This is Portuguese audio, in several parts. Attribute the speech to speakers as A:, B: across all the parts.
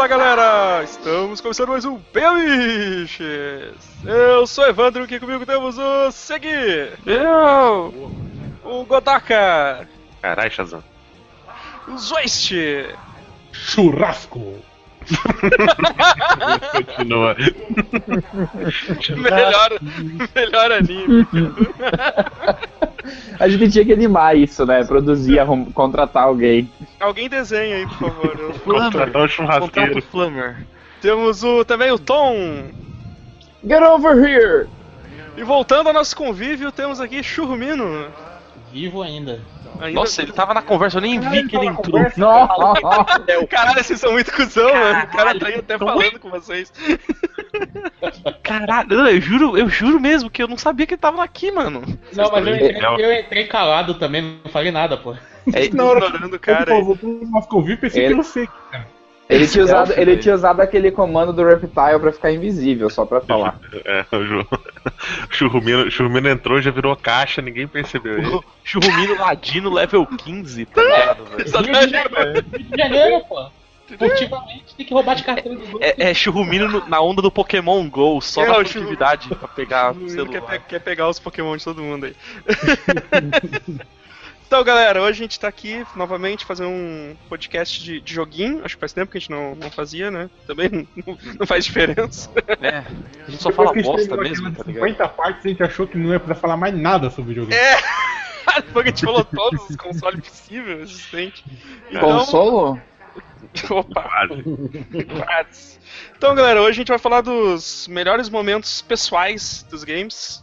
A: Fala galera! Estamos começando mais um Biches! Eu sou Evandro, aqui comigo temos o Segui!
B: Eu!
A: O Godaka!
C: Caralho, Shazam.
A: O Zoist!
D: Churrasco!
C: Continua.
A: melhor, melhor anime.
B: A gente tinha que animar isso, né? Produzir, arrum- contratar alguém.
A: Alguém desenha aí, por favor.
C: Contratar um churrasqueiro.
B: Flammer.
A: Temos o, também o Tom.
B: Get over here!
A: E voltando ao nosso convívio, temos aqui Churrumino.
E: Vivo ainda.
A: Ainda-
F: Nossa, ele tava na conversa, eu nem vi que ele entrou.
B: Não!
A: Caralho, vocês são muito cuzão, mano. O cara tá aí até falando com vocês.
F: Caralho, eu juro, eu juro mesmo que eu não sabia que ele tava aqui, mano.
E: Não, mas eu entrei, eu entrei calado também, não falei nada, pô.
A: É,
D: Na hora
A: ignorando o cara
D: voltou pro nosso convívio, pensei
B: Ele-
D: que você. cara.
B: Ele tinha, usado, ele tinha usado aquele comando do Reptile pra ficar invisível, só pra falar.
C: É, o Ju- Churrumino, Churrumino entrou, já virou caixa, ninguém percebeu ele.
F: O Churrumino Ladino level 15, tá ligado, velho?
E: Rio de Janeiro, pô. Furtivamente tem que roubar de carteira dos outros.
F: É, é Churrumino no- na onda do Pokémon GO, só
A: É,
F: na
A: o
F: furtividade pra pegar o celular.
A: quer, pe- quer pegar os Pokémon de todo mundo aí. então, galera, hoje a gente tá aqui novamente fazendo um podcast de, de joguinho. Acho que faz tempo que a gente não, não fazia, né? Também não, não faz diferença.
F: É, a gente só fala
D: Depois que a gente
F: bosta mesmo, tá ligado?
D: 50 partes, a gente achou que não ia precisar falar mais nada sobre videogame.
A: É! Porque a gente falou todos os consoles possíveis existentes. Então,
B: Consolo?
A: opa,
C: Quase.
A: quase. Então, galera, hoje a gente vai falar dos melhores momentos pessoais dos games.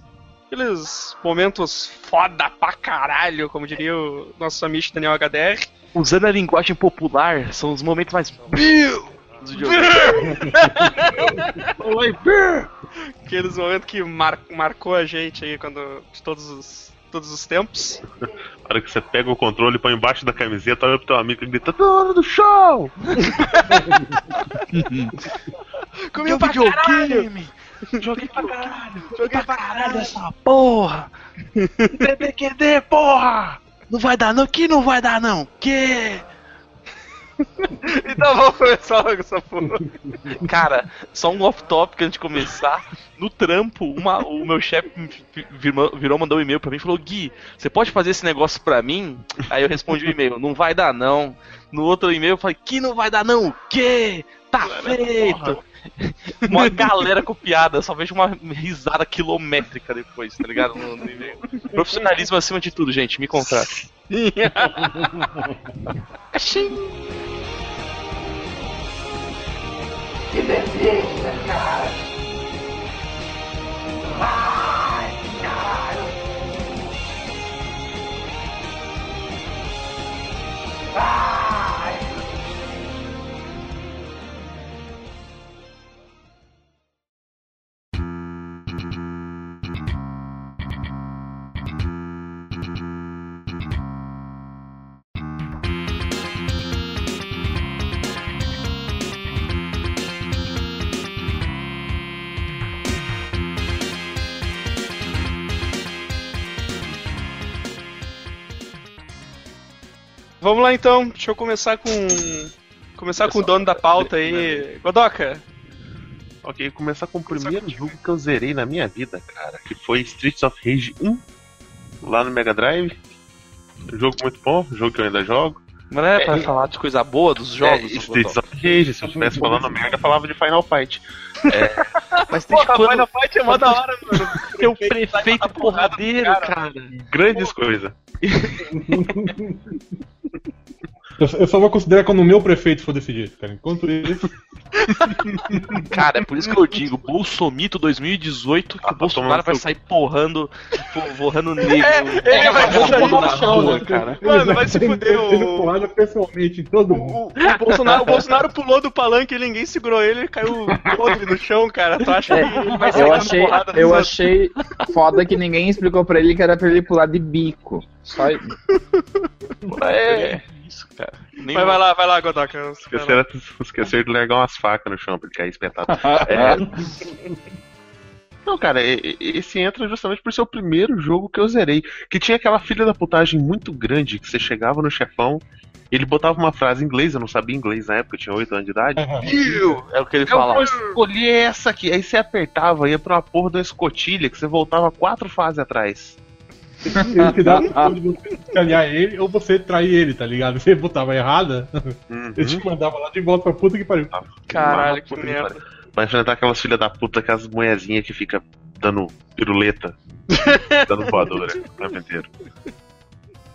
A: Aqueles momentos foda pra caralho, como diria o nosso amigo Daniel HDR.
F: Usando a linguagem popular, são os momentos mais Bill dos videogames.
A: Aqueles momentos que mar- marcou a gente aí quando, de todos os, todos os tempos.
C: Na hora que você pega o controle, põe embaixo da camiseta, olha pro teu amigo e grita: Dono do show!
A: Comigo pra
F: videogame! Joguei pra caralho! Joguei pra caralho essa porra! TPQD, porra! Não vai dar não? Que não vai dar não? Que?
A: Então vamos começar logo essa porra.
F: Cara, só um off-topic antes de começar. No trampo, uma- o meu chefe virou, virou, mandou um e-mail pra mim e falou: Gui, você pode fazer esse negócio pra mim? Aí eu respondi o e-mail: Não vai dar não. No outro e-mail eu falei: Que não vai dar não? O quê? Tá feito! Uma galera copiada, só vejo uma risada quilométrica depois, tá ligado? No, no. Profissionalismo acima de tudo, gente, me contrate.
A: Vamos lá então, deixa eu começar com. Começar com o dono da pauta aí. Godoka,
C: Ok, começar com o primeiro jogo que eu zerei na minha vida, cara, que foi Streets of Rage 1, lá no Mega Drive. Um jogo muito bom, um jogo que eu ainda jogo.
F: Mas não é pra falar de coisa boa dos jogos?
C: é, Streets
F: Godoka?
C: of Rage, se eu estivesse falando merda, eu falava de Final Fight.
F: Mas desde
A: Porra,
F: quando
A: Final Fight é mó da hora, mano.
F: tem um prefeito porradeiro, cara?
C: Grandes coisas.
D: Eu, eu só vou considerar quando o meu prefeito for decidir, cara. Enquanto isso.
F: Cara, é por isso que eu digo, Bolsomito 2018, que
C: Ah,
F: o
C: tá
F: Bolsonaro
C: tomando
F: vai sair porrando, po- borrando negro.
A: ele vai sair
F: na rua,
E: né?
F: cara.
A: Mano, vai se
D: Ele
A: fuder, o-
D: porrada pessoalmente em todo mundo.
A: O, o Bolsonaro, o Bolsonaro pulou do palanque e ninguém segurou ele, ele caiu podre no chão, cara. Tu acha que ele vai sair
B: Eu achei,
A: porrada
B: eu
A: outros?
B: achei foda que ninguém explicou pra ele que era pra ele pular de bico. Só
F: É isso, cara. Nem
A: Mas vai lá, vai lá, lá.
C: Esqueceram, esqueceram de largar umas facas no chão pra ele cair espetado.
B: É.
C: Não, cara, esse entra justamente por ser o primeiro jogo que eu zerei. Que tinha aquela filha da putagem muito grande que você chegava no chefão, ele botava uma frase em inglês, eu não sabia inglês na época, eu tinha 8 anos de idade.
F: Viu? É o que ele
C: Eu
F: fala.
C: vou escolher essa aqui. Aí você apertava, ia pra uma porra de uma escotilha que você voltava quatro fases atrás.
D: Ele te dá a de você escanear ele ou você trair ele, tá ligado? Você botava errada,
C: Uhum.
D: ele te mandava lá de volta pra puta que pariu.
A: Caralho, que merda.
C: pariu. Vai enfrentar aquelas filhas da puta com as moezinhas que fica dando piruleta, dando voadora o tempo inteiro.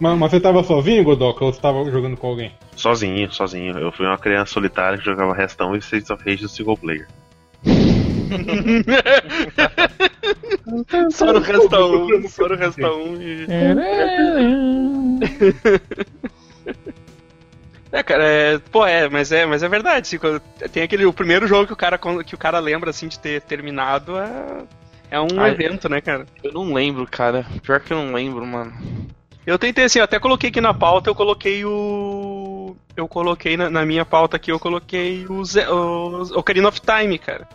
D: Mas, mas você tava sozinho, Godoka, ou você tava jogando com alguém?
C: Sozinho, sozinho. Eu fui uma criança solitária que jogava Restão e Streets of Rage no single player.
A: Só no Resta 1, só no Resta 1 e... É, cara, é, pô, é, mas é, mas é verdade, assim, quando- tem aquele, o primeiro jogo que o cara, que o cara lembra, assim, de ter terminado é, é um
F: Ah,
A: evento, né, cara?
F: Eu não lembro, cara. Pior que eu não lembro, mano.
A: Eu tentei, assim, eu até coloquei aqui na pauta, eu coloquei o... Eu coloquei na, na minha pauta aqui, eu coloquei o, Ze- o Ocarina of Time, cara.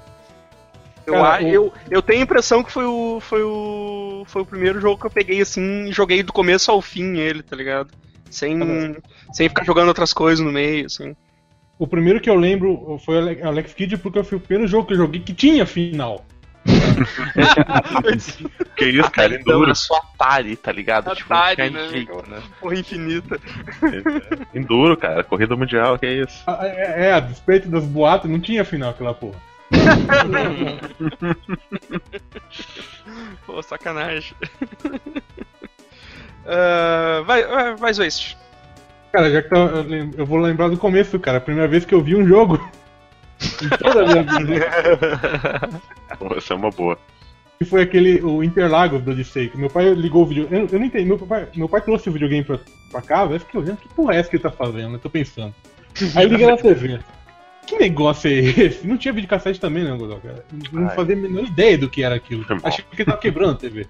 A: Eu,
D: Cara,
A: eu, eu tenho a impressão que foi o, foi o. Foi o primeiro jogo que eu peguei assim e joguei do começo ao fim ele, tá ligado? Sem, sem ficar jogando outras coisas no meio, assim.
D: O primeiro que eu lembro foi Alex Kidd, porque foi o primeiro jogo que eu joguei que tinha final.
C: Que isso, cara,
F: Então,
C: enduro.
F: na sua Atari, tá ligado?
A: Atari,
F: não
A: né?
F: jeito, né?
A: Porra infinita.
C: Enduro, cara. Corrida mundial, que é isso.
D: Ah, É, é, a despeito das boatas, não tinha final aquela porra.
A: Pô, sacanagem. Ah, vai, vai, vai, Zwist.
D: Cara, já que tá, eu, lem- eu vou lembrar do começo, cara. A primeira vez que eu vi um jogo. em toda a minha vida.
C: Pô, essa é uma boa.
D: Que foi aquele, o Interlagos do Odyssey. que Meu pai ligou o vídeo. Eu, eu não entendi. Meu pai, meu pai trouxe o videogame pra, pra casa. Eu fiquei olhando, que porra é essa que ele tá fazendo? Eu tô pensando. Aí eu liguei na TV. Que negócio é esse? Não tinha videocassete também, né, Godó, cara? Não
C: Ai.
D: fazia a menor ideia do que era aquilo. Achei que ele tava quebrando a TV.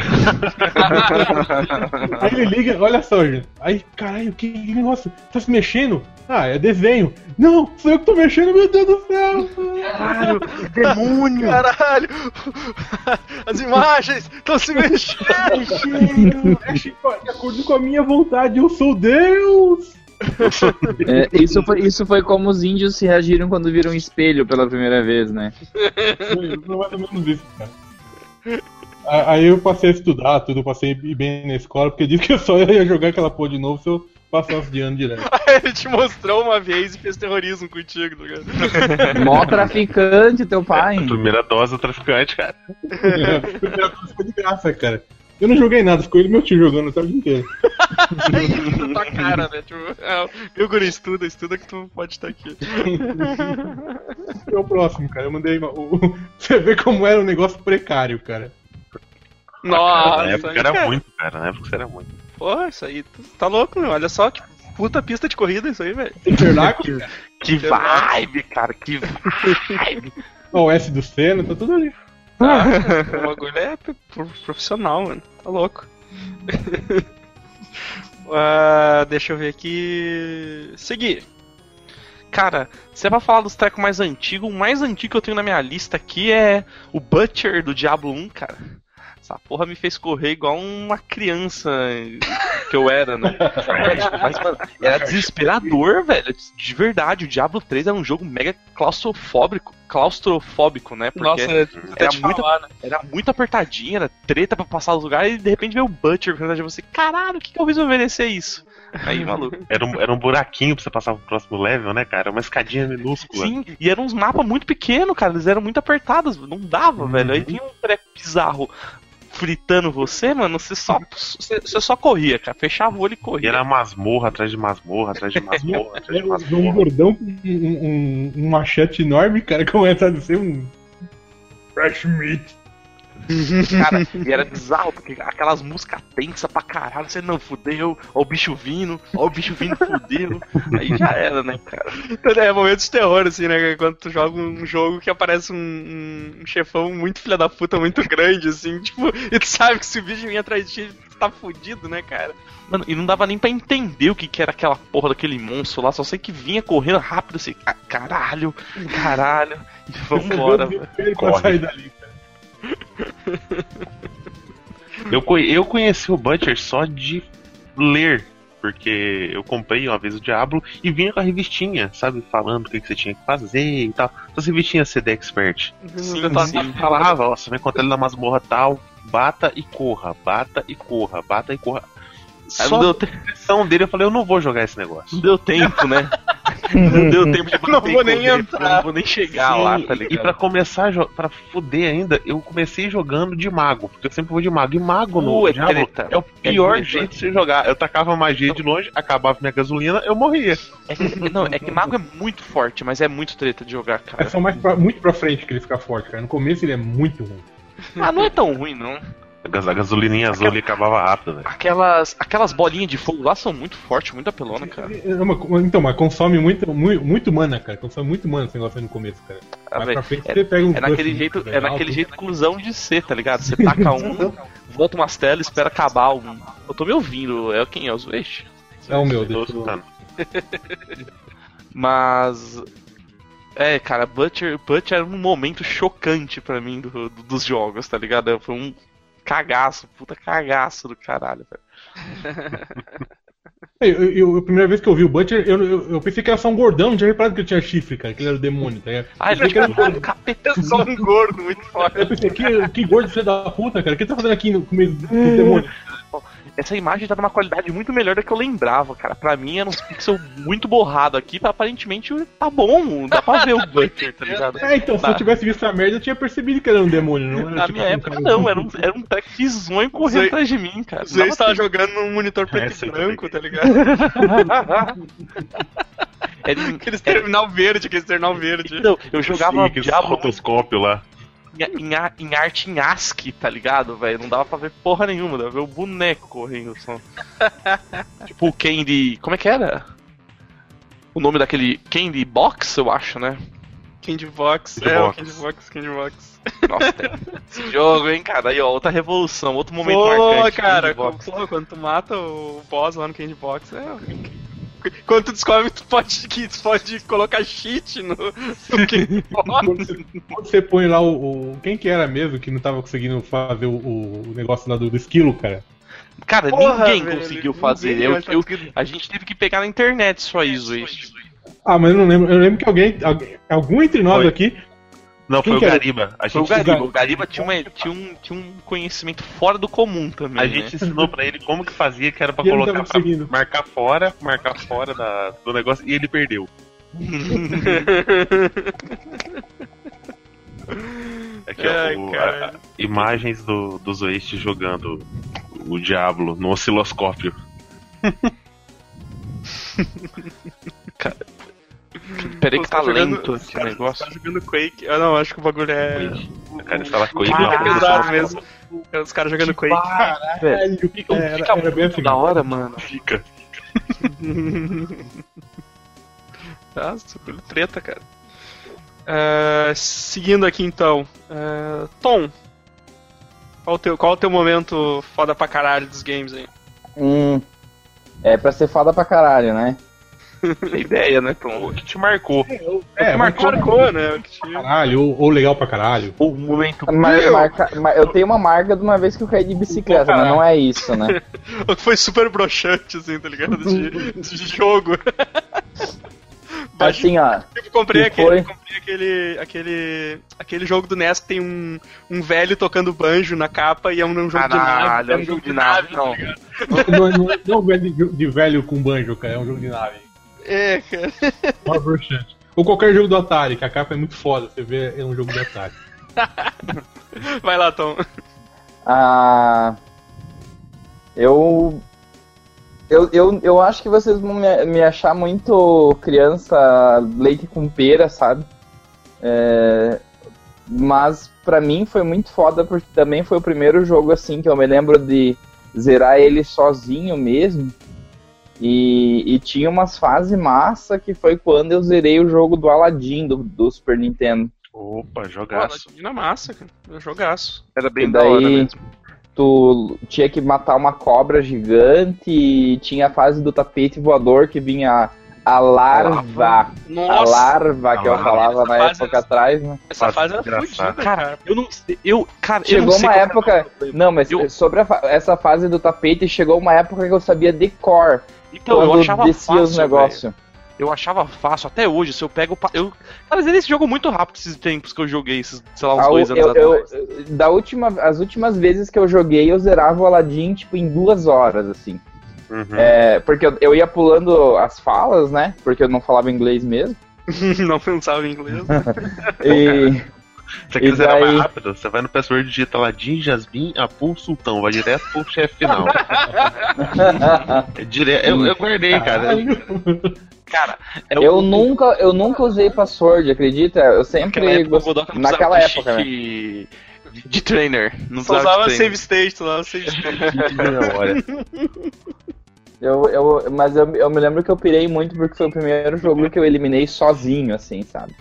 D: Aí ele liga, olha só, gente. Aí, caralho, que negócio? Tá se mexendo? Ah, é desenho. Não, sou eu que tô mexendo, meu Deus do céu.
F: Caralho, demônio!
A: Caralho! As imagens estão se mexendo!
D: Mexe de acordo com a minha vontade, eu sou Deus!
B: É, isso, foi, isso foi como os índios se reagiram quando viram um espelho pela primeira vez, né?
D: Foi foi mais ou menos isso, cara. A- Aí eu passei a estudar tudo, passei bem na escola, porque disse que eu só ia jogar aquela porra de novo se eu passasse de ano direto.
A: Ele te mostrou uma vez e fez terrorismo contigo, tá ligado?
B: Mó traficante, teu pai.
C: Primeira dose do traficante, cara.
D: A primeira coisa foi de graça, cara. Eu não joguei nada, ficou ele e meu tio jogando o tarde inteiro.
A: Na tua cara, né? Tipo, é, meu guri, estuda, estuda que tu pode estar aqui.
D: É o próximo, cara. Eu mandei. uma- o- Você vê como era um negócio precário, cara.
A: Nossa,
C: na época era muito, cara. Na época era muito.
A: Pô, isso aí, tá louco, meu. Olha só que puta pista de corrida isso aí, velho.
D: Interlagos, cara.
F: Que vibe, cara, que vibe!
D: Ó, o S do Senna, tá tudo ali.
A: Tá, o bagulho é pro- pro- profissional, mano. Tá louco. Ah, deixa eu ver aqui. Seguir.
F: Cara, se é pra falar dos trecos mais antigos, o mais antigo que eu tenho na minha lista aqui é o Butcher do Diablo 1, cara. Essa porra me fez correr igual uma criança que eu era, né? Mas, mano, era desesperador, velho. De verdade, o Diablo 3 era um jogo mega claustrofóbico, claustrofóbico, né? Porque
A: Nossa,
F: era, muito,
A: falar, né?
F: era muito apertadinho, era treta pra passar os lugares e de repente veio o Butcher atrás de você. Caralho, o que, que eu fiz pra merecer isso? Aí, maluco.
C: Era um, era um buraquinho pra você passar pro próximo level, né, cara? Uma escadinha minúscula.
F: Sim, e eram uns mapas muito pequenos, cara. Eles eram muito apertados, não dava, velho. Aí vinha um treco bizarro fritando você, mano. Você só, você, você só corria, cara. Fechava o olho e
C: E
F: corria.
C: era masmorra atrás de masmorra, atrás de masmorra, atrás de
D: um
C: masmorra.
D: gordão com um, um, um machete enorme, cara, começa a ser um. Fresh meat.
F: Cara, e era bizarro, porque aquelas músicas tensas pra caralho. Você não fudeu, ó o bicho vindo, ó o bicho vindo, fudeu. Aí já era, né, cara?
A: É momentos de terror, assim, né? Quando tu joga um jogo que aparece um, um- chefão muito filha da puta, muito grande, assim, tipo, e tu sabe que se o bicho vir atrás de ti, tu tá fudido, né, cara?
F: Mano, e não dava nem pra entender o que, que era aquela porra daquele monstro lá. Só sei que vinha correndo rápido assim, ah, caralho, caralho. E vambora, velho.
C: Corre.
D: sair dali.
C: Eu, eu conheci o Butcher só de ler, porque eu comprei uma vez o Diablo e vinha com a revistinha, sabe? Falando o que, que você tinha que fazer e tal. Essas revistinhas CD Expert.
F: Sim,
C: Eu
F: sim.
C: falava, ó, você vai encontrar ele na masmorra tal, bata e corra, bata e corra, bata e corra.
F: Aí
C: Só
F: não deu,
C: a
F: te-
C: impressão dele, eu falei, eu não vou jogar esse negócio.
F: não deu tempo, né? Não deu tempo de bater
A: Não vou
F: e
A: nem entrar.
F: Não vou nem chegar lá,
C: Sim,
F: tá
C: e
F: ligado?
C: pra começar, pra fuder ainda, eu comecei jogando de mago, porque eu sempre vou de mago. E mago no
F: Uh, é
C: Diablo é o pior
F: treta.
C: jeito de você jogar. Eu tacava magia de longe, acabava minha gasolina, eu morria.
F: É que, não, é que mago é muito forte, mas é muito treta de jogar,
D: É
F: cara.
D: só mais pra- muito pra frente que ele fica forte, cara. No começo ele é muito ruim.
F: Ah, não é tão ruim, não.
C: A gas- a gasolininha azul ali acabava rápido, velho.
F: Aquelas, aquelas bolinhas de fogo lá são muito fortes, muito apelona, cara.
D: É uma- então, mas consome muito, muito, muito mana, cara. Consome muito mana esse negócio aí no começo, cara.
F: Ah,
D: Mais
F: velho,
D: pra frente
F: é-
D: você pega um
F: É naquele jeito, é naquele
D: tudo.
F: jeito cuzão de ser, tá ligado? Você taca um, volta umas telas, espera acabar um. Eu tô me ouvindo, é quem é o Zweish?
D: É o meu, deixa eu...
F: Mas. É, cara, Butcher, Butcher era um momento chocante pra mim do- do- dos jogos, tá ligado? Foi um cagaço, puta cagaço do caralho, velho.
D: Eu, eu- a primeira vez que eu vi o Butcher, eu, eu, eu pensei que era só um gordão, não tinha reparado que ele tinha chifre, cara, que ele era o demônio, tá ligado?
F: Ah,
D: que era um
F: ele capeta.
A: Só um gordo muito forte.
D: Eu pensei, que, que gordo filho da puta, cara. O que ele tá fazendo aqui no no meio do demônio?
F: Essa imagem tá numa qualidade muito melhor do que eu lembrava, cara. Pra mim era uns pixels muito borrado aqui, aparentemente tá bom, dá pra ver o Butcher, tá ligado?
D: É, então, se eu tivesse visto a merda, eu tinha percebido que era um demônio, não era
F: Na
D: tipo,
F: minha
D: um
F: época
D: cara-
F: não, era um, era um track bizonho correndo atrás de mim, cara. Dava
A: estava
F: tempo.
A: jogando num monitor preto
C: Essa
A: e branco, tá ligado?
F: Era
A: Aqueles terminal verde, aqueles terminal verde.
F: Não, eu jogava
C: Sim, aquele
F: Diablo
C: rotoscópio lá.
F: Em, em, arte em ASCII, tá ligado, velho? Não dava pra ver porra nenhuma, dava pra ver o boneco correndo só. tipo o Candy. Como é que era? O nome daquele Candy Box, eu acho, né?
A: Candy Box.
C: Candy
A: é, o
C: Box.
A: Candy Box, Candy Box.
F: Nossa, tem esse jogo, hein, cara? Aí, ó, outra revolução, outro momento
A: Pô,
F: marcante.
A: cara,
F: Candy Box.
A: pô, quando tu mata o boss lá no Candy Box, é. Quando tu descobre tu pode, que tu pode colocar cheat no, no.
D: Quando você, quando você põe lá o, o- Quem que era mesmo que não tava conseguindo fazer o, o negócio lá do, do esquilo, cara?
F: Cara,
A: Porra,
F: ninguém
A: velho,
F: conseguiu
A: ninguém
F: fazer.
A: vai
F: Eu, eu-
A: aquilo.
F: a gente teve que pegar na internet só isso, isso.
D: Ah, mas eu não lembro. Eu lembro que alguém. alguém- algum entre nós
C: Foi.
D: aqui.
C: Não,
D: Quem
C: foi o? Gariba. A
F: Foi o
C: gente,
F: Gariba. O Gariba tinha, uma- tinha um, tinha um conhecimento fora do comum também.
C: a
F: né?
C: gente ensinou pra ele como que fazia, que era pra
D: E
C: colocar pra marcar fora, marcar fora da- do negócio, e ele perdeu. Aqui, ó,
A: Ai,
C: o-
A: cara.
C: a- a- imagens do, dos Oeste jogando o Diablo no osciloscópio.
F: Peraí que tá
A: jogando-
F: lento esse
A: caras-
F: negócio.
A: Tá jogando Quake. Ah, não, acho que o bagulho é.
C: O cara estava com ele.
A: É
F: Ah,
A: pesado mesmo. É os caras jogando Quake.
D: Caralho, fica, era,
F: Fica
D: era
F: muito
D: assim.
F: da hora, mano.
C: Fica.
A: Tá, super treta, cara. É, seguindo aqui então. É, Tom. Qual o, teu, qual o teu momento foda pra caralho dos games aí?
B: Hum. É pra ser foda pra caralho, né?
F: Ideia, né, Tom?
C: O que te marcou?
D: É,
A: marcou, marcou, né? O que te-
D: Caralho, ou, ou legal pra caralho.
F: O momento.
B: Mas, marca- mas eu tenho uma marca de uma vez que eu caí de bicicleta, mas não é isso, né?
A: O que foi super broxante, assim, tá ligado? De, de jogo.
B: Assim, ó.
A: Eu comprei,
B: que
A: aquele,
B: foi?
A: comprei aquele, aquele, aquele jogo do NES que tem um, um velho tocando banjo na capa e é um, um jogo de nave.
F: Caralho, é um jogo de nave, não.
D: Não, não, não é um velho de, de velho com banjo, cara, é um jogo de nave.
A: É, cara.
D: Broxante. Ou qualquer jogo do Atari, que a capa é muito foda, você vê, é um jogo do Atari.
A: Vai lá, Tom.
B: Ah, eu, eu, eu, eu acho que vocês vão me, me achar muito criança leite com pera, sabe? É, mas pra mim foi muito foda porque também foi o primeiro jogo assim que eu me lembro de zerar ele sozinho mesmo. E, e tinha umas fases massa que foi quando eu zerei o jogo do Aladdin do, do Super Nintendo.
C: Opa, jogaço.
A: na massa, cara. É jogaço.
F: Era bem
B: E
F: da hora
B: daí-
F: mesmo.
B: tu tinha que matar uma cobra gigante e tinha a fase do tapete voador que vinha a larva. A
A: Nossa,
B: larva que
C: A
B: eu falava na
A: Essa fase-
B: época atrás, né?
A: essa fase era fodida,
F: Cara, eu não sei. Eu, cara, eu
B: Chegou
F: não sei
B: uma
F: qual
B: época.
F: era.
B: Não, mas
F: Eu-
B: sobre a fa- essa fase do tapete, chegou uma época que eu sabia de cor.
F: Então, eu achava
B: descia
F: fácil.
B: os negócios.
F: velho. Eu achava fácil, até hoje, se eu pego. Eu, cara, zerei esse jogo muito rápido esses tempos que eu joguei, esses, sei lá, uns
B: Ah,
F: dois
B: eu-
F: anos
B: eu-
F: atrás.
B: eu- da última, as últimas vezes que eu joguei, eu zerava o Aladdin, tipo, em duas horas, assim.
C: Uhum.
B: É, porque eu, eu ia pulando as falas, né? Porque eu não falava inglês mesmo.
A: não pensava em inglês.
B: E.
C: Se você
B: E
C: quiser
B: daí-
C: mais rápido, você vai no password digita lá Din, Jasmine, Apu, Sultão, vai direto pro chefe final. É dire... eu, eu guardei, cara.
F: Cara, é
B: eu,
F: o-
B: nunca, eu nunca usei password, acredita? Eu sempre.
F: Naquela época,
B: gost- Naquela época, né?
F: de, de, de trainer. Não
A: Só usava
F: de
A: save state, lá, save state.
C: Memória.
B: Eu, eu, mas eu, eu me lembro que eu pirei muito porque foi o primeiro jogo que eu eliminei sozinho, assim, sabe?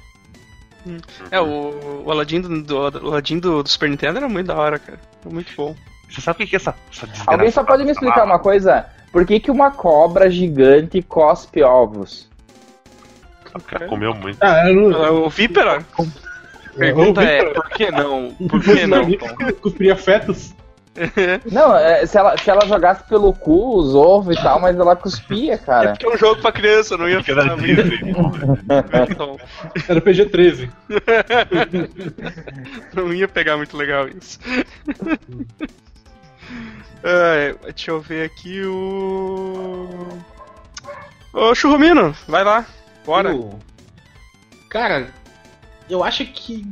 A: É, o, o Aladdin, do, do, o Aladdin do, do Super Nintendo era muito da hora, cara. Era muito bom.
C: Você sabe o que é essa, essa desgraça?
B: Alguém só pode me explicar uma coisa? Por que, que uma cobra gigante cospe ovos?
C: O cara comeu muito.
D: Ah, eu não.
A: O Vipera?
F: Pergunta é, por que não? Por que não?
D: Cuspiria fetos.
B: Não, é, se, ela, se ela jogasse pelo cu os ovos e tal, mas ela cuspia,
A: É
B: cara.
A: porque é um jogo pra criança, não ia ficar.
C: Disney.
A: Então,
D: Era PG-13.
A: não ia pegar muito legal isso. É, deixa eu ver aqui o. Ô Churrumino, vai lá. Bora.
E: Eu- Cara, eu acho que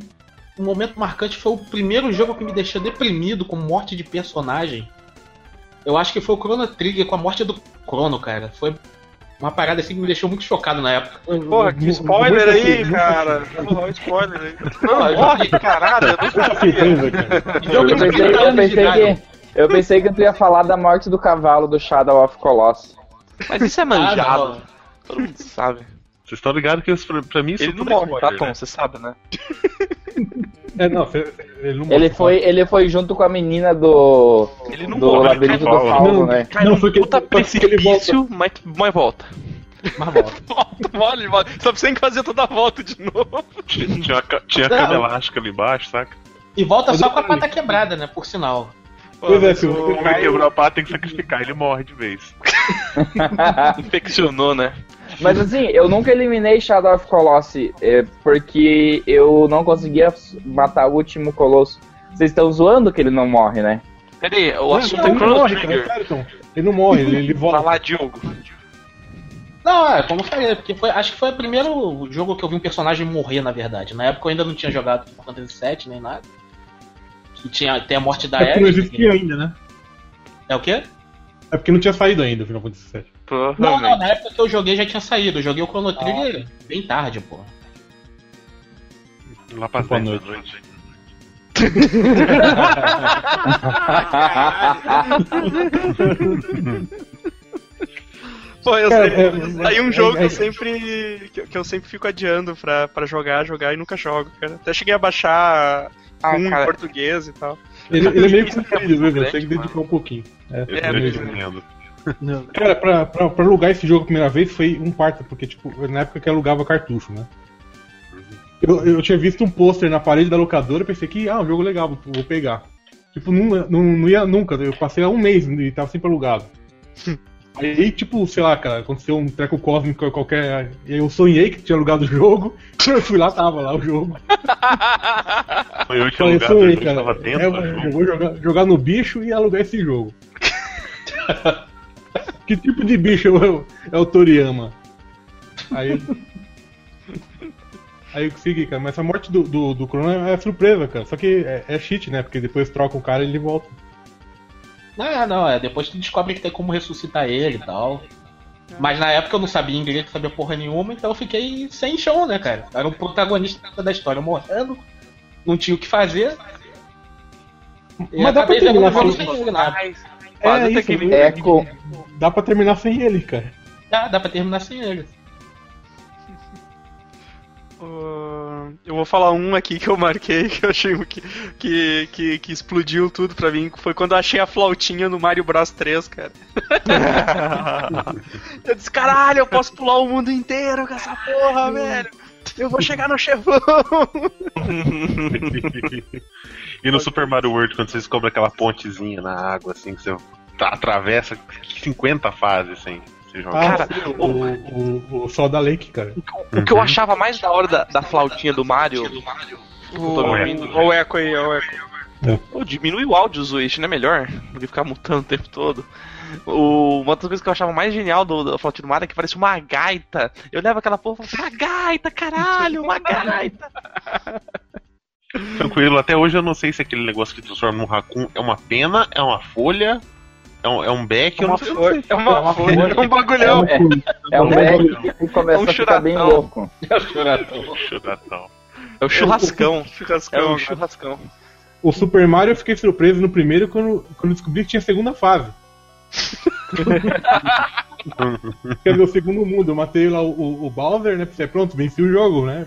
E: o momento marcante foi o primeiro jogo que me deixou deprimido com morte de personagem. Eu acho que foi o Chrono Trigger com a morte do Chrono, cara. Foi uma parada assim que me deixou muito chocado na época.
A: Porra, que spoiler aí, cara. Porra, olha o spoiler aí. Não, morre, caralho, eu nunca vi.
D: Surpresa, cara.
E: Jogo
B: Eu
E: de
B: pensei,
E: 30
B: eu
E: anos de
B: pensei
E: idade.
B: que. Eu pensei que tu ia falar da morte do cavalo do Shadow of Colossus.
F: Mas isso é
E: Ah,
F: manjado.
E: não.
F: Todo mundo sabe.
C: Vocês estão ligados que isso, pra, pra mim isso
F: Ele não
C: tudo é
F: morre, tá, Tom?
C: né?
F: Você sabe, né?
D: É, não, ele não
B: Ele foi, ele foi junto com a menina do.
F: Ele não
B: do
F: morre,
B: labirinto
C: ele
B: do fauno,
D: Não,
B: né?
F: Cai
D: Não, foi que-
F: puta
D: ele
F: precipício, mas, mas volta.
E: Mas volta.
A: Volta, volta, volta. Só precisa fazer toda a volta de novo.
C: Tinha, tinha, cama elástica ali embaixo, saca?
E: E volta
D: Mas
E: só com a pata quebrada, né? Por sinal.
D: Pois é, se
A: o-
C: ele quebrou a pata, tem que sacrificar, ele morre de vez.
F: Infeccionou, né?
B: Mas assim, eu nunca eliminei Shadow of Colossus é, porque eu não conseguia matar o último colosso. Vocês estão zoando que ele não morre, né?
F: Peraí, o
D: Não,
F: assunto
D: não,
F: é Chrono
D: morre, cara,
F: Trigger.
D: sério, Tom. Ele não morre, ele, ele volta.
F: lá, Diogo.
E: Não, é como eu falei, porque foi, acho que foi o primeiro jogo que eu vi um personagem morrer, na verdade. Na época eu ainda não tinha jogado Final Fantasy VII nem nada. Que tinha, tem a morte da
D: É porque não existia ainda, né?
E: É o quê?
D: É porque não tinha saído ainda o Final Fantasy VII.
E: Não, não, na época que eu joguei já tinha saído. Eu joguei o Chrono Trigger bem tarde, pô.
C: Lá pra
D: Boa
C: 10 da
D: noite.
C: noite.
A: Pô, eu
D: Cara,
A: sei,
D: é-
A: aí um
D: é-
A: jogo
D: é-
A: que eu sempre que, eu- sempre fico adiando pra, pra jogar, jogar e nunca jogo, cara. Até cheguei a baixar
F: Ah,
A: um
F: cara.
A: em português e tal.
D: Ele, ele é meio
F: Isso é
D: Você tem que dedicar um pouquinho. É,
A: É,
C: entendendo.
D: Cara, pra, pra, pra alugar esse jogo a primeira vez foi um parto, porque, tipo, na época que alugava cartucho, né? Eu, eu tinha visto um pôster na parede da locadora e pensei que, ah, um jogo legal, vou, vou pegar. Tipo, não, não, não ia nunca, eu passei há um mês e tava sempre alugado. Aí, tipo, sei lá, cara, aconteceu um treco cósmico qualquer. e aí Eu sonhei que tinha alugado o jogo, eu fui lá, tava lá o jogo.
C: Foi eu que
D: Falei,
C: alugado,
D: sonhei,
C: eu
D: cara.
C: tava dentro
D: É, eu vou jogar, jogar no bicho e alugar esse jogo. Que tipo de bicho é o, é o Toriyama? Aí. Aí eu consegui, cara. Mas a morte do, do, do Chrono é surpresa, cara. Só que é, é cheat, né? Porque depois troca o cara e ele volta.
E: Não, não, é. Depois tu descobre que tem como ressuscitar ele e tal. Mas na época eu não sabia inglês, não sabia porra nenhuma, então eu fiquei sem chão, né, cara? Era o protagonista da história morrendo, não tinha o que fazer.
D: Mas dá pra terminar sem
E: nada.
F: Quase
D: é
F: até
D: isso,
F: que ele-
B: É com.
D: Dá pra terminar sem ele, cara.
E: Dá, dá pra terminar sem ele.
A: Ahn, eu vou falar um aqui que eu marquei, que eu achei que, que, que, que explodiu tudo pra mim. Foi quando eu achei a flautinha no Mario Bros 3, cara. eu disse, caralho, eu posso pular o mundo inteiro com essa porra, velho. Eu vou chegar no chefão.
C: e no Super Mario World, quando você descobre aquela pontezinha na água, assim, que você tá- atravessa 50 fases, assim. Você joga.
D: Ah,
F: Cara,
D: o, o, o Sol da Lake, cara.
F: O que eu achava mais da hora da, da flautinha do Mario.
A: O,
C: vendo.
A: o eco aí, o eco.
F: Pô, diminui o áudio, Zuish, não é melhor? Do que ficar mutando o tempo todo. O, uma das coisas que eu achava mais genial do, da flautinha do Mario é que parecia uma gaita. Eu levo aquela porra e falava, uma gaita, caralho, uma gaita.
C: Tranquilo, até hoje eu não sei se aquele negócio que transforma num raccoon é uma pena, é uma folha, é um, é um beck, eu não sei. eu não sei.
A: É uma folha, é um bagulhão.
B: É, é um back que começa
F: É um
B: a ficar bem
F: churatão.
B: louco.
C: Churatão.
F: É o churrascão. É
A: Churrascão.
F: o churrascão.
D: O Super Mario eu fiquei surpreso no primeiro quando, quando descobri que tinha segunda fase. Quer dizer, o segundo mundo. Eu matei lá o, o, o Bowser, né? Pra ser pronto, venci o jogo, né?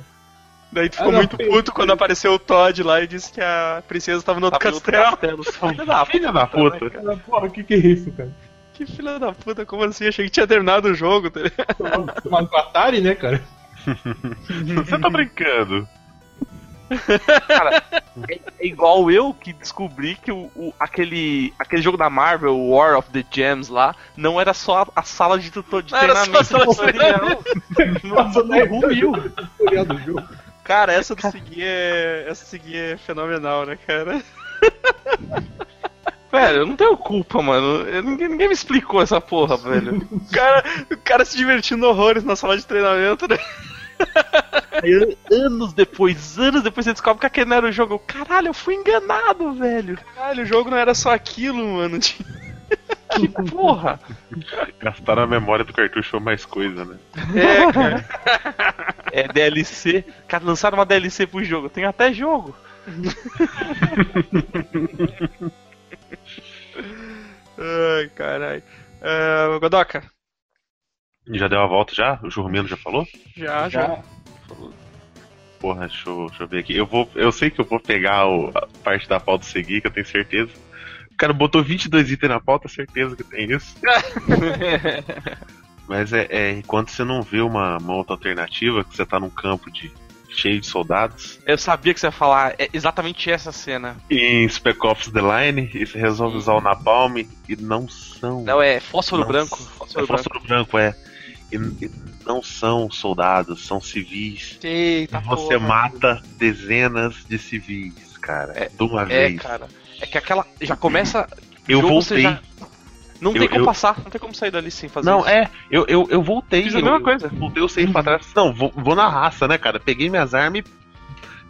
A: Daí tu ficou
D: Ah, não,
A: muito puto quando apareceu o Todd lá e disse que a princesa tava no outro
F: Tava no
A: castelo.
F: castelo. Filha da
C: Filha da puta.
D: Cara, porra, o que que é isso, cara?
A: Que filha da puta, como assim? Achei que tinha terminado o jogo. tá ligado?
D: Mas o Atari, né, cara?
C: Você tá brincando?
F: Cara, é, é igual eu que descobri que o, o- aquele, aquele jogo da Marvel, War of the Gems lá, não era só a, a sala de, tutor, de
A: Não era só a
F: treinamento
A: sala de
F: tutorial. No,
D: Passou
F: no
D: 10
F: Rubil.
D: tutorial do jogo.
A: Cara, essa do seguir é. Essa do seguir é fenomenal, né, cara?
F: Velho, eu não tenho culpa, mano. Eu- ninguém, ninguém me explicou essa porra, velho.
A: O cara, o cara se divertindo horrores na sala de treinamento, né?
F: Aí, an- anos depois, anos depois você descobre que aquele não era o jogo. Caralho, eu fui enganado, velho.
A: Caralho, o jogo não era só aquilo, mano.
F: Que porra.
C: Gastaram a memória do cartucho mais coisa, né?
A: É, cara.
F: É DLC. Cara, lançaram uma DLC pro jogo. Tem até jogo.
A: Ai, caralho. Uh, Godoka,
C: Já deu a volta já? O Jurmino já falou?
A: já, já.
D: Já.
C: Porra, deixa eu, deixa eu ver aqui. Eu, vou, eu sei que eu vou pegar o- a parte da pauta seguir, que eu tenho certeza. O cara botou 22 itens na pauta, certeza que tem isso. Mas é, é enquanto você não vê uma, uma outra alternativa, que você tá num campo de cheio de soldados,
F: Eu sabia que você ia falar é exatamente essa cena.
C: em Spec Ops The Line, e você resolve usar o Napalm, e não são.
F: Não, é fósforo
C: Não,
F: branco.
C: É
F: Fósforo branco.
C: fósforo branco, é. E, e não são soldados, são civis.
A: Eita,
C: Você
A: porra.
C: mata dezenas de civis, cara.
F: É,
C: de uma
F: É,
C: vez.
F: cara. É que aquela. Já começa.
C: Eu
F: jogo,
C: voltei.
F: já- Não tem
C: Eu-
F: como
C: eu-
F: passar, não tem como sair dali sem fazer
C: Não,
F: isso.
C: é, eu, eu, eu voltei.
F: Fiz a mesma
C: eu
F: coisa.
C: Voltei, eu saí pra trás. Não, vou, vou na raça, né, cara? Peguei minhas armas e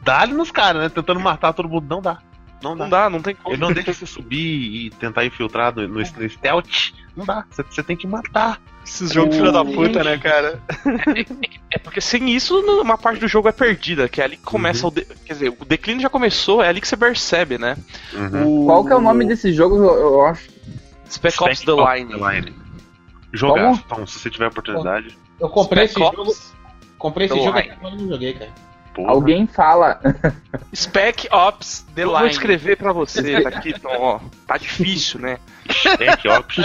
C: dá-lhe nos caras, né? Tentando matar todo mundo. Não dá. Não dá.
F: Não dá, não tem como.
C: Ele não deixa você subir e tentar infiltrar no, no, no stealth. Não dá. Você tem que matar.
A: Esses jogos filha da puta, né, cara?
F: É porque sem isso, uma parte do jogo é perdida, que é ali que começa o. de- Quer dizer, o declínio já começou, é ali que você percebe, né?
C: Uhum.
B: Qual que é o nome desse jogo? Eu, eu acho.
F: Spec Ops The Line.
C: Jogar, então, se você tiver oportunidade.
E: Eu comprei
F: Spec
E: esse
F: Ops
E: jogo. Comprei esse jogo
F: Line.
E: mas não joguei, cara.
C: Porra.
B: Alguém fala.
A: Spec Ops The
F: Eu
A: Line.
F: vou escrever pra você, tá aqui, então, ó. Tá difícil, né?
C: Spec Ops.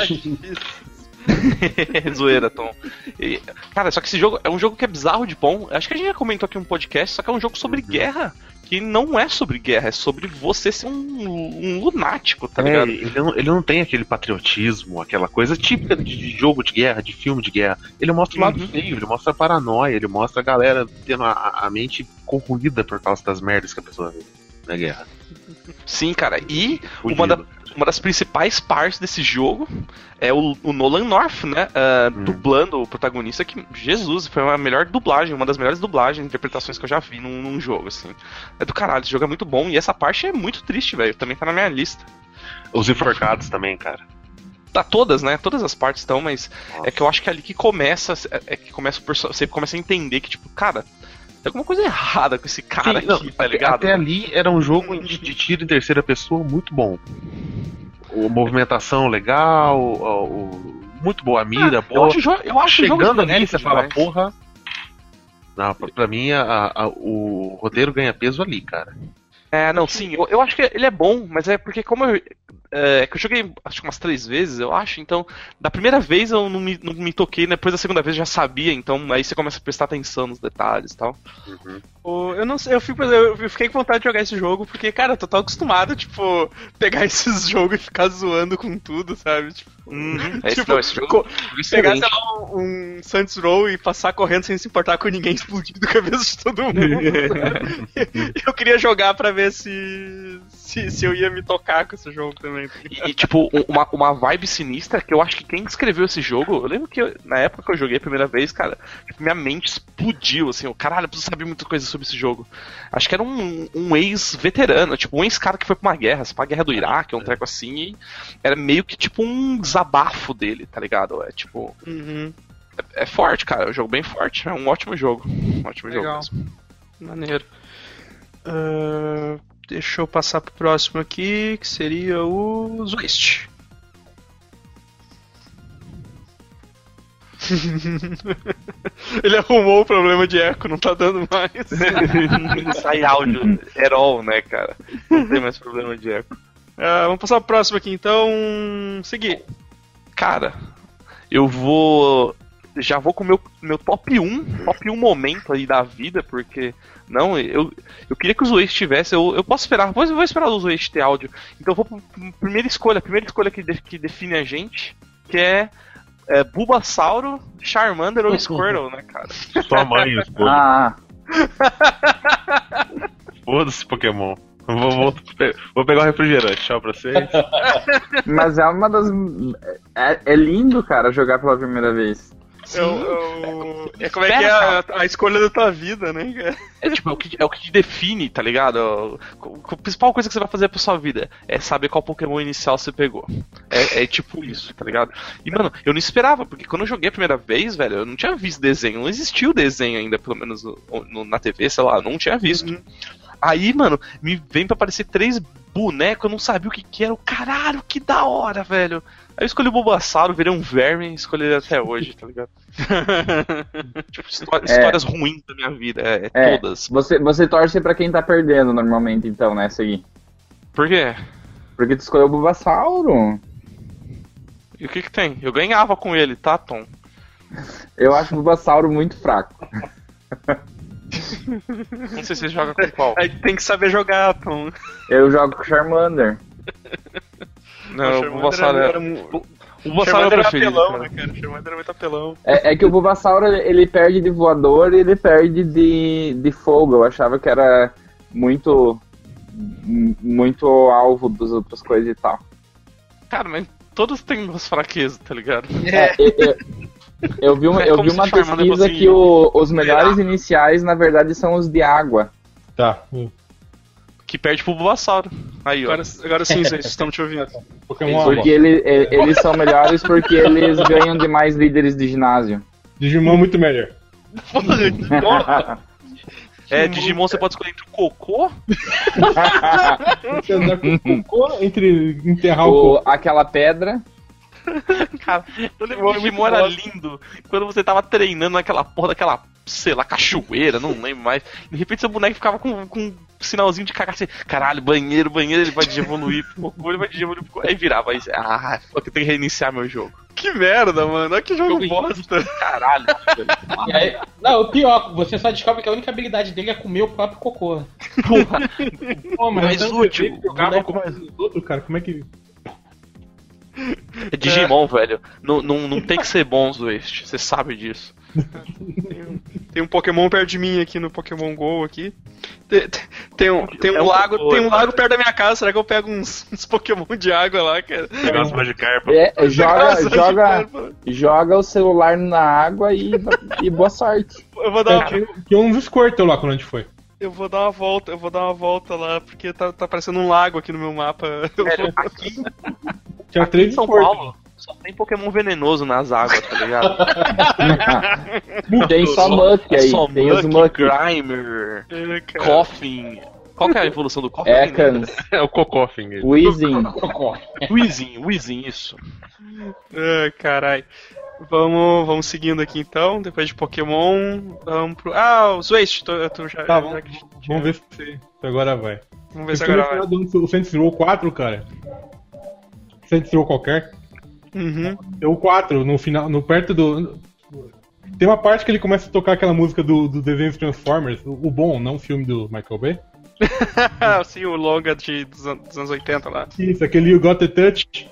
F: Zoeira, Tom. E, cara, só que esse jogo é um jogo que é bizarro de bom. Acho que a gente já comentou aqui no podcast, só que é um jogo sobre guerra. Que não é sobre guerra, é sobre você ser um, um lunático, tá
C: É,
F: ligado?
C: ele, não, ele não tem aquele patriotismo, aquela coisa típica de, jogo de guerra, de filme de guerra. Ele mostra o lado
F: Uhum.
C: feio, ele mostra a paranoia, ele mostra a galera tendo a, a mente corroída por causa das merdas que a pessoa vê na guerra.
F: Sim, cara. E uma, da- uma das principais partes desse jogo é o, o Nolan North, né? ah,
C: Hum.
F: Dublando o protagonista, que, Jesus, foi a melhor dublagem, uma das melhores dublagens, interpretações que eu já vi num, num jogo, assim. É do caralho, esse jogo é muito bom e essa parte é muito triste, velho. Também tá na minha lista.
C: Os enforcados também, cara.
F: Tá todas, né? Todas as partes estão, mas
C: Nossa.
F: é que eu acho que é ali que começa, é, é que começa o você começa a entender que, tipo, cara, tem alguma coisa errada com esse cara
C: Sim, não,
F: aqui, tá
C: até-
F: ligado?
C: Até ali era um jogo de, de tiro em terceira pessoa muito bom. O movimentação legal, o, o- muito boa a mira,
F: eu
C: boa.
F: acho, eu acho o jogo
C: Chegando ali, você fala, porra. Não, pra, pra mim a- a- o roteiro ganha peso ali, cara.
F: É, não, sim, eu, eu acho que ele é bom, mas é porque como eu. É, é que eu joguei acho que umas três vezes, eu acho, então. Da primeira vez eu não me, não me toquei, né, depois da segunda vez eu já sabia, então aí você começa a prestar atenção nos detalhes e tal.
A: O- Eu não sei, eu, fico, eu fiquei com vontade de jogar esse jogo, porque, cara, eu tô tão acostumado, tipo, pegar esses jogos e ficar zoando com tudo, sabe? Tipo,
F: Uhum. Esse,
A: Tipo,
F: não, esse jogo,
A: co-
F: jogo é
A: pegar, sei lá, um, um Saints Row e passar correndo sem se importar com ninguém explodindo a cabeça de todo mundo. eu queria jogar pra ver se, se, se eu ia me tocar com esse jogo também.
F: E, e, tipo, um- uma, uma vibe sinistra que eu acho que quem escreveu esse jogo, eu lembro que eu- na época que eu joguei a primeira vez, cara, tipo, minha mente explodiu, assim, eu, caralho, eu preciso saber muita coisa sobre esse jogo. Acho que era um, um ex-veterano, tipo, um ex-cara que foi pra uma guerra, pra a guerra do Iraque, um treco assim, e era meio que tipo um desabafo dele, tá ligado? É tipo,
A: Uhum,
F: é, é forte, cara, é um jogo bem forte, é um ótimo jogo. Um ótimo
A: Legal.
F: jogo mesmo.
A: maneiro. Ah, deixa eu passar pro próximo aqui, que seria o Zwist. Ele arrumou o problema de eco, não tá dando mais.
F: Sai áudio, herol, né, cara? Não tem mais problema de eco.
A: Ah, vamos passar pro próximo aqui, então. Seguir.
F: Cara, eu vou. Já vou com o meu, meu top 1, top 1 momento aí da vida, porque. Não, eu, eu queria que o Zoeste tivesse. Eu, eu posso esperar, vou, vou esperar o Zoeste ter áudio. Então eu vou pra primeira escolha, a primeira escolha que, de- que define a gente, que é, é Bulbasauro, Charmander ou Squirtle, né, cara?
C: Sua mãe, foda-
B: Ah,
C: foda-se Pokémon. Vou, vou, vou pegar o refrigerante, tchau pra vocês.
B: mas é uma das. É, é lindo, cara, jogar pela primeira vez.
A: É, o- é o- é como é que é a, a escolha da tua vida, né?
F: É tipo, é o que, é o que te define, tá ligado? A, a principal coisa que você vai fazer pra sua vida é saber qual Pokémon inicial você pegou. É, é tipo isso, tá ligado? E, mano, eu não esperava, porque quando eu joguei a primeira vez, velho, eu não tinha visto desenho. Não existiu desenho ainda, pelo menos no- no- na TV, sei lá, não tinha visto. Aí, mano, me vem pra aparecer três bonecos, eu não sabia o que que era. Eu, Caralho, que da hora, velho. Aí eu escolhi o Bulbasauro, virei um verme e escolhi ele até hoje, tá ligado? tipo, histó- histórias ruins da minha vida, é, é
B: É,
F: todas.
B: Você, você torce pra quem tá perdendo normalmente, então, nessa aí.
F: Por quê?
B: Porque tu escolheu o Bulbasauro.
F: E o que que tem? Eu ganhava com ele, tá, Tom?
B: Eu acho o Bulbasauro muito fraco.
F: Não sei se você joga com qual.
A: Aí tem que saber jogar, Tom.
B: Eu jogo com o Charmander.
F: Não, o
A: era-
F: é... O Bulbasauro é o
A: era
F: preferido,
A: apelão,
F: cara.
A: né, cara? Charmander era muito apelão.
B: É, é que o Bulbasauro ele perde de voador e ele perde de, de fogo. Eu achava que era muito muito alvo das outras coisas e tal.
F: Cara, mas todos têm umas fraquezas, tá ligado?
B: É, eu, eu- eu vi uma,
F: É
B: eu vi uma pesquisa
F: fosse
B: que o- os melhores iniciais, na verdade, são os de água.
D: Tá. hum.
F: Que perde pro Bulbasauro. Aí, ó.
A: Agora, agora sim, Zé, estamos te ouvindo.
D: Pokémon
B: Porque ele- e- eles são melhores porque eles ganham de mais líderes de ginásio.
D: Digimon é muito melhor.
F: É, Digimon você pode escolher entre o cocô
D: entre enterrar o
B: O-
D: cocô.
B: aquela pedra.
F: Cara, eu lembro que o Digimon era lindo quando você tava treinando naquela porra daquela, sei lá, cachoeira, não lembro mais. De repente seu boneco ficava com, com um sinalzinho de cagar assim, caralho, banheiro, banheiro, ele vai evoluir pro cocô, ele vai evoluir. Aí virava, aí, ah, fuck, eu tenho que reiniciar meu jogo.
A: Que merda, mano. Olha que jogo
F: Jogo
A: bosta.
F: Caralho, velho.
E: E aí- não, o pior, você só descobre que a única habilidade dele é comer o próprio cocô.
F: porra.
D: Pô, mas
F: mais útil,
D: jogava com
F: mais
D: os outros, cara. Como é que.
F: É Digimon, velho. Não, não, não tem que ser bons este, você sabe disso.
A: Tem um Pokémon perto de mim aqui no Pokémon GO aqui. Tem, tem- tem um, tem um
F: É um
A: lago,
F: Cocô,
A: tem um lago perto da minha casa. Será que eu pego uns, uns Pokémon de água lá, cara?
C: Pegar umas Magikarp.
B: É, joga, joga, joga o celular na água e, e boa sorte.
A: Eu vou dar,
D: É, tinha, uns Squirtle lá quando a gente foi.
A: Eu vou dar uma volta, eu vou dar uma volta lá, porque tá, tá parecendo um lago aqui no meu mapa. Vou-
F: aqui,
D: Tinha
F: aqui
D: três
F: em São
D: Squirtle.
F: Paulo só tem Pokémon venenoso nas águas, tá ligado?
B: Tem só Muck aí,
F: Só
B: tem os
F: Muck,
B: Muck.
F: Grimer,
A: É.
F: Coffin. Qual que é a evolução do Coffin?
B: Ekans,
C: É o Cocoffin.
B: Weezing.
F: Weezing, Weezing, isso.
A: Ai, carai. Vamos, vamos seguindo aqui então. Depois de Pokémon, vamos pro. Ah, o Zwaste, tu, tu já.
D: Tá,
A: já
D: vamos,
A: tinha-
D: vamos ver se, se agora vai.
A: Vamos ver se
D: Eu fui
A: agora
D: no
A: vai.
D: final do O Saints Row 4, cara. Saints Row qualquer.
A: Uhum.
D: O 4, no final, no perto do. Tem uma parte que ele começa a tocar aquela música do, do desenho Transformers, o, o bom, não o filme do Michael Bay.
A: Sim, o longa de, dos anos 80 lá.
D: Isso, aquele You Got the Touch.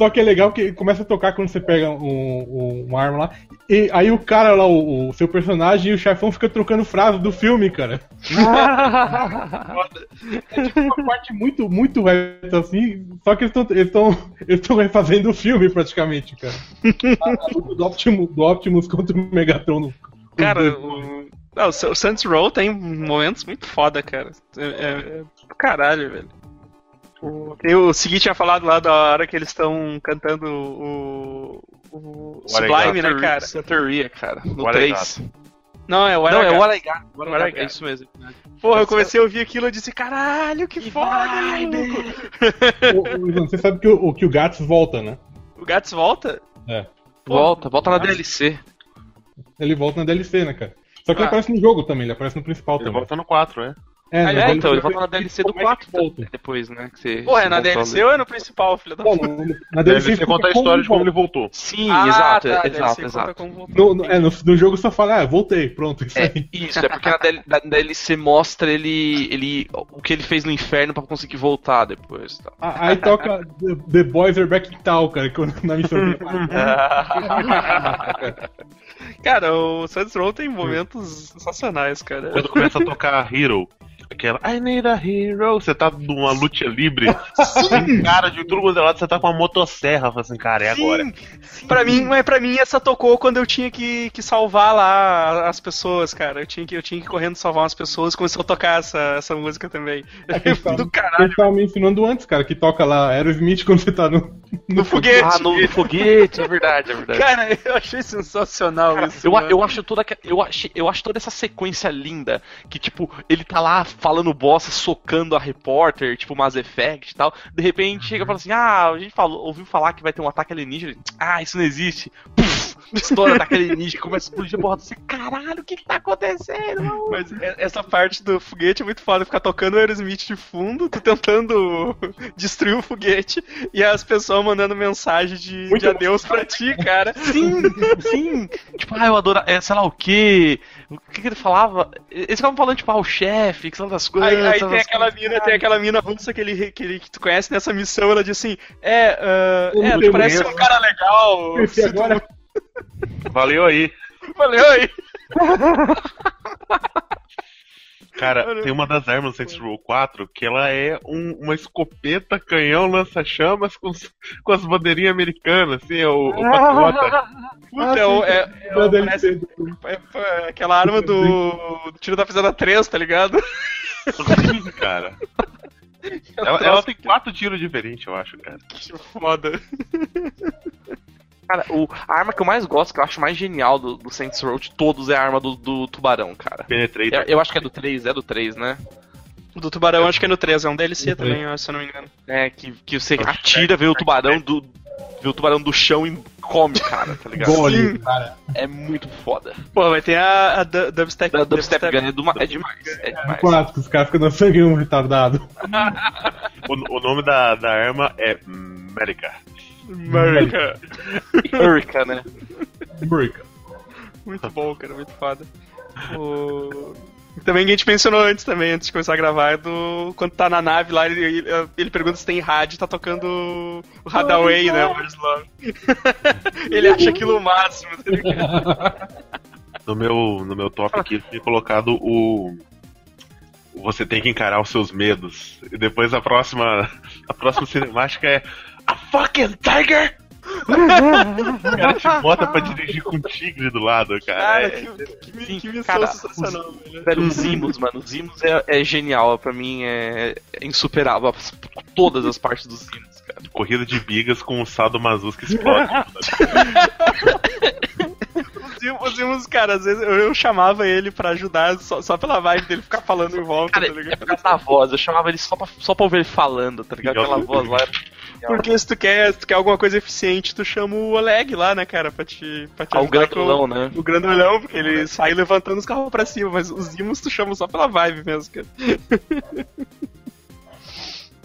D: Só que é legal que começa a tocar quando você pega um, um- uma arma lá. E aí o cara lá, o, o seu personagem e o chefão fica trocando frases do filme, cara. é tipo uma parte muito, muito reta assim. Só que eles estão eles tão, eles tão refazendo o filme praticamente, cara. A, a luta do Optimus, do Optimus contra o Megatron. no-
A: Cara, o. Não, o Sa- o Saints Row tem momentos muito foda, cara. É, é, é caralho, velho. O, tem o Segui tinha falado lá da hora que eles estão cantando o. O Sublime, né, cara?
F: Santeria, cara. No
C: What I
F: 3.
A: Não, é o
F: Não, é o
A: What
F: What I Got. What
A: What I
F: Got. É isso mesmo.
A: Porra, eu comecei a ouvir aquilo e disse, caralho, que foda,
F: vibe!
A: maluco.
D: Você sabe que o, que o Gats volta, né?
A: O Gats volta?
D: É.
F: Volta, volta na DLC.
D: Ele volta na DLC, né, cara? Só que ele
A: Ah.
D: aparece no jogo também, ele aparece no principal
C: Ele
D: também.
C: volta no 4, é.
D: É,
A: Ah, é,
F: É,
D: DLC
F: então, ele volta na DLC do
D: como é que
F: 4
D: volta?
F: depois, né? Que você,
A: Porra, é
F: você
A: na. DLC ou é no principal, filho da puta?
D: no- na DLC
C: ser conta a história de como ele voltou.
F: Sim,
A: Ah,
F: exato,
A: tá,
F: exato,
A: conta
F: exato.
A: voltou.
D: No, no- é, no, no jogo só fala, ah, voltei, pronto, isso
F: É,
D: aí.
F: isso, é porque na DL na DLC mostra ele, ele. o que ele fez no inferno pra conseguir voltar depois. Tá?
D: Ah, Aí toca The, The Boys Are Back in Town, cara, quando- na missão que ele faz.
A: Cara, o Saints Row tem momentos sensacionais, cara.
C: Quando começa a tocar Hero, aquela I need a hero, você tá numa luta livre, um cara de tudo quanto é lado, você tá com uma motosserra, fala assim, cara, é agora.
A: Pra mim, mas pra mim essa tocou quando eu tinha que, que salvar lá as pessoas, cara. Eu tinha que, eu tinha que ir correndo salvar umas pessoas, começou a tocar essa, essa música também. Do
D: A
A: caralho.
D: gente tava mencionando antes, cara, que toca lá Aerosmith quando você tá no.
A: No foguete.
F: Ah, no, no foguete, é verdade, é verdade.
A: Cara, eu achei sensacional isso.
F: Eu,
A: mano.
F: eu acho toda eu achei, eu acho toda essa sequência linda que tipo ele tá lá falando bosta, socando a repórter, tipo Mass Effect e tal. De repente chega e fala assim: "Ah, a gente falou, ouviu falar que vai ter um ataque alienígena". Ah, isso não existe. Puf, estoura ataque alienígena, começa a explodir a porra. Você, caralho, o que que tá acontecendo? maluco?"
A: Mas e- essa parte do foguete é muito foda, ficar tocando o Aerosmith de fundo, tu tentando destruir o foguete e as pessoas mandando mensagem de,
D: Muito
A: de adeus pra ti, cara.
F: Sim, sim. Tipo, ah, eu adoro, é, sei lá o quê. O que que ele falava? Eles ficavam falando, tipo, ah, o chefe, que são das coisas.
A: Aí, aí tem
F: das
A: aquela
F: coisas.
A: mina, tem aquela mina russa que, ele, que, ele, que tu conhece nessa missão, ela diz assim, é,
D: Eu
A: é, tu parece
D: conheço.
A: um cara legal.
D: Esse agora.
C: Valeu aí.
A: Valeu aí.
C: Cara, tem uma das armas do Saints Row 4 que ela é um- uma escopeta, canhão, lança-chamas com, com as bandeirinhas americanas, assim, é o, o patriota.
A: Puta, é, é, é, parece, é- é aquela arma do, do tiro da pisada 3, tá ligado?
C: Sim, cara. Ela, ela tem quatro tiros diferentes, eu acho, cara.
A: Que foda.
F: Cara, o, a arma que eu mais gosto, que eu acho mais genial do, do Saints Row de todos é a arma do, do tubarão, cara.
C: Penetrator.
F: Eu, eu acho que é do 3, é do 3, né?
A: Do tubarão acho que é no 3, é um DLC também, ó, se eu não me engano.
F: É, que, que você atira, vê o tubarão do. Vê o tubarão do chão e come, cara, tá ligado?
D: Gole, cara.
F: É muito foda.
A: Pô, vai ter a, a du- Dubstep.
F: Da Dubstep Gun é, do, é demais. É demais.
D: Clássico, os caras ficam sangue um retardado.
C: O, o nome da, da arma é America.
A: America.
F: Né?
D: Burka.
A: Muito bom, cara, muito foda. O... Também que a gente mencionou antes também, antes de começar a gravar, é do. Quando tá na nave lá, ele, ele, pergunta se tem rádio tá tocando o Hadaway, né? O ele acha aquilo o máximo, tá ligado?
C: No meu, no meu top aqui, eu tinha colocado o. o Você tem que encarar os seus medos. E depois a próxima. A próxima cinemática é. A fucking tiger! o cara te bota pra dirigir com um tigre do lado, cara.
A: Cara,
C: É-
A: que, que,
F: Sim,
A: que missão
F: cara,
A: sensacional, velho.
F: Velho, os Zimos, mano. Os Zimos é, é genial. Pra mim é, é insuperável. Todas as partes dos Zimos, cara.
C: Corrida de bigas com um saldo Mazus que explode.
A: Os Zimos- Os Zimos, cara, às vezes eu, eu chamava ele pra ajudar só, só pela vibe dele ficar falando em volta,
F: Cara,
A: tá
F: é
A: ligado?
F: por causa da voz. Eu chamava ele só pra, só pra ouvir ele falando, tá ligado? Aquela voz lá. era-
A: Porque se tu quer, se tu quer alguma coisa eficiente, tu chama o Oleg lá, né, cara, pra te, pra te
F: Ah, o grandolão, né?
A: O grandolhão, porque ele sai levantando os carros pra cima, mas os imos tu chama só pela vibe mesmo, cara.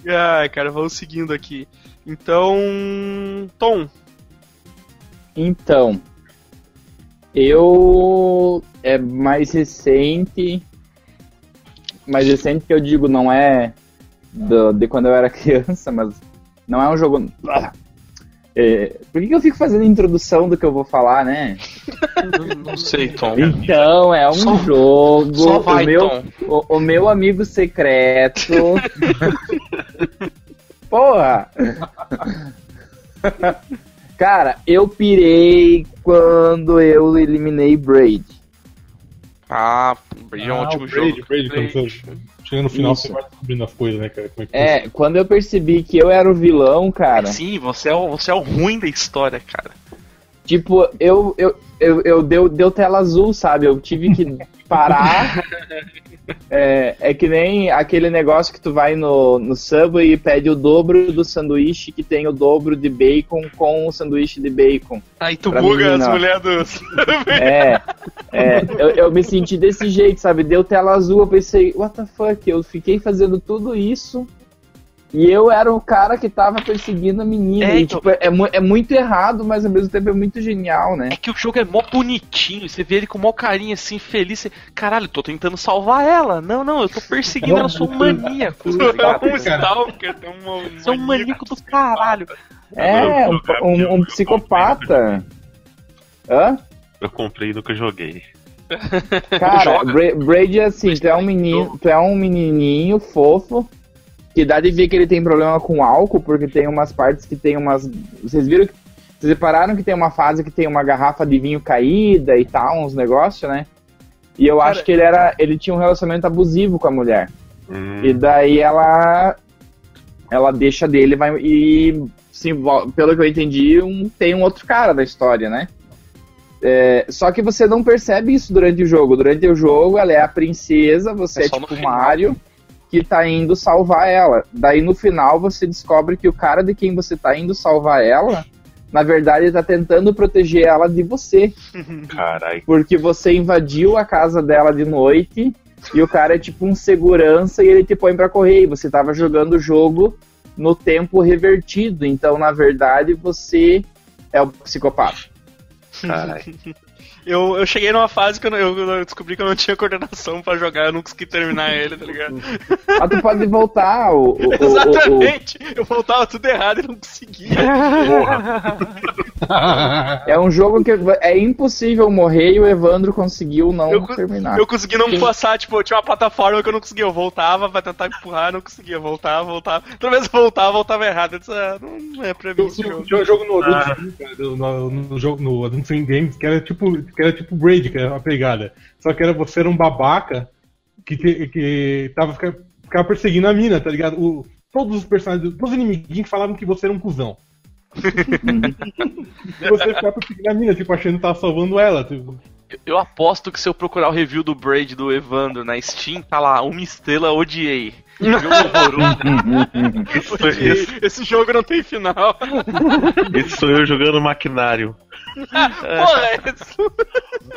A: Ai, cara, vamos seguindo aqui. Então. Tom,
B: Então, eu é mais recente, mais recente que eu digo não é do- de quando eu era criança, mas não é um jogo. Ah! É, por que, que eu fico fazendo introdução do que eu vou falar, né?
F: Não sei, Tom.
B: Então, é um
F: Só-
B: jogo.
F: Só vai,
B: o, meu, o, o meu amigo secreto. Porra! Cara, eu pirei quando eu eliminei Braid.
F: Ah, Braid é um
D: Ah,
F: ótimo
D: o Braid,
F: jogo.
D: Braid, quando você chega no final,
B: Isso.
D: você vai descobrindo as coisas, né, cara? Como é que
B: É, quando eu percebi que eu era o vilão, cara,
F: Sim, você é, o, você é o ruim da história, cara.
B: tipo, eu, eu, eu, eu deu, deu tela azul, sabe? Eu tive que parar. É, é que nem aquele negócio que tu vai no, no Subway e pede o dobro do sanduíche que tem o dobro de bacon com o sanduíche de bacon.
A: aí tu buga
B: mim,
A: as mulheres dos.
B: É, é eu, eu me senti desse jeito, sabe? Deu tela azul, eu pensei, what the fuck? Eu fiquei fazendo tudo isso e eu era o cara que tava perseguindo a menina.
F: É,
B: e,
F: então-
B: tipo, é, mu- é muito errado, mas ao mesmo tempo é muito genial, né?
F: É que o jogo é mó bonitinho, você vê ele com mó carinha assim, feliz. Você, Caralho, eu tô tentando salvar ela. Não, não, eu tô perseguindo ela, eu sou um maníaco. tá ligado?
A: um stalker, tem uma.
F: Você é um maníaco do caralho.
B: É, um, um- um psicopata. Hã?
C: Eu comprei no que eu joguei.
B: Cara,
F: Joga.
B: Bra Braid é assim, tu é um menino, tu é um menininho fofo, que dá de ver que ele tem problema com álcool, porque tem umas partes que tem umas. Vocês viram que. Vocês repararam que tem uma fase que tem uma garrafa de vinho caída e tal, uns negócios, né? E eu
A: Cara-
B: acho que ele era. ele tinha um relacionamento abusivo com a mulher.
C: Hum,
B: E daí ela. Ela deixa dele e vai. E. Pelo que eu entendi, um, tem um outro cara da história, né? É, só que você não percebe isso durante o jogo. Durante o jogo, ela é a princesa, você
F: É
B: é, tipo o
F: final.
B: Mario que tá indo salvar ela. Daí no final você descobre que o cara de quem você tá indo salvar ela, na verdade, tá tentando proteger ela de você.
C: Caralho.
B: Porque você invadiu a casa dela de noite e o cara é tipo um segurança e ele te põe pra correr. E você tava jogando o jogo no tempo revertido. Então, na verdade, você é o psicopata.
C: Caralho.
A: Eu, eu cheguei numa fase que eu, eu- eu descobri que eu não tinha coordenação pra jogar, eu não consegui terminar ele, tá ligado?
B: Mas tu pode voltar. O, o- o- o-
A: Exatamente! Eu voltava tudo errado e não conseguia.
B: é um jogo que é impossível morrer e o Evandro conseguiu não
A: Eu,
B: terminar.
A: eu consegui não passar, tipo, tinha uma plataforma que eu não conseguia. Eu voltava pra tentar empurrar, não conseguia. Voltava, voltava. Toda vez que eu voltava, voltava errado. Eu disse, ah, não é pra mim esse jogo.
D: Tinha um jogo no, no, cara, no, no, no jogo no Adventure Games que era tipo que era tipo Braid, que era a pegada. Só que era você era um babaca que, te- que tava ficava, ficava perseguindo a mina, tá ligado? O, todos os personagens, todos os inimiguinhos falavam que você era um cuzão. e você ficava perseguindo a mina, tipo, achando que tava salvando ela. Tipo.
F: Eu aposto que se eu procurar o review do Braid do Evandro na Steam, tá lá, uma estrela odiei. Jogo horroroso.
C: Isso, esse,
A: Esse jogo não tem final.
C: esse sou eu jogando maquinario.
A: Porra, é isso.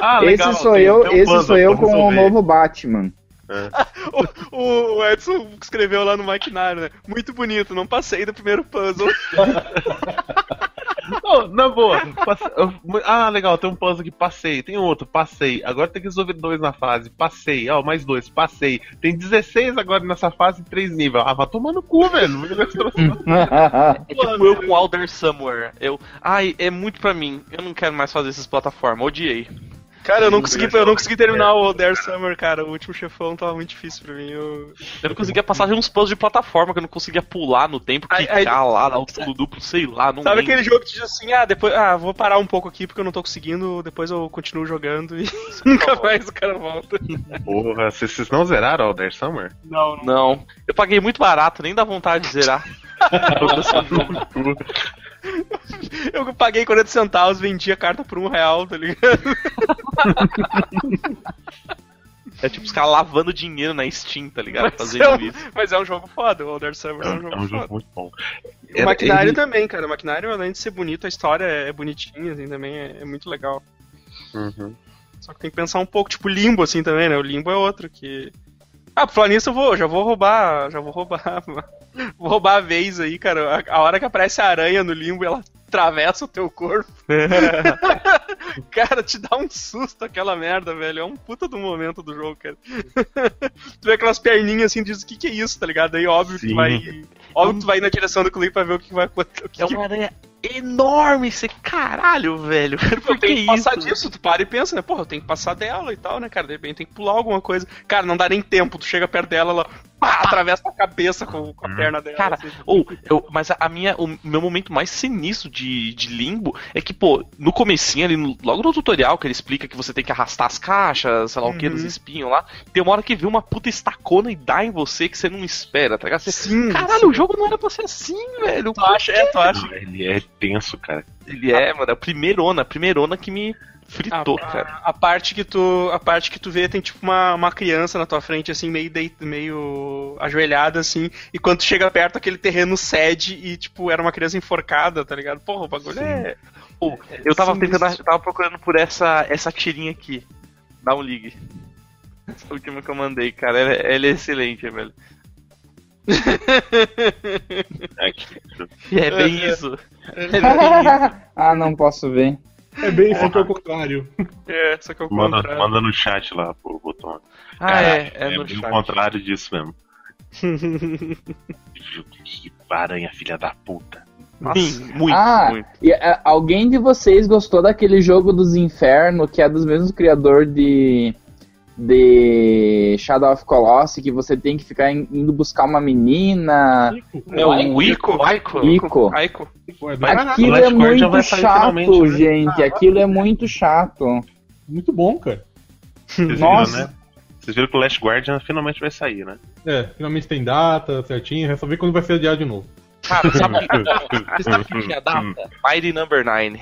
C: Ah,
B: esse sou
C: tem-
B: eu,
C: tem um
B: esse sou eu com o novo Batman.
A: O, o Edson escreveu lá no maquinário, né? Muito bonito, não passei do primeiro puzzle.
C: Não, na boa. passe- Ah, legal, tem um puzzle que passei. Tem outro, passei. Agora tem que resolver dois na fase. Passei. Ó, mais dois, passei. Tem 16 agora nessa fase, três níveis. Ah, vai tomar no cu, velho.
F: É tipo eu com Alder Somewhere. Eu, ai, é muito pra mim. Eu não quero mais fazer essas plataformas. Odiei.
A: Cara, eu não consegui, eu não consegui terminar o Dare Summer, cara. O último chefão tava muito difícil pra mim. Eu...
F: Eu não conseguia passar de uns puzzles de plataforma que eu não conseguia pular no tempo,
A: Aí-
F: clicar lá, dar o pulo duplo, sei lá, não
A: Sabe
F: lembro.
A: aquele jogo que diz assim, ah, depois, ah, vou parar um pouco aqui porque eu não tô conseguindo, depois eu continuo jogando e nunca mais o cara volta.
C: Porra, vocês vocês não zeraram o Dare Summer?
A: Não, não.
F: Não, eu paguei muito barato, nem dá vontade de zerar.
A: Eu paguei 40 centavos, vendi a carta por um real, tá ligado?
F: É tipo os caras lavando dinheiro na Steam, tá ligado?
A: Mas
F: Fazendo
A: é, um,
F: isso.
A: mas é um jogo foda, o Elder Summer é um
C: É
A: jogo
C: um jogo
A: foda.
C: muito bom.
A: O maquinário
C: ele-
A: também, cara. O maquinário, além de ser bonito, a história é bonitinha, assim, também é, é muito legal.
C: Uhum.
A: Só que tem que pensar um pouco, tipo, limbo, assim, também, né? O limbo é outro que. Ah, por falar nisso, eu vou, já vou roubar. Já vou roubar. vou roubar a vez aí, cara. A, a hora que aparece a aranha no limbo, ela atravessa o teu corpo. cara, te dá um susto aquela merda, velho. É um puta do momento do jogo, cara. tu vê aquelas perninhas assim, diz o que, que é isso, tá ligado? Aí óbvio que
C: Sim.
A: tu vai. Óbvio que tu vai ir na direção do clipe pra ver o que vai acontecer. o que
F: É
A: que
F: uma aranha enorme, você caralho, velho. Por
A: eu tenho que
F: que
A: passar
F: isso?
A: disso, tu para e pensa, né? Porra, eu tenho que passar dela e tal, né, cara? De repente tem que pular alguma coisa. Cara, não dá nem tempo, tu chega perto dela, ela pá, atravessa a cabeça com, com a perna dela.
F: Cara,
A: assim.
F: ou, eu, mas a, minha, o meu momento mais sinistro de, de limbo é que, pô, no comecinho ali, no- logo no tutorial que ele explica que você tem que arrastar as caixas, sei lá o que,
A: Uhum.
F: dos espinhos lá, tem uma hora que vê uma puta estacona e dá em você que você não espera, tá ligado? Você,
A: Sim,
F: Caralho,
A: sim.
F: o jogo não era pra ser assim, velho.
A: Tu acha, é, tu acha.
C: Ele é tenso, cara.
F: Ele é, mano, é a primeirona, a primeirona que me fritou,
A: a,
F: cara.
A: a, a parte que tu a parte que tu vê tem tipo uma, uma criança na tua frente assim meio deit- meio ajoelhada assim e quando tu chega perto aquele terreno cede e tipo era uma criança enforcada tá ligado porra o bagulho é
F: Pô, eu tava
A: Sim,
F: tentando, eu tava procurando por essa, essa tirinha aqui. Dá um ligue. Essa última que eu mandei, cara, ela, ela é excelente, velho.
C: É
F: é bem isso. É
B: ah, não posso ver.
D: É bem isso aqui ao contrário.
A: é só que eu
C: Manda,
A: contrário.
C: manda no chat lá, pô, botão.
F: Ah, é, é no
C: bem
F: chat.
C: o contrário disso mesmo. que aranha, filha da puta.
F: Sim, muito,
B: Ah,
F: muito.
B: E é, alguém de vocês gostou daquele jogo dos infernos, que é dos mesmos criadores de, de Shadow of Colossus, que você tem que ficar in- indo buscar uma menina?
A: é o Ico
F: Ico.
B: Ico.
A: Aiko
D: Pô, é.
B: Aquilo é
C: Guardian
B: muito chato,
C: né?
B: gente. Aquilo é muito chato.
D: Muito bom, cara.
C: Vocês
B: Nossa.
C: viram, né? Vocês viram que o Last Guardian finalmente vai sair, né?
D: É, finalmente tem data certinho, é só ver quando vai ser adiado de novo.
F: Cara, sabe, você sabe o que é a data? Mighty Number 9.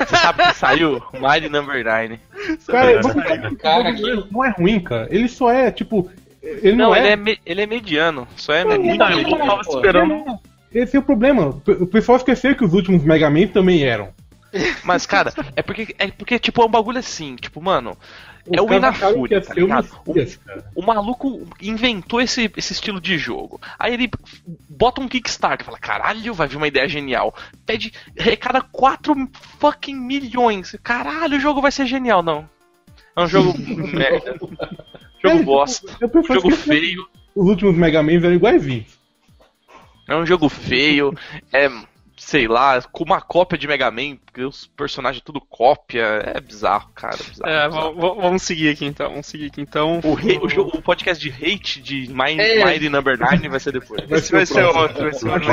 F: Você sabe que saiu? Mighty Number 9.
D: Cara,
C: É,
D: você sabe
E: Cara,
D: não é- é ruim, cara. Ele só é, tipo. Ele não,
F: Não,
D: é.
F: ele é, me- ele é mediano. Só é
C: Então, eu
F: mediano.
C: tava
E: pô.
C: esperando.
D: Esse é o problema. O pessoal esqueceu que os últimos Mega Man também eram.
F: Mas, cara, é porque, é porque, tipo, é um bagulho assim, tipo, mano.
D: Os
F: É o Inafune, tá
D: o
F: ligado?
D: Cara.
F: O maluco inventou esse, esse estilo de jogo. Aí ele bota um Kickstarter, fala, caralho, vai vir uma ideia genial. Pede, arrecada 4 fucking milhões. Caralho, o jogo vai ser genial, não. É um jogo merda. Jogo bosta.
D: Eu
F: Jogo feio.
D: os últimos Mega Man eram iguaizinhos.
F: É um jogo feio. É, sei lá, com uma cópia de Mega Man, porque os personagens tudo cópia. É bizarro, cara. Bizarro,
A: é,
F: bizarro.
A: v- v- vamos seguir aqui então vamos seguir aqui então
F: O, rei- o jogo- o podcast de hate de Mind,
A: É.
F: Number 9 vai ser depois.
D: Vai
A: Esse vai
D: ser o
A: outro, vai ser outro.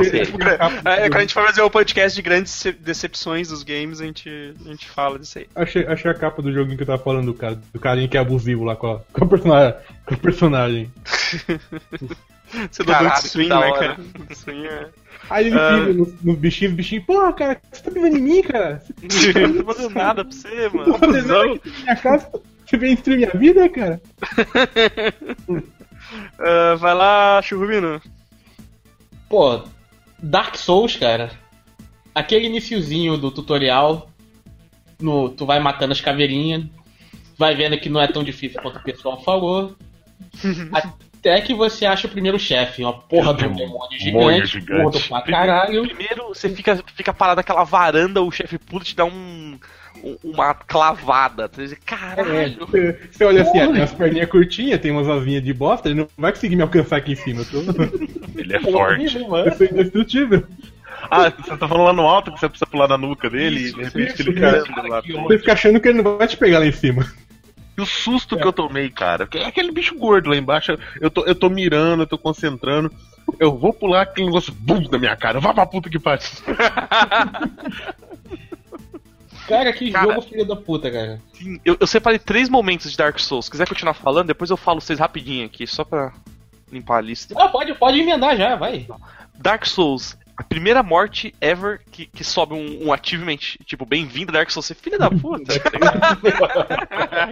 A: É, quando a gente for fazer o podcast de grandes dece- decepções dos games, a gente, a gente fala disso aí.
D: Achei, achei a capa do joguinho que eu tava falando do cara, do carinha que é abusivo lá com a, com a personagem. Com a personagem.
A: Você do Swing, né, cara? Swing é.
D: Aí ele
A: Ah.
D: pisa nos, nos bichinhos, os bichinhos, porra, cara, você tá pisando em mim, cara?
F: Eu não tô fazendo nada pra você,
D: tá
F: mano.
D: fazendo nada aqui na minha casa? Você vem destruir minha vida, cara?
A: Ah, vai lá, Churrubino.
E: Pô, Dark Souls, cara. Aquele iniciozinho do tutorial. No, tu vai matando as caveirinhas. Vai vendo que não é tão difícil quanto o pessoal falou. Até que você acha o primeiro chefe, uma porra de um demônio gigante,
C: gigante.
E: gordo pra caralho.
F: Primeiro, você fica, fica parado naquela varanda, o chefe puta te dá um, um- uma clavada. Você diz, Caralho.
D: Você, você olha assim, ah, tem umas perninhas curtinhas, tem umas asinhas de bosta, ele não vai conseguir me alcançar aqui em cima. Tô,
C: Ele é forte.
D: eu sou indestrutível.
C: Ah, você tá falando lá no alto que você precisa pular na nuca dele e de repente
D: isso,
C: ele cai.
D: Você fica achando que ele não vai te pegar lá em cima.
C: E o susto que eu tomei, cara. porque É aquele bicho gordo lá embaixo. Eu tô, eu tô mirando, eu tô concentrando. Eu vou pular aquele negócio bum na minha cara. Vá pra puta que pariu.
E: Cara, que
F: Cara.
E: jogo filho da puta, cara.
F: Sim, eu, eu separei três momentos de Dark Souls. Se quiser continuar falando, depois eu falo vocês rapidinho aqui, só pra limpar a lista.
E: Ah, pode, pode emendar já, vai.
F: Dark Souls, a primeira morte ever que, que sobe um, um achievement, tipo, bem-vindo Dark Souls. Você é filha da puta, tá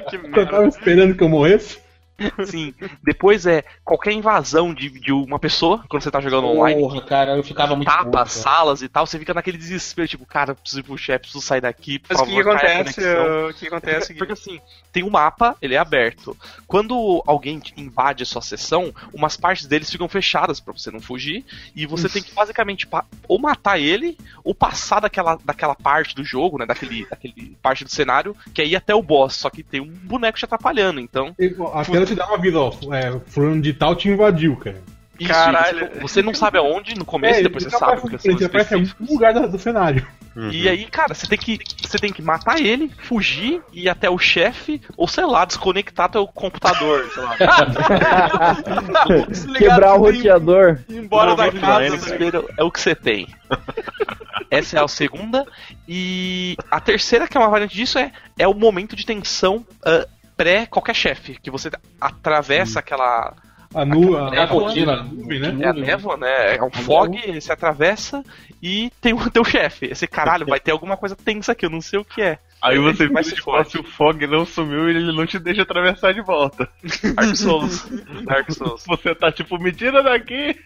D: Eu tava esperando que eu morresse.
F: Sim. Depois é qualquer invasão de, de uma pessoa, quando você tá jogando online.
E: Porra, cara, eu ficava muito
F: Tapa,
E: puto,
F: salas e tal, você fica naquele desespero, tipo, cara, eu preciso ir pro chefe, preciso sair daqui,
A: Mas o que, acontece? O que acontece?
F: Porque assim, tem um mapa, ele é aberto. Quando alguém te invade a sua sessão, umas partes deles ficam fechadas pra você não fugir. E você tem que basicamente ou matar ele, ou passar daquela, daquela parte do jogo, né? Daquele, daquele parte do cenário, que é ir até o boss. Só que tem um boneco te atrapalhando, então.
D: E, ó, Tela te dá uma vida, ó. É, fulano de tal te invadiu, cara.
F: Isso,
A: Caralho.
F: Você, você não sabe aonde no começo, depois você
D: ele
F: sabe, porque
D: frente, aparece em algum lugar do, do cenário.
C: Uhum.
F: E aí, cara, você tem que você tem que matar ele, fugir, ir até o chefe, ou sei lá, desconectar teu computador, sei lá.
B: Quebrar o roteador.
F: ir embora
A: No
F: da casa,
A: do
F: desespero, é o que você tem. Essa é a segunda. E a terceira, que é uma variante disso, é, é o momento de tensão ah, pré qualquer chefe. Que você atravessa aquela.
D: A, nu, a,
E: É a cortina.
D: nuvem, né?
F: É a névoa, né? É um fog, você atravessa e tem o teu chefe. Esse caralho, vai ter alguma coisa tensa aqui, eu não sei o que é.
C: Aí você
F: Mas
C: vira de
F: forte.
C: costas e o Fog não sumiu e ele não te deixa atravessar de volta.
F: Dark Souls. Dark Souls.
C: Você tá tipo, me tira daqui!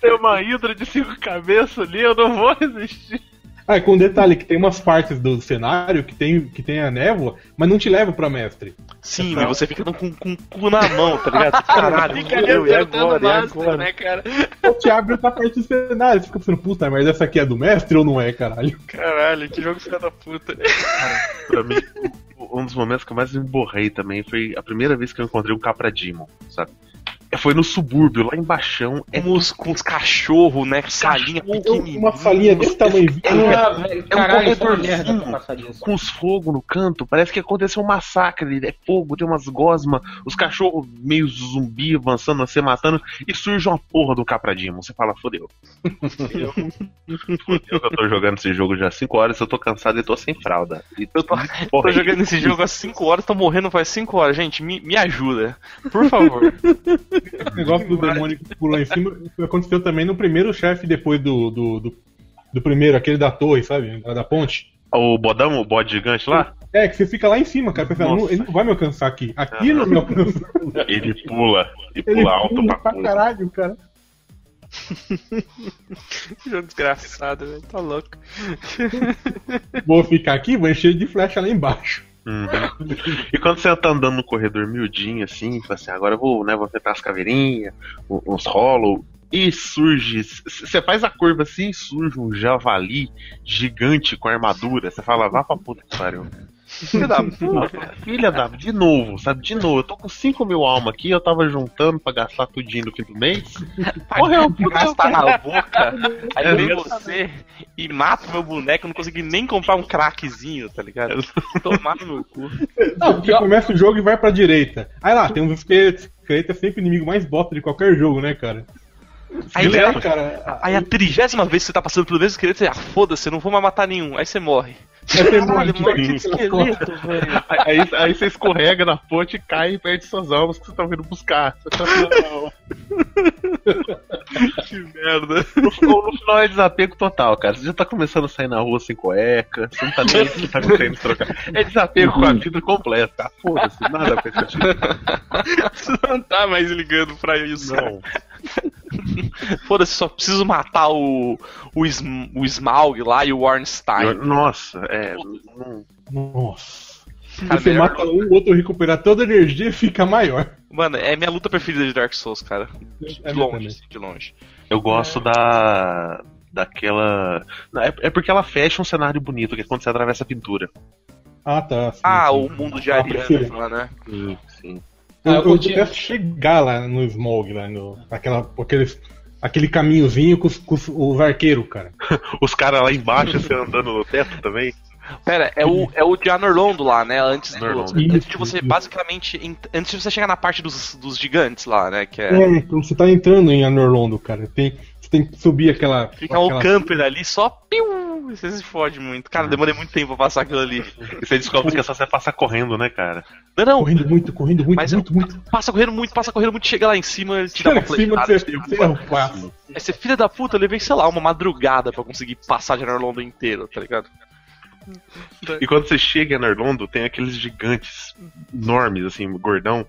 C: Tem uma hidra de cinco cabeças ali, eu não vou resistir.
D: Ah, com detalhe que tem umas partes do cenário que tem, que tem a névoa, mas não te leva pra mestre.
F: Sim, e você fica com, com o cu na mão, tá ligado? Caralho,
A: Fica
F: fudeu, e agora?
A: o
F: E
A: master,
F: agora?
A: né, cara?
D: Ou te abre outra parte do cenário, você fica pensando, puta, mas essa aqui é do mestre ou não é, caralho?
A: Caralho, que jogo filho da puta.
C: Pra mim, um dos momentos que eu mais me borrei também foi a primeira vez que eu encontrei um Capra Demon, sabe? Foi no subúrbio, lá embaixo. É
F: Com os, com os cachorros, né? Salinha pequenininha.
D: Uma salinha desse tamanho.
E: Ah, velho,
C: É um
E: caralho, é uma
C: corredorzinho.
E: merda pra passar disso.
C: com os fogos no canto, parece que aconteceu um massacre. É fogo, tem umas gosmas, os cachorros meio zumbi avançando, você matando, e surge uma porra do Capradimo. Você fala, fodeu. Fodeu. Fodeu que eu tô jogando esse jogo já há 5 horas, eu tô cansado e tô sem fralda. E
F: Eu tô, tô jogando esse jogo há 5 horas, tô morrendo faz 5 horas. Gente, me, me ajuda. Por favor.
D: Esse negócio do demônio que pulou em cima aconteceu também no primeiro chefe depois do, do, do, do primeiro, aquele da torre, sabe? Da ponte.
C: O bodão, o bode gigante lá,
D: É, que você fica lá em cima, cara, pensando,
C: Nossa.
D: ele não vai me alcançar aqui. Aqui não me alcança.
C: ele pula e
D: Ele
C: pula alto
D: pula
C: pra
D: pra
C: pula.
D: caralho, cara.
A: Que jogo desgraçado, velho. Tá louco.
D: Vou ficar aqui, vou encher de flecha lá embaixo.
C: Uhum. E quando você tá andando no corredor miudinho assim, fala assim, agora eu vou, né, vou tentar as caveirinhas, uns hollow, e surge. Você faz a curva assim e surge um javali gigante com armadura. Você fala, vá pra puta que pariu. Filha da puta, filha da. De novo, sabe? De novo. Eu tô com 5 mil almas aqui, eu tava juntando pra gastar tudinho no fim do mês. Morreu.
F: Gastar na boca. Aí vem você e mata o meu boneco, eu não consegui nem comprar um craquezinho, tá ligado? Tomar no meu cu.
D: Não, porque começa o jogo e vai pra direita. Aí lá, tem uns esqueletos. Esqueleto é sempre o inimigo mais bosta de qualquer jogo, né, cara?
F: Aí,
D: Ele é,
F: cara,
D: cara.
F: aí a trigésima vez que você tá passando pelo mesmo esqueleto, você, ah, foda-se, eu não vou mais matar nenhum. Aí você morre.
D: É ter
F: Caralho,
D: morte.
F: mano, que esqueleto, velho.
C: Aí, aí você escorrega na ponte e cai e perde suas almas que você tá vindo buscar. Você tá.
F: Que merda.
C: No, no final é desapego total, cara. Você já tá começando a sair na rua sem cueca, você não tá nem você tá querendo trocar. É desapego com a vida completa, tá? Foda-se, nada sentido.
A: Você não tá mais ligando pra isso.
C: Não.
F: Foda-se, só preciso matar o, o, Sm- o Smaug lá e o Ornstein.
C: Eu- nossa, é.
D: Nossa.
F: Cara,
D: você
F: melhor-
D: mata um, o outro recupera toda a energia e fica maior.
F: Mano, é minha luta preferida de Dark Souls, cara. De
D: É
F: longe, assim, de longe.
C: Eu gosto da. daquela. Não, É, é porque ela fecha um cenário bonito, que é quando você atravessa a pintura.
D: Ah, tá. sim,
F: Ah,
D: sim.
F: o mundo de
D: Ah,
F: Ariana lá, né?
C: Sim, sim.
D: Eu,
E: Ah, eu
D: eu
E: curti-
D: chegar lá no Smog, lá no. Aquela, aqueles, aquele caminhozinho com os, com os, os arqueiros, cara.
C: Os caras lá embaixo, você andando no teto também.
F: Pera, é o, é o de Anorlondo lá, né? Antes, do,
C: Anorlondo.
F: antes de você, basicamente, antes de você chegar na parte dos, dos gigantes lá, né? Que é,
D: É, quando você tá entrando em Anorlondo, cara. Tem, tem que subir aquela.
F: fica o
D: aquela...
F: camper ali, só piu, você se fode muito. Cara, demorei muito tempo pra passar aquilo ali.
C: E você descobre que é só você passar correndo, né, cara?
F: Não, não,
D: Correndo muito, correndo muito,
F: Mas
D: muito, muito.
F: passa correndo muito, passa correndo muito, chega lá em cima, te dá uma
D: Em cima você, você é um passo.
F: Aí você, filha da puta, eu levei, sei lá, uma madrugada pra conseguir passar de Anorlondo inteiro, tá ligado?
C: E quando você chega em Orlando, tem aqueles gigantes enormes, assim, gordão.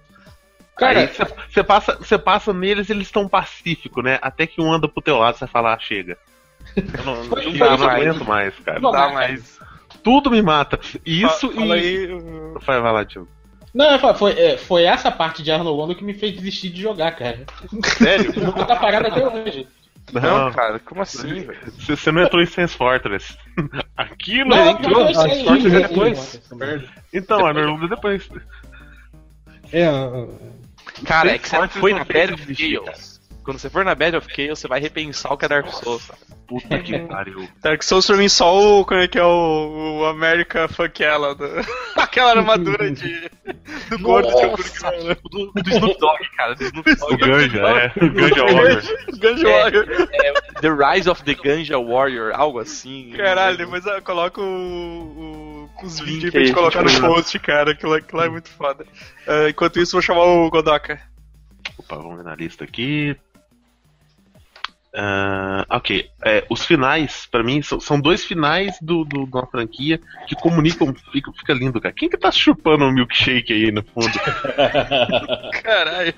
E: Cara,
C: você- passa, você passa neles, eles estão pacíficos, né? Até que um anda pro teu lado, você fala, ah, chega. Eu não, não dá
E: aí.
C: aguento mais, cara.
E: Não,
A: Dá mais.
C: Tudo me mata. Isso
A: Fa- Fala
C: e.
A: aí. uh,
C: Vai, vai lá, tio.
E: Não, foi- foi, é, foi essa parte de Arnold Londo que me fez desistir de jogar, cara.
C: Sério?
E: O jogo tá parado até hoje.
F: Não, cara, como assim, velho?
C: Você não entrou em Sense Fortress. Aquilo
E: Não,
C: entrou.
E: não,
D: Ah, sorte
E: isso aí,
D: depois.
C: Então, a Norlunda depois.
D: É,
F: Cara, é que você foi na Battle of Chaos. Quando você for na Battle of Chaos, você vai repensar o que é Dark Souls.
C: Puta que pariu.
A: Dark Souls pra mim só o. Como é que é o. O America Fuck ela. do- aquela armadura de. Do gordo que eu
F: Nossa, do, do Snoop Dogg, cara, do Snoop
C: O
F: Dogg.
C: Ganja, é. O Ganja Warrior.
A: Gungeon
F: É.
A: Warrior.
F: É, The Rise of the Ganja Warrior, algo assim.
A: Caralho, depois eu coloco o, o- os links pra gente colocar no post, cara. Aquilo, aquilo é muito foda. Ah, enquanto isso, vou chamar o Godoka.
C: Opa, vamos ver na lista aqui. Ah, ok, é, os finais, pra mim, são, são dois finais do, do, de uma franquia que comunicam, fica, fica lindo, cara. Quem que tá chupando um milkshake aí no fundo?
A: Caralho.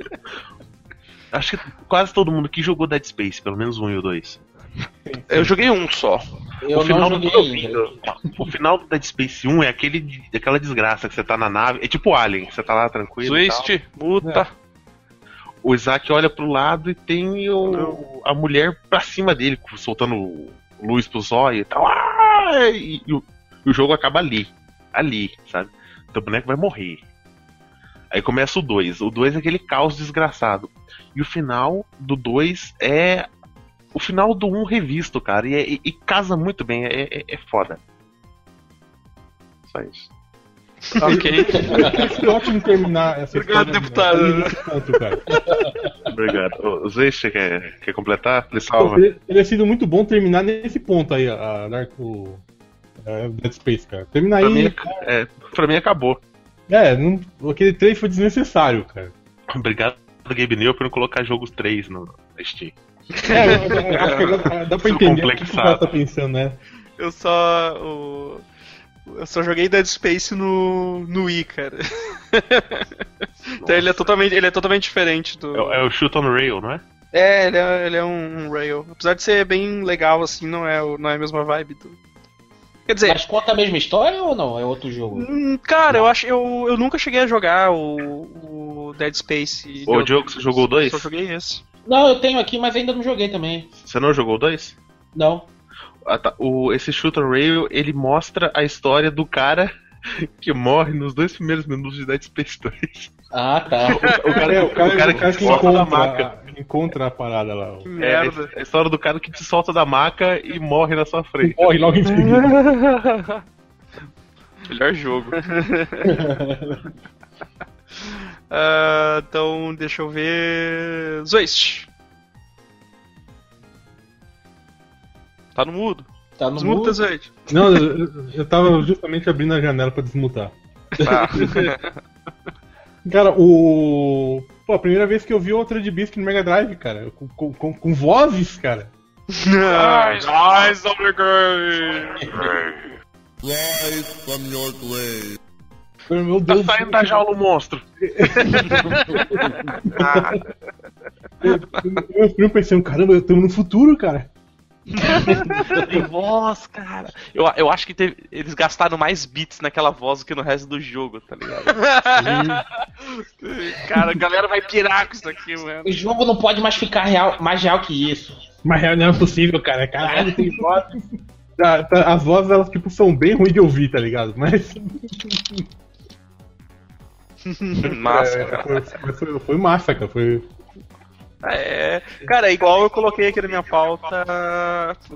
C: Acho que quase todo mundo que jogou Dead Space, pelo menos um e o dois.
F: Eu joguei um só.
E: Eu
C: o final
E: não
C: do
E: joguei ainda.
C: O final do Dead Space 1 é aquele, aquela desgraça que você tá na nave. É tipo Alien, você tá lá tranquilo.
F: Twist, muta.
C: O Isaac olha pro lado e tem o, a mulher pra cima dele, soltando luz pro zóio e tal. Ah! E, e o, e o jogo acaba ali. Ali, sabe? Então o boneco vai morrer. Aí começa o 2. O 2 é aquele caos desgraçado. E o final do 2 é o final do 1 um revisto, cara. E, é- e- e casa muito bem. É, é, é foda. Só isso.
A: Ok.
D: foi ótimo terminar essa
A: Obrigado,
D: história,
A: deputado.
D: né? nesse ponto, cara.
C: Obrigado. Ô, Zé, você quer, quer completar? Ele salva.
D: teria- Teria sido muito bom terminar nesse ponto aí, a Dark o, a Dead Space, cara. Terminar
C: Pra mim,
D: aí.
C: é, pra mim acabou.
D: É, não, aquele trailer foi desnecessário, cara.
C: Obrigado, Gabe Neo, por não colocar jogos 3 no na Steam.
D: É, que agora dá pra entender o que o cara tá pensando, né?
A: Eu só. o- Eu só joguei Dead Space no, no Wii, cara. então ele é, totalmente, ele é totalmente diferente do.
C: É, é o Shoot on Rail, não é?
A: É, ele é, ele é um, um rail. Apesar de ser bem legal, assim, não é, o- não é a mesma vibe do. Quer dizer,
E: Mas conta a mesma história ou não? É outro jogo?
A: hum, cara, eu acho. Eu, eu nunca cheguei a jogar o, o Dead Space.
C: Ô,
A: Eu-
C: Diogo, você jogou o 2?
A: Só joguei esse.
E: Não, eu tenho aqui, mas ainda não joguei também.
C: Você não jogou o 2?
E: Não.
C: Ah, tá. O, esse Shoot on Rail, ele mostra a história do cara que morre nos dois primeiros minutos de Dead Space 2.
E: Ah, tá.
C: O cara,
D: É, o cara,
C: o cara
D: o cara
C: que
D: que
C: te solta da
D: encontra,
C: maca.
D: encontra a parada lá.
A: Que
C: É,
A: merda.
C: a história do cara que te solta da maca e morre na sua frente.
D: Morre logo em seguida.
F: Melhor jogo.
A: Ah, então, deixa eu ver. Zoist.
F: Tá no mudo.
E: Tá no
A: Desmuta,
E: mudo.
A: Zoist.
D: Não, eu, eu tava justamente abrindo a janela pra desmutar.
F: Tá.
D: Cara, o. Pô, a primeira vez que eu vi o Ultra de Beast no Mega Drive, cara. Com, com, com, vozes, cara.
A: Nice, nice, obrigado.
G: Rise from your grave.
D: Meu
C: Tá
D: Deus
C: saindo da jaula o monstro.
D: Eu fiquei pensando, caramba, eu tô no futuro, cara.
F: Tem voz, cara. Eu, eu acho que teve- eles gastaram mais bits naquela voz do que no resto do jogo, tá ligado?
A: Cara, a galera vai pirar com isso aqui, mano.
E: O jogo não pode mais ficar real, mais real que isso.
D: Mas não é possível, cara. Caralho, tem vozes. Tá, tá, as vozes, elas, tipo, são bem ruins de ouvir, tá ligado? Mas.
F: Massa,
D: é,
F: cara.
D: foi, foi, foi, massa, cara. Foi.
A: É, cara, igual eu coloquei aqui na minha pauta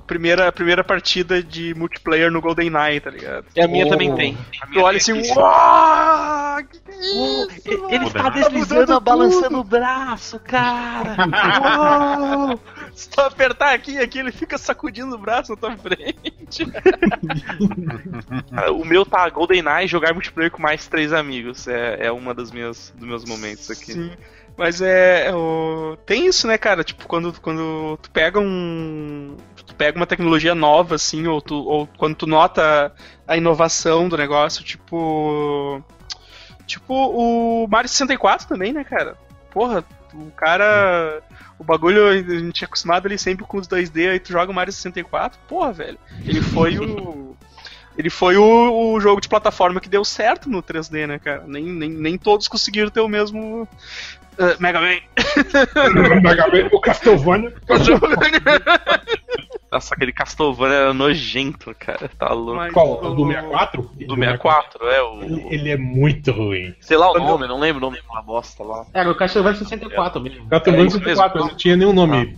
A: primeira, primeira partida de multiplayer no GoldenEye, tá ligado?
F: E a minha
E: Oh.
F: também tem.
A: Tu olha assim, uau, que que isso?
F: Ele está deslizando, balançando o braço, cara.
A: Uau! Se tu apertar aqui e aqui, ele fica sacudindo o braço na tua frente.
F: o meu tá GoldenEye jogar multiplayer com mais três amigos. É, é uma das minhas, dos meus momentos aqui.
A: Sim. Mas é. é o... Tem isso, né, cara? Tipo, quando, quando tu pega um. Tu pega uma tecnologia nova, assim, ou, tu, ou quando tu nota a inovação do negócio, tipo. Tipo o Mario 64 também, né, cara? Porra, o cara. O bagulho, a gente é acostumado ali sempre com os 2D, aí tu joga o Mario 64, porra, velho. Ele foi o. Ele foi o, o jogo de plataforma que deu certo no 3D, né, cara? Nem, nem, nem todos conseguiram ter o mesmo. uh, Mega Man.
D: o Castlevania.
F: Nossa, aquele Castlevania era nojento, cara. Tá louco.
A: Mas
D: Qual? O do
A: o-
D: 64?
F: Do 64, é o.
D: Ele, ele é muito ruim.
F: Sei lá o nome, não lembro o nome daquela bosta lá.
E: Era o Castlevania 64 mesmo.
D: Castlevania
F: É isso
D: 64,
F: mesmo.
D: não tinha nenhum nome.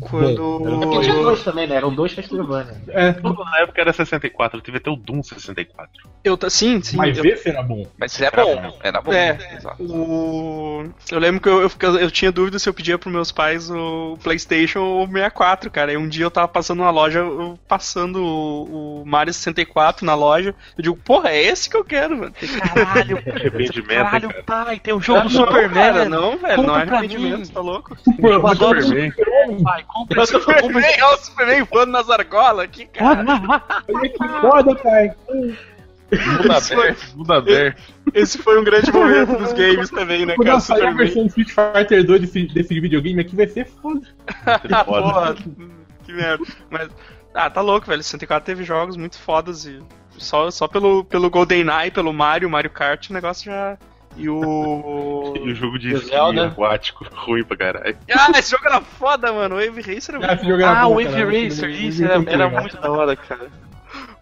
A: Quando.
E: É porque tinha dois também, né? Eram dois Castlevania.
D: É,
C: Tudo na época era 64, teve até o Doom 64.
A: Eu, sim, sim.
D: mas
A: eu-
D: esse era bom.
F: Mas é bom, era bom.
A: É.
F: Exato.
A: O... Eu lembro que eu, eu, eu tinha dúvida se eu pedia pros meus pais o PlayStation ou o 64, cara. E um dia eu tava passando na loja, eu passando o, o Mario 64 na loja. Eu digo, porra, é esse que eu quero, mano.
F: Caralho,
C: Arrependimento,
F: caralho,
C: cara.
F: pai, tem um jogo do
A: não,
F: Superman.
A: não, velho, não é arrependimento, tá louco?
F: Eu adoro
C: Superman.
F: Pai, compra esse jogo.
A: Superman, olha o Superman voando nas argolas aqui, cara.
D: Olha que foda, pai.
C: Muda aberto, muda aberto.
A: Esse foi um grande momento dos games também, né,
D: Quando
A: cara?
D: sair a versão do Street Fighter 2 desse, desse videogame aqui vai ser foda.
A: Ah, porra, que merda. Mas, ah, tá louco, velho. 64 teve jogos muito fodas e só, só pelo, pelo GoldenEye, pelo Mario, Mario Kart, o negócio já. E o.
C: E o jogo de esqui
E: Zelda?
C: aquático, ruim pra caralho.
A: Ah, esse jogo era foda, mano. O Wave Racer era
D: Ah,
A: muito
D: esse jogo era
F: Ah,
D: bom,
F: o Wave
D: cara.
F: Racer, isso era,
D: muito
F: era muito da hora, cara.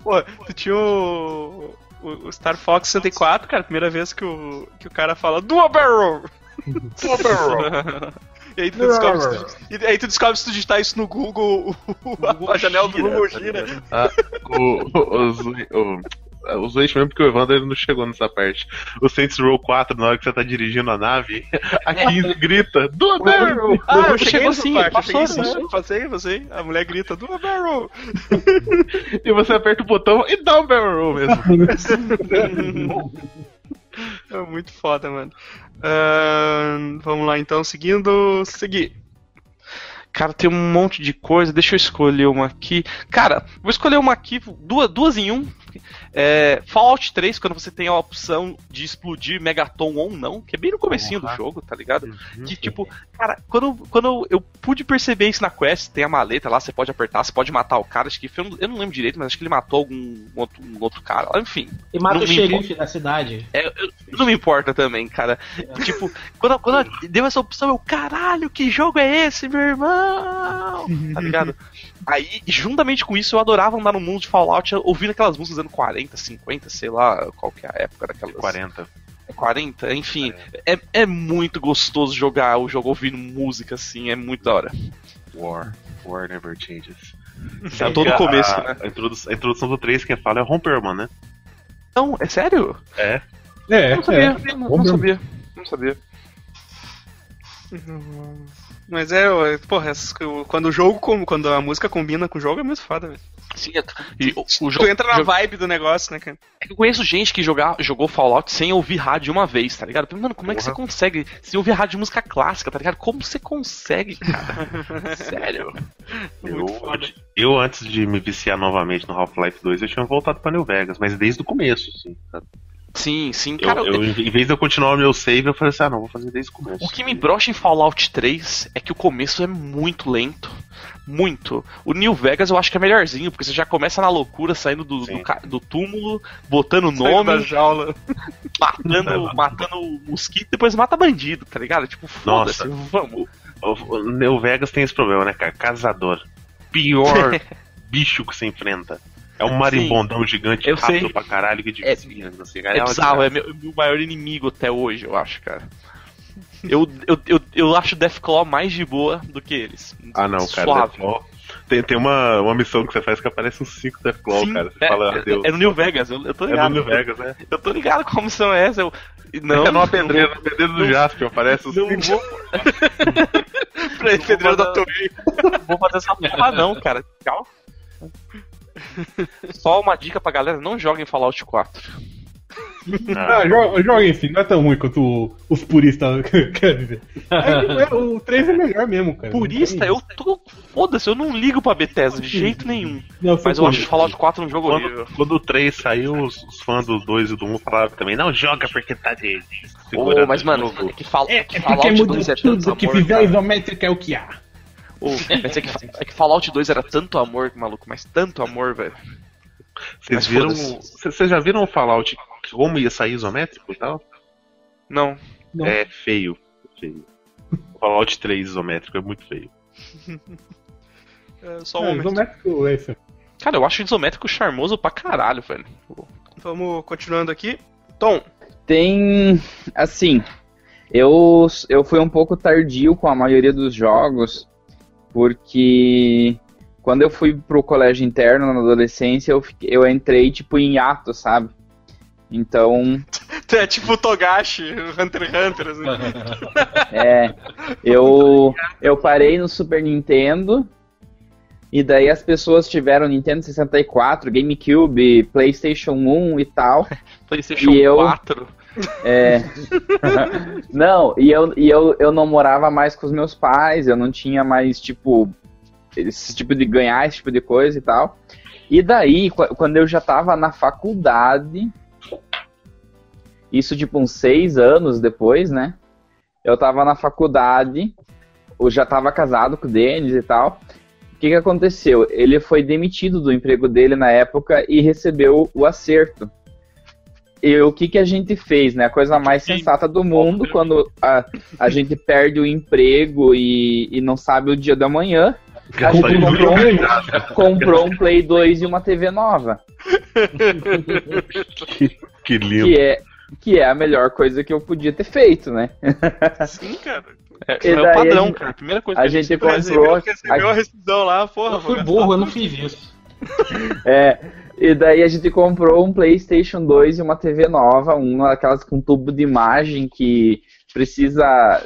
A: Pô, tu tinha o. O Star Fox 64, cara, primeira vez que o, que o cara fala Dual Barrel! Dual Barrel! E aí, tu descobre se tu, e aí tu descobre se tu digitar isso no Google, o- a janela do Google gira.
C: Ah, o, o, o, os dois mesmo porque o Evandro não chegou nessa parte. O Saints Row 4, na hora que você tá dirigindo a nave, a 15 grita, do barrel!
A: Ah, eu
F: Chegou
A: cheguei nessa
F: sim,
A: parte, eu
F: passou,
A: cheguei sim,
F: passou.
A: passei, passei. A mulher grita, Dual Barrel!
C: E você aperta o botão e dá um barrel roll mesmo.
A: É muito foda, mano. Ahn, vamos lá então, seguindo. Seguir.
F: Cara, tem um monte de coisa. Deixa eu escolher uma aqui. Cara, vou escolher uma aqui, duas, duas em um. É, Fallout 3, quando você tem a opção de explodir Megaton ou não, que é bem no comecinho do jogo, tá ligado? Que tipo, cara, quando, quando eu pude perceber isso na quest, tem a maleta lá, você pode apertar, você pode matar o cara, acho que eu não, eu não lembro direito, mas acho que ele matou algum outro, um outro cara, enfim.
E: E mata
F: Não
E: o
F: me
E: xerife da cidade.
F: É, eu- não me importa também, cara. Tipo, quando, quando deu essa opção, eu, caralho, que jogo é esse, meu irmão? Tá ligado? Aí, juntamente com isso, eu adorava andar no mundo de Fallout ouvindo aquelas músicas dos anos 40, 50, sei lá qual que é a época daquelas.
C: 40.
F: 40, enfim. É, é muito gostoso jogar o jogo ouvindo música assim, é muito da hora.
C: War. War never changes.
F: É todo
C: a-
F: começo,
C: a,
F: né?
C: A introdução, a introdução do 3 que fala é Romperman, né?
F: Não, é sério?
C: É.
D: É,
F: Eu não sabia,
D: é.
F: não, não
D: Vamos-
F: sabia. Não sabia.
A: Mas é, porra, quando o jogo, quando a música combina com o jogo é muito foda, velho.
F: Sim, é- e o, o
A: Tu
F: jogo,
A: entra na
F: jogo-
A: vibe do negócio, né, cara?
F: É que eu conheço gente que jogar, jogou Fallout sem ouvir rádio uma vez, tá ligado? Mano, como é que você
C: Porra.
F: consegue sem ouvir rádio de música clássica, tá ligado? Como você consegue, cara? Sério?
C: Eu, eu, antes de me viciar novamente no Half-Life 2, eu tinha voltado pra New Vegas, mas desde o começo, assim. sabe?
F: Sim, sim,
C: Eu,
F: cara.
C: eu, em vez de eu continuar meu save, eu falei assim, ah, não, vou fazer desde o começo.
F: O que me brocha em Fallout 3 é que o começo é muito lento. Muito. O New Vegas eu acho que é melhorzinho, porque você já começa na loucura, saindo do, do, do túmulo, botando
A: Saindo da
F: nome,
A: jaula.
F: matando, matando o mosquito, depois mata bandido, tá ligado? Tipo, foda-se,
C: Nossa.
F: vamos.
C: O, o New Vegas tem esse problema, né, cara? Caçador. Pior bicho que você enfrenta. É um marimbondão gigante,
F: Eu
C: rápido
F: sei.
C: pra caralho, que
F: É-
C: não sei,
F: É bizarro, é meu, meu maior inimigo até hoje, eu acho, cara. Eu, eu, eu, eu acho Deathclaw mais de boa do que eles.
C: Ah, não, cara.
F: Suave.
C: Deathclaw- Tem, tem uma, uma missão que você faz que aparece uns 5 Deathclaw,
F: Sim,
C: cara. Você
F: é,
C: fala,
F: é-
C: adeus.
F: é no New Vegas, eu, eu tô
C: É
F: ligado.
C: no New Vegas, né?
F: Eu tô ligado como são essas. Eu, não,
C: é numa pedreira, na pedreira do Jasper, aparece os
F: não
C: cinco.
F: vou,
A: Pra pedreiro da torre.
F: vou fazer essa porra, não, cara. Calma. Só uma dica pra galera: não joguem Fallout 4.
D: Ah, joga, joga enfim, não é tão ruim quanto os puristas querem dizer. É, é, o 3 é melhor mesmo, cara.
F: Purista, eu tô. Foda-se, eu não ligo pra Bethesda de jeito nenhum.
D: Não,
F: Mas eu acho
D: purista.
F: Fallout 4 um jogo horrível.
C: Quando, quando o 3 saiu, os, os fãs do 2 e do 1 falaram também, não joga porque tá de. Segurando
F: mas, mano,
C: jogo."
F: é que, fal
D: É,
F: é que
D: é porque
F: Fallout
D: muda
F: 2 é tanto
D: tudo que fizer
F: cara.
D: isométrico é o que há.
F: Mas é, que, é que Fallout 2 era tanto amor, maluco, mas tanto amor, velho.
C: Vocês viram. Vocês já viram o Fallout como ia sair isométrico e tal?
F: Não.
D: Não.
C: É feio. feio. O Fallout 3 isométrico é muito feio.
A: É, só um
D: É,
A: momento.
D: isométrico é isso.
F: Cara, eu acho isométrico charmoso pra caralho, velho.
A: Vamos continuando aqui. Tom,
B: Tem. Assim. Eu, eu fui um pouco tardio com a maioria dos jogos, porque quando eu fui pro colégio interno na adolescência, eu, fiquei- eu entrei tipo em ato, sabe? Então,
A: tu é tipo o Togashi, o Hunter x Hunter, assim.
B: é. Eu, eu parei no Super Nintendo. E daí as pessoas tiveram Nintendo 64, GameCube, PlayStation 1 e tal.
F: PlayStation
B: E eu-
F: 4.
B: É. não, e, eu, e eu, eu não morava mais com os meus pais, eu não tinha mais, tipo, esse tipo de ganhar esse tipo de coisa e tal. E daí, qu- quando eu já tava na faculdade, isso tipo uns seis anos depois, né? Eu tava na faculdade, eu já tava casado com o Denis e tal. O que, que aconteceu? Ele foi demitido do emprego dele na época e recebeu o acerto. E o que, que a gente fez, né? A coisa mais
F: Sim.
B: sensata do mundo, quando a, a gente perde o emprego e, e não sabe o dia da manhã, a gente comprou um,
C: jogando.
B: comprou um Play 2 e uma TV nova.
C: Que, que lindo.
B: Que é, que é a melhor coisa que eu podia ter feito, né?
A: Sim, cara.
F: É, é o padrão,
B: a gente-
F: cara. Primeira coisa
B: A
F: que
B: gente
F: faz.
B: comprou.
A: Recebeu, recebeu a rescisão lá, porra.
E: Eu fui burro, eu não fiz isso.
B: É, e daí a gente comprou um PlayStation 2 e uma TV nova, uma daquelas com tubo de imagem que precisa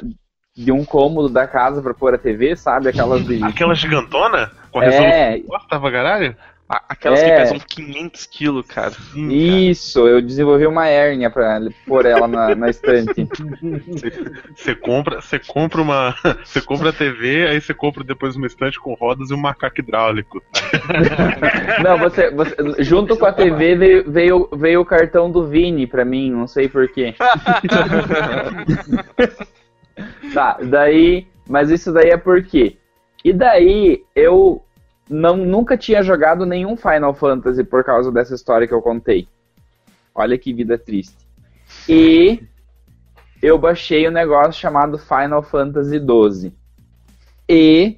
B: de um cômodo da casa pra pôr a TV, sabe? Aquelas de.
C: Aquela gigantona? Com a resolução
B: É,
C: posta pra caralho?
F: Aquelas que
B: É.
F: pesam 500 quilos, cara.
B: isso, eu desenvolvi uma hérnia pra pôr ela na, na estante.
C: Você compra, você compra uma. Você compra a TV, aí você compra depois uma estante com rodas e um macaco hidráulico.
B: Não, você, você- junto com a TV veio, veio, veio o cartão do Vini pra mim, não sei porquê. tá, daí. Mas isso daí é por quê? E daí eu não, nunca tinha jogado nenhum Final Fantasy por causa dessa história que eu contei. Olha que vida triste. E eu baixei um negócio chamado Final Fantasy XII. E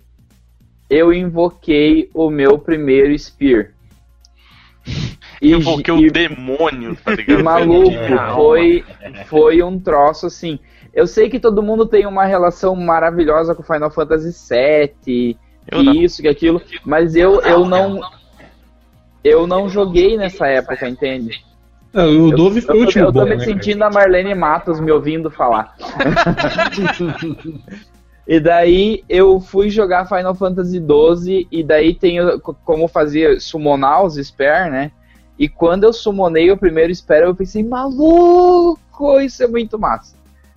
B: eu invoquei o meu primeiro Spear. E,
F: Invoquei
B: e-
F: o demônio, tá ligado?
B: e maluco, foi, foi um troço assim. Eu sei que todo mundo tem uma relação maravilhosa com Final Fantasy VII,
F: Eu
B: que
F: não.
B: isso, que aquilo, mas eu, eu não. Eu não joguei nessa época, entende?
D: Não, o
B: Eu,
D: 12 foi o
B: eu, tô-
D: último
B: eu tô
D: bom,
B: me
D: né, cara?
B: sentindo a Marlene Matos me ouvindo falar. E daí eu fui jogar Final Fantasy XII e daí tem como fazer summonar os Spare, né? E quando eu summonei o primeiro Spare, eu pensei, maluco, isso é muito massa.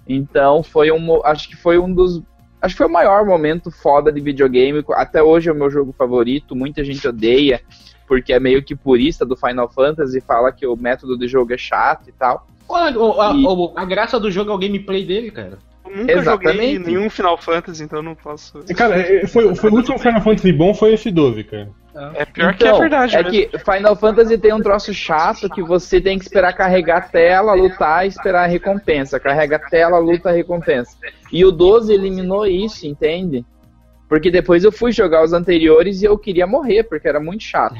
B: Então foi um, acho que foi um dos, acho que foi o maior momento foda de videogame. Até hoje é o meu jogo favorito, muita gente odeia porque é meio que purista do Final Fantasy, fala que o método de jogo é chato e tal.
E: Qual a, a-
B: E-
E: a- graça do jogo é o gameplay dele, cara.
A: Eu nunca joguei
B: Exatamente.
A: nenhum Final Fantasy, então eu não posso.
D: Cara, é, foi, foi o último Final Fantasy bom foi esse 12, cara.
F: É pior que é
B: Então,
F: verdade,
B: É
F: mesmo.
B: que Final Fantasy tem um troço chato que você tem que esperar carregar a tela, lutar e esperar a recompensa. Carrega a tela, luta, recompensa. E o 12 eliminou isso, entende? Porque depois eu fui jogar os anteriores e eu queria morrer, porque era muito chato.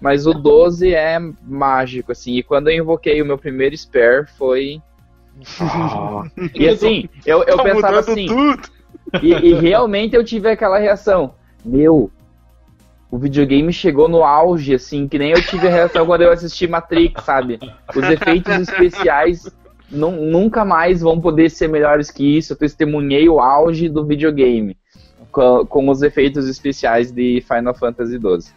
B: Mas o 12 é mágico, assim. E quando eu invoquei o meu primeiro Spare, foi. E assim, eu, eu
A: Tá
B: pensava assim.
A: tudo.
B: E, e realmente eu tive aquela reação. Meu, o videogame chegou no auge, assim, que nem eu tive a reação quando eu assisti Matrix, sabe? Os efeitos especiais nu- nunca mais vão poder ser melhores que isso. Eu testemunhei o auge do videogame com, com os efeitos especiais de Final Fantasy XII.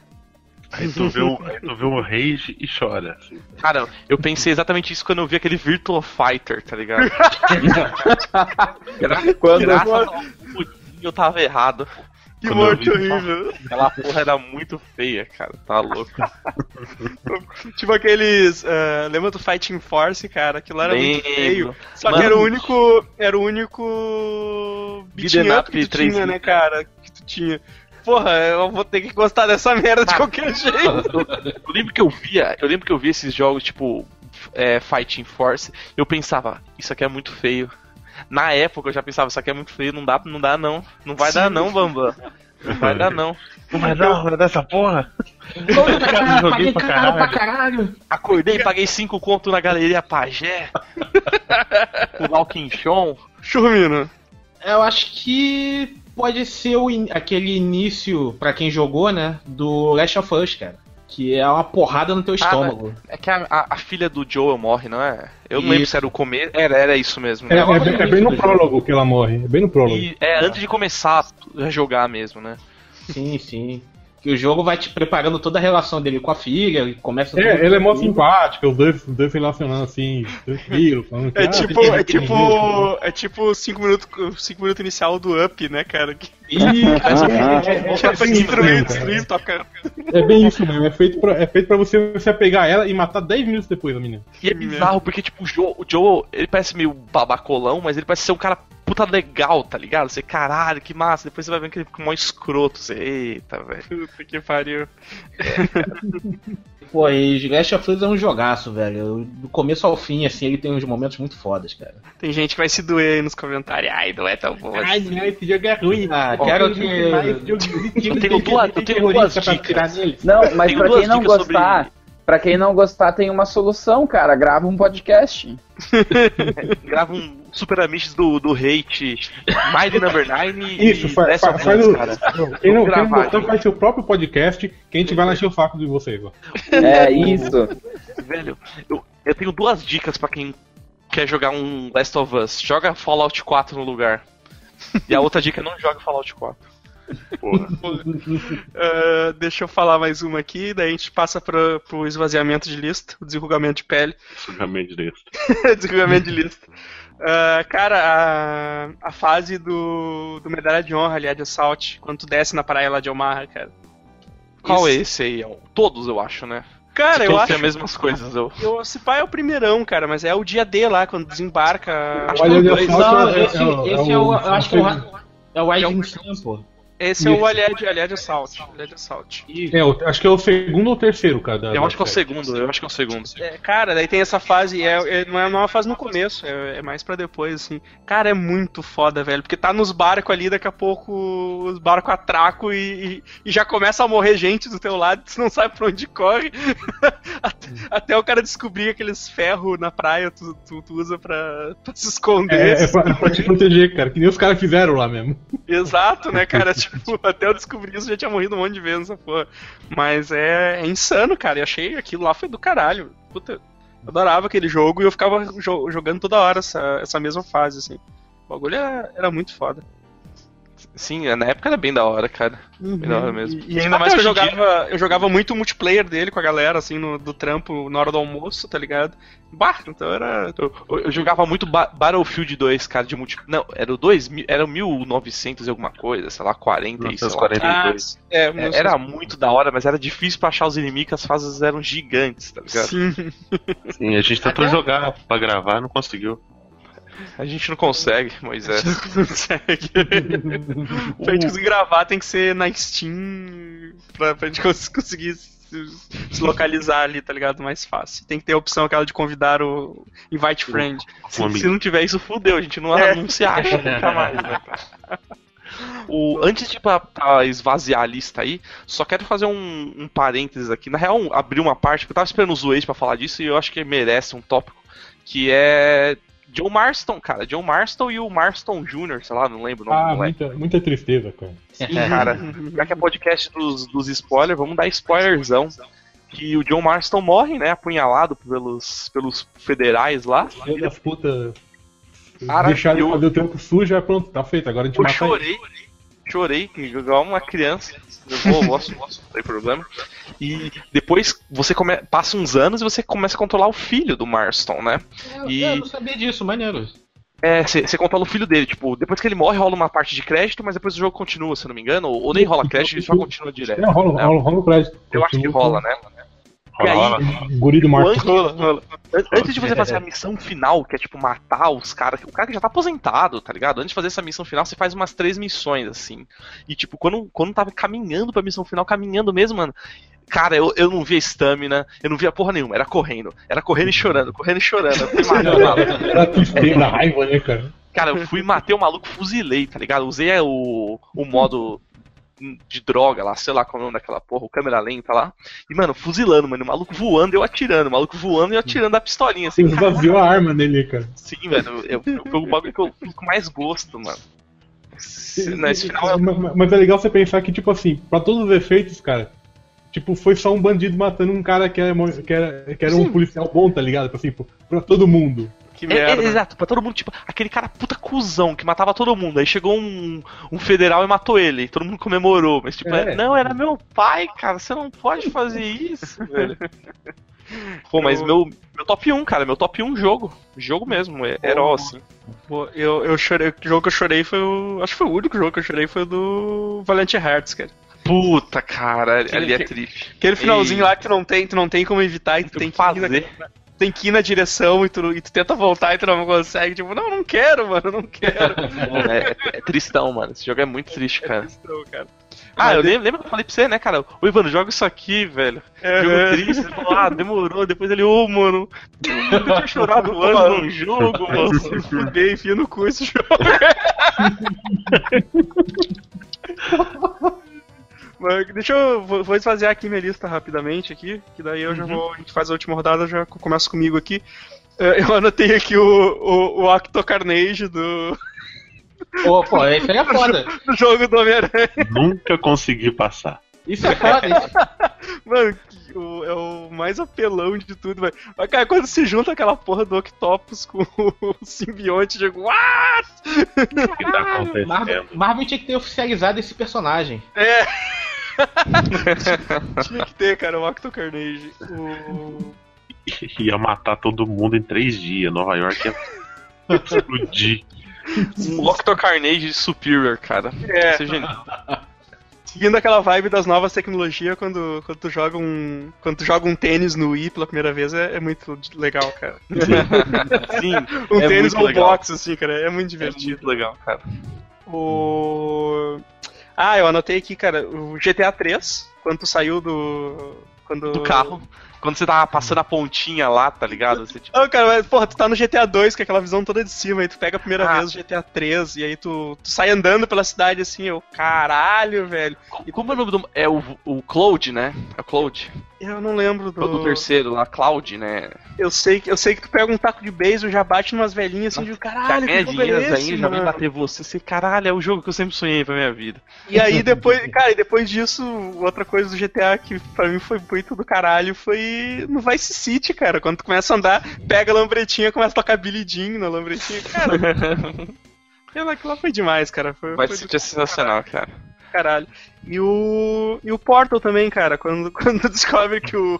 C: Aí tu vê o, aí tu vê o Rage e chora. assim.
F: Cara, eu pensei exatamente isso quando eu vi aquele Virtual Fighter, tá ligado?
B: Quando
F: Graças ao pudim, eu tava errado.
A: Que
C: Quando eu
A: morte horrível.
F: Aquela porra era muito feia, cara. Tá louco.
A: Tipo aqueles. ah, lembra do Fighting Force, cara? Aquilo era muito feio. Só
F: Mano.
A: que era o único. Era o único.
F: Beat'em up
A: que tu
F: 3D.
A: tinha, né, cara? Que tu tinha. Porra, eu vou ter que gostar dessa merda de qualquer jeito.
F: Eu lembro que eu via, eu lembro que eu via esses jogos tipo é, Fighting Force, eu pensava, isso aqui é muito feio. Na época eu já pensava, isso aqui é muito feio, não dá, não dá não, não vai dar não, Bambam. Não vai dar não.
C: Não vai dar, vai dar essa porra?
E: Paguei caro pra caralho.
F: Acordei, paguei 5 conto na galeria Pajé. o Malquinchon.
A: Churmino.
E: Eu acho que pode ser o in- aquele início, pra quem jogou, né? Do Last of Us, cara. Que é uma porrada no teu estômago.
F: É que a, a- a filha do Joel morre, não é? Eu não lembro se era o começo. Era, era isso mesmo.
D: É,
F: Né?
D: é bem, é bem no prólogo que ela morre. É bem no prólogo.
F: E, é, antes de começar a jogar mesmo, né?
E: Sim, sim. Que o jogo vai te preparando toda a relação dele com a filha, e começa
D: É, ela é mó simpática, os dois, os dois relacionando assim, tranquilo, falando que,
A: É
D: ah,
A: tipo,
D: que-
A: é tipo. É tipo 5 minutos, cinco minutos inicial do Up, né, cara? Que
E: Ih,
D: É, é, é,
A: já
D: é
A: foi
D: bem isso
A: destruído,
D: mesmo, cara. É bem isso mesmo, é feito pra, é feito pra você se apegar a ela e matar 10 minutos depois a menina.
F: E é bizarro, porque, tipo, o Joe, o Joe, ele parece meio babacolão, mas ele parece ser um cara puta legal, tá ligado? Você, caralho, que massa. Depois você vai ver que ele fica mó escroto. Você, eita, velho.
A: Puta que pariu.
E: Pô, e Last of Us é um jogaço, velho. Do começo ao fim, assim, ele tem uns momentos muito fodas, cara.
A: Tem gente que vai se doer aí nos comentários. Ai, não é tão bom.
D: Ai,
A: assim.
D: não, esse jogo é ruim.
E: Ah,
D: Ó,
E: quero que-
D: é
F: Eu tenho
D: tem-
F: duas- eu tenho duas
D: pra
F: dicas.
B: Não, mas pra quem não gostar,
F: sobre-
B: pra quem não gostar tem uma solução, cara. Grava um podcast.
F: Grava um Super Amish do, do Hate, Mighty Number 9 e
D: Isso, faz,
F: Last of
D: faz, faz
F: Us,
D: o.
F: cara.
D: Quem não, quem não faz seu próprio podcast, que a gente vai lá encher o saco de vocês. Ó.
B: É isso.
F: Velho, eu, eu tenho duas dicas pra quem quer jogar um Last of Us. Joga Fallout 4 no lugar. E a outra dica é não joga Fallout 4.
C: Porra.
A: Ah, deixa eu falar mais uma aqui, daí a gente passa pra, pro esvaziamento de lista, o desenrugamento de pele.
C: Sujamente desse.
A: desenrugamento de lista. Ah, cara, a, a fase do, do Medalha de Honra ali, a de Assault, quando tu desce na praia lá de Omaha, cara.
F: Qual
A: Isso.
F: é esse aí? Todos, eu acho, né?
A: Cara, eu acho.
F: têm as mesmas coisas. Eu...
A: Eu, esse pai é o primeirão, cara, mas é o dia D lá, quando desembarca.
F: Acho que
D: só,
E: Não,
D: é-
E: esse,
D: é o-
E: esse
D: é
E: é o.
D: o-
E: Eu acho que é o. É o Rising Sun, pô.
A: Esse é o. Aliad, Aliad Assault. Aliad Assault.
D: É, o- acho que é o segundo ou terceiro, cara. da-
F: Eu
D: da
F: acho que é o segundo, eu acho que é o segundo.
A: É, cara, daí tem essa fase, é, é- não, é, é uma fase no começo, é, é mais pra depois, assim. Cara, é muito foda, velho, porque tá nos barcos ali, daqui a pouco os barcos atracam e, e, e já começa a morrer gente do teu lado, tu não sabe pra onde corre. até, até o cara descobrir aqueles ferros na praia, tu, tu, tu usa pra, pra se esconder.
D: É, é pra, é pra te proteger, cara, que nem os caras fizeram lá mesmo.
A: Exato, né, cara? tipo, até eu descobrir isso já tinha morrido um monte de vezes porra. Mas é, é insano, cara. Eu achei aquilo lá foi do caralho. Puta, eu adorava aquele jogo e eu ficava jo- jogando toda hora essa, essa mesma fase, assim. O bagulho era, era muito foda.
F: Sim, na época era bem da hora, cara. Bem da hora mesmo.
A: E, e ainda mais que eu jogava, eu jogava muito multiplayer dele com a galera, assim, no, do trampo na hora do almoço, tá ligado? Bah, então era.
F: Eu, eu- jogava muito Ba- Battlefield 2, cara, de multi... Não, era o 2000, era o 1900 e alguma coisa, sei lá, 40 e sei lá.
C: 1942.
A: é,
F: É, Era muito da hora, mas era difícil pra achar os inimigos, as fases eram gigantes, tá ligado?
A: Sim.
C: Sim, a gente tentou jogar pra gravar, não conseguiu.
F: A gente não consegue, Moisés.
A: consegue. pra gente conseguir gravar tem que ser na Steam pra, pra gente cons- conseguir se, se localizar ali, tá ligado? Mais fácil. Tem que ter a opção aquela de convidar o Invite Friend.
F: Se, se não tiver isso, fudeu, a gente não,
A: É.
F: não se acha nunca mais, né? O, antes de pra, pra esvaziar a lista aí, só quero fazer um, um parênteses aqui. Na real, um- abrir uma parte, porque eu tava esperando o Zuez pra falar disso e eu acho que merece um tópico, que é John Marston, cara. John Marston e o Marston Jr., sei lá, não lembro o nome
D: Ah, muita, muita tristeza, cara.
F: Sim, cara. Já que é podcast dos, dos spoilers, vamos dar spoilerzão. Que o John Marston morre, né? Apunhalado pelos, pelos federais lá.
D: Filho das putas.
F: Cara,
D: Deixar ele
F: eu-
D: fazer o tempo sujo, é pronto, tá feito. Agora a gente
F: Eu
D: mata ele.
F: Chorei. igual uma criança. Eu vou, gosto, gosto, não tem problema. E depois você come, passa uns anos e você começa a controlar o filho do Marston, né?
E: Eu,
F: E-
E: eu não sabia disso, maneiro.
F: É, você controla o filho dele, tipo, depois que ele morre rola uma parte de crédito, mas depois o jogo continua, se eu não me engano, ou, ou nem rola crédito, ele só continua direto.
D: Não, rola,
F: né?
D: rola, rola o crédito.
F: Eu acho que rola, né?
C: Rola,
F: aí-
C: rola.
D: Guri do
F: O
D: Marco.
F: antes, an- antes de você fazer a missão final, que é tipo matar os caras, o cara que já tá aposentado, tá ligado? Antes de fazer essa missão final, você faz umas três missões, assim. E tipo, quando, quando tava caminhando pra missão final, caminhando mesmo, mano. Cara, eu, eu não via estamina, eu não via porra nenhuma, era correndo. Era correndo e chorando, correndo e chorando. Eu fui.
D: Era tristeza, raiva, né, cara?
F: Cara, eu fui matei o maluco, fuzilei, tá ligado? Usei é, o, o modo de droga lá, sei lá qual é o nome daquela porra, o câmera lenta lá. E, mano, fuzilando, mano, o maluco voando e eu atirando, o maluco voando e eu atirando da pistolinha,
D: Você
F: assim.
D: esvaziou a arma nele, cara.
F: Sim, velho, eu, eu, foi o bagulho que eu fiz com mais gosto, mano. Se- Nesse final é
D: Mas, mas é legal você pensar que, tipo assim, pra todos os efeitos, cara, tipo, foi só um bandido matando um cara que era, que era, que era um policial bom, tá ligado? Tipo Assim, pra todo mundo.
A: Que
F: É, é,
A: merda.
F: exato, pra todo mundo, tipo, aquele cara puta cuzão que matava todo mundo. Aí chegou um, um federal e matou ele. Todo mundo comemorou. Mas, tipo,
D: É.
F: é, não, era meu pai, cara. Você não pode fazer isso, velho. Pô, mas
A: Eu-
F: meu, meu top 1, cara, meu top 1 jogo. Jogo mesmo, é herói, assim.
A: Pô, eu, eu chorei. O jogo que eu chorei foi o. Acho que foi o único jogo que eu chorei foi o do Valiant Hearts, cara.
F: Puta, cara,
A: Aquele-
F: ali é triste.
A: Aquele finalzinho
F: Ei.
A: lá que tu não tem, tu não tem como evitar e tu tem
F: Tem que fazer.
A: Tem que ir na direção e tu, e tu tenta voltar e tu não consegue. Tipo, não, não quero, mano, não quero.
F: É, é tristão, mano. Esse jogo é muito triste, cara.
A: Não, cara.
F: Ah, eu lembro, lembra que eu falei pra você, né, cara? Ô, Ivano, joga isso aqui, velho.
A: É,
F: Jogo
A: é.
F: triste. Ele falou, ah, demorou. Depois ele, ô, mano, eu tinha chorado antes num jogo, mano.
A: Se fuder, enfia no cu esse jogo. Deixa eu. Vou, esvaziar aqui minha lista rapidamente aqui, que daí eu já vou. A gente faz a última rodada, já começo comigo aqui. Eh, Eu anotei aqui o, o, o Octo Carnage do,
E: Pô, pô, isso aí é foda.
A: do jogo do Homem-Aranha.
C: Nunca consegui passar.
E: Isso é foda. Isso...
A: Mano, o- é o mais apelão de tudo, velho. Mas, cara, quando se junta aquela porra do Octopus com o simbionte, eu digo, what?
C: O que tá
E: Marvel,
C: acontecendo?
E: Marvel tinha que ter oficializado esse personagem.
A: É. Tinha que ter, cara, o Octo Carnage. O...
C: Ia matar todo mundo em três dias. Nova York ia explodir.
F: Um Octo Carnage Superior, cara.
A: É.
F: Isso é genial.
A: Seguindo aquela vibe das novas tecnologias, quando, quando, tu joga um, quando tu joga um tênis no Wii pela primeira vez, é, é muito legal, cara.
F: Sim,
A: Um
F: é
A: tênis ou um
F: legal.
A: box, assim, cara, é muito
F: É
A: divertido.
F: muito legal, cara.
A: O... Ah, eu anotei aqui, cara, o GTA 3, quando saiu do... Quando...
F: Do carro. Quando você tava passando a pontinha lá, tá ligado? Você, tipo,
A: Não, cara, mas, porra, tu tá no GTA 2, com aquela visão toda de cima, aí tu pega a primeira
F: Ah.
A: vez o GTA 3, e aí tu, tu sai andando pela cidade assim, eu, caralho, velho.
F: como é o nome do. É o, o Cloud, né? É o Cloud.
A: Eu não lembro do...
F: Do terceiro lá, Cloud, né?
A: Eu sei, que- eu sei que tu pega um taco de beisebol, já bate umas velhinhas assim, de
F: Já
A: caralho, que
F: ganha
A: jogo é esse,
F: ainda, já vem
A: mano?
F: bater você. Você, caralho, é o jogo que eu sempre sonhei pra minha vida.
A: E aí depois, cara, e depois disso, outra coisa do GTA que pra mim foi muito do caralho foi no Vice City, cara. Quando tu começa a andar, pega a lambretinha, começa a tocar Billy Jean na lambretinha. Cara, aquilo lá foi demais, cara. Foi,
F: Vai
A: foi
F: ser
A: do
F: sensacional, cara.
A: caralho. E o. E o Portal também, cara, quando, quando descobre que o,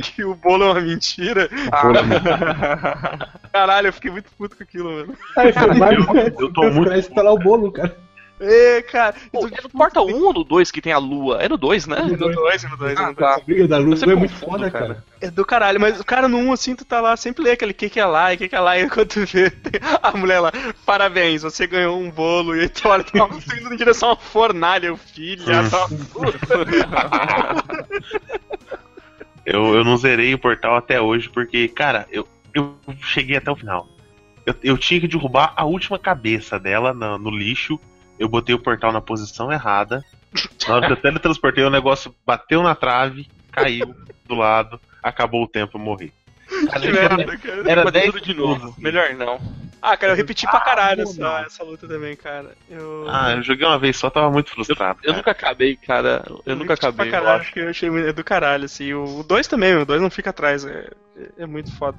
A: que o bolo é uma mentira. Caralho, eu fiquei muito puto com aquilo, mano.
D: Você vai
C: eu- eu tô muito-
D: pra lá o bolo, cara.
A: É, cara.
F: Pô, é no Portal 1 ou no 2 que tem a lua? É no 2, né?
A: No 2, no 2,
F: Ah,
A: no 2.
F: tá.
D: A briga da
F: Eu sempre
D: é muito foda,
F: cara.
D: cara.
A: É do caralho, mas o cara no 1 assim, tu tá lá, sempre lê aquele que que é lá e que que é lá, e quando tu vê a mulher lá, parabéns, você ganhou um bolo, e tu olha, tá indo em direção a uma fornalha, o filho,
C: Hum.
A: tá puta.
C: Eu, eu não zerei o portal até hoje porque, cara, eu, eu cheguei até o final. Eu, eu tinha que derrubar a última cabeça dela na- no lixo. Eu botei o portal na posição errada. Na hora que eu teletransportei, o negócio bateu na trave, caiu do lado, acabou o tempo, eu morri.
A: Que merda, cara.
C: Era
F: Fazer
C: 10
F: tudo de novo. Melhor não.
A: Ah, cara, eu repeti pra caralho
D: Ah,
A: essa, essa luta também, cara. Eu,
C: Ah, eu joguei uma vez só, tava muito frustrado.
F: Eu
C: cara.
F: nunca acabei, cara. Eu nunca
A: repeti
F: acabei,
A: pra
F: eu
A: caralho,
F: acho.
A: que eu achei muito- é do caralho, assim. O 2 também, o 2 não fica atrás, é, é- muito foda.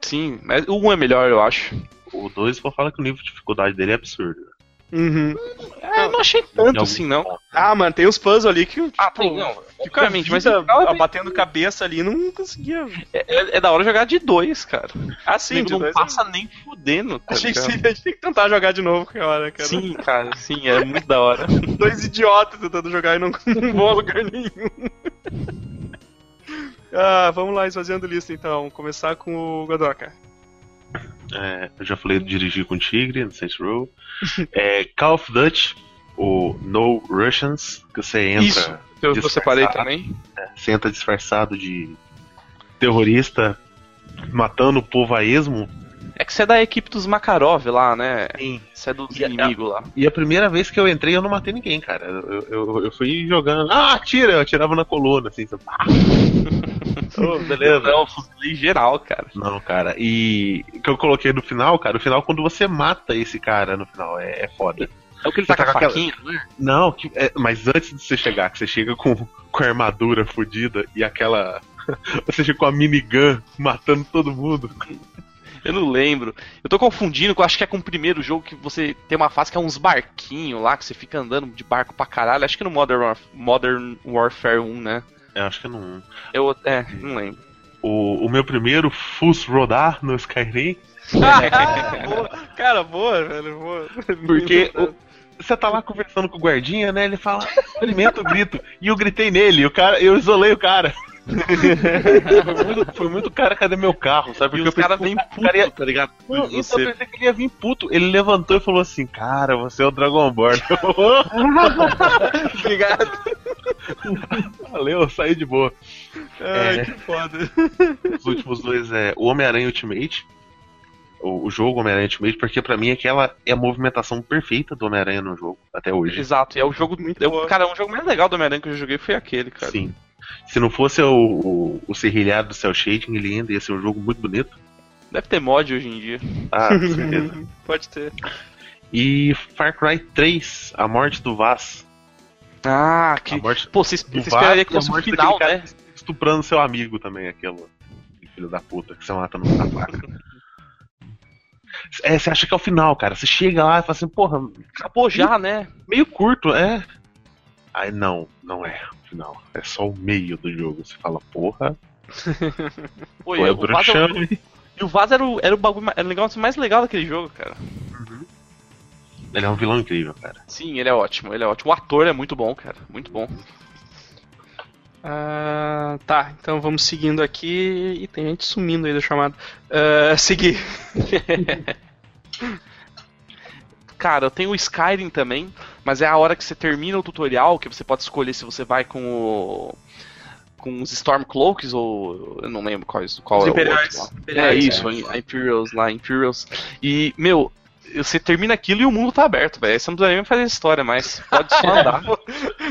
F: Sim, mas o 1 é melhor, eu acho.
C: O 2 só fala que o nível de dificuldade dele é absurdo.
A: Uhum.
F: É, eu não achei tanto assim, não.
A: Ah, mano, tem uns puzzles ali que.
F: Ah,
A: tipo,
F: tem, não. Obviamente, mas
A: vida
F: o final é bem-
A: batendo cabeça ali, não conseguia.
F: é, é- é da hora jogar de dois, cara.
A: Assim,
F: Nego
A: de
F: não
A: dois,
F: passa nem fudendo, tá
A: A gente,
F: ligado?
A: a gente tem que tentar jogar de novo qualquer hora, cara.
F: Sim, cara, sim, é muito da hora.
A: Dois idiotas tentando jogar e não, não vão a lugar nenhum. ah, vamos lá, esvaziando lista então. Começar com o Godoka.
C: É, eu já falei de dirigir com Tigre no Saints Row. É, Call of Duty, o No Russians, que você entra,
F: Isso, eu, eu separei também.
C: você entra disfarçado de terrorista matando o povo a esmo.
F: É que você é da equipe dos Makarov lá, né?
C: Sim.
F: Você é dos
C: a-
F: inimigos lá.
C: E a primeira vez que eu entrei eu não matei ninguém, cara. Eu, eu, eu fui jogando. Ah, atira! Eu atirava na coluna, assim. sabe? Ah. Oh, beleza.
F: Não, fuzilei geral, cara.
C: Não, cara. E o que eu coloquei no final, cara, o final quando você mata esse cara no final é, é foda.
F: É o que ele tá com a
C: tá com aquela-
F: faquinha, não é?
C: Não, que- é, mas antes de você chegar, que você chega com, com a armadura fodida e aquela. Você chega com a minigun matando todo mundo.
F: Eu não lembro. Eu tô confundindo, com acho que é com o primeiro jogo que você tem uma fase que é uns barquinhos lá, que você fica andando de barco pra caralho. Acho que no Modern, Warf- Modern Warfare 1, né?
C: Eu acho que não.
F: Eu, é, não lembro.
C: O, o meu primeiro Fus Rodar no Skyrim.
A: boa. Cara, boa, velho, boa.
C: Porque o- você tá lá conversando com o guardinha, né? Ele fala, alimenta o grito. E eu gritei nele, o cara, eu isolei o cara. foi, muito, foi muito cara, cadê meu carro? Sabe?
F: E
C: Porque
F: os
C: eu pensei
F: caras vêm
C: o
F: puto,
C: cara ia-
F: tá ligado?
C: Não, então eu pensei que ele ia vir puto. Ele levantou e falou assim: Cara, você é o Dragonborn.
A: Obrigado.
C: Valeu, saí de boa.
A: Ai,
C: É.
A: que foda.
C: Os últimos dois é o Homem-Aranha Ultimate. O, o jogo Homem-Aranha Ultimate, porque pra mim aquela é a movimentação perfeita do Homem-Aranha no jogo, até hoje.
F: Exato, e é o jogo muito. é o- cara, um jogo mais legal do Homem-Aranha que eu já joguei foi aquele, cara.
C: Sim. Se não fosse o, o, o serrilhado do Cell Shading, ele ainda ia ser um jogo muito bonito.
F: Deve ter mod hoje em dia.
C: Ah, com certeza.
A: Pode ter.
C: E Far Cry 3, A Morte do Vaz.
F: Ah, que.
C: Morte
F: Pô, você, esperaria que
C: a
F: fosse o
C: morte
F: final, né?
C: cara Estuprando seu amigo também, aquele filho da puta que você mata no faca. É, você acha que é o final, cara. Você chega lá e fala assim, porra,
F: Acabou já, né?
C: meio curto, é. Aí não, não é o final. É só o meio do jogo. Você fala, porra,
F: Pô, e
C: é
F: o Vaz, é o-
C: bruxão, hein?
F: e o Vaz era o, era o bagulho mais- era o negócio mais legal daquele jogo, cara.
C: Ele é um vilão incrível, cara.
F: Sim, ele é ótimo, ele é ótimo. O ator é muito bom, cara. Muito bom.
A: Ah, tá, então vamos seguindo aqui e tem gente sumindo aí da chamada. Ah, seguir.
F: Cara, eu tenho o Skyrim também, mas é a hora que você termina o tutorial que você pode escolher se você vai com o. com os Stormcloaks ou. eu não lembro qual, qual
A: Os
F: é
A: Imperiais.
F: o outro.
A: Imperiais,
F: é isso, a Imperials lá, Imperials. E, meu, você termina aquilo e o mundo tá aberto, velho. Você não precisa nem fazer história, mas pode só andar.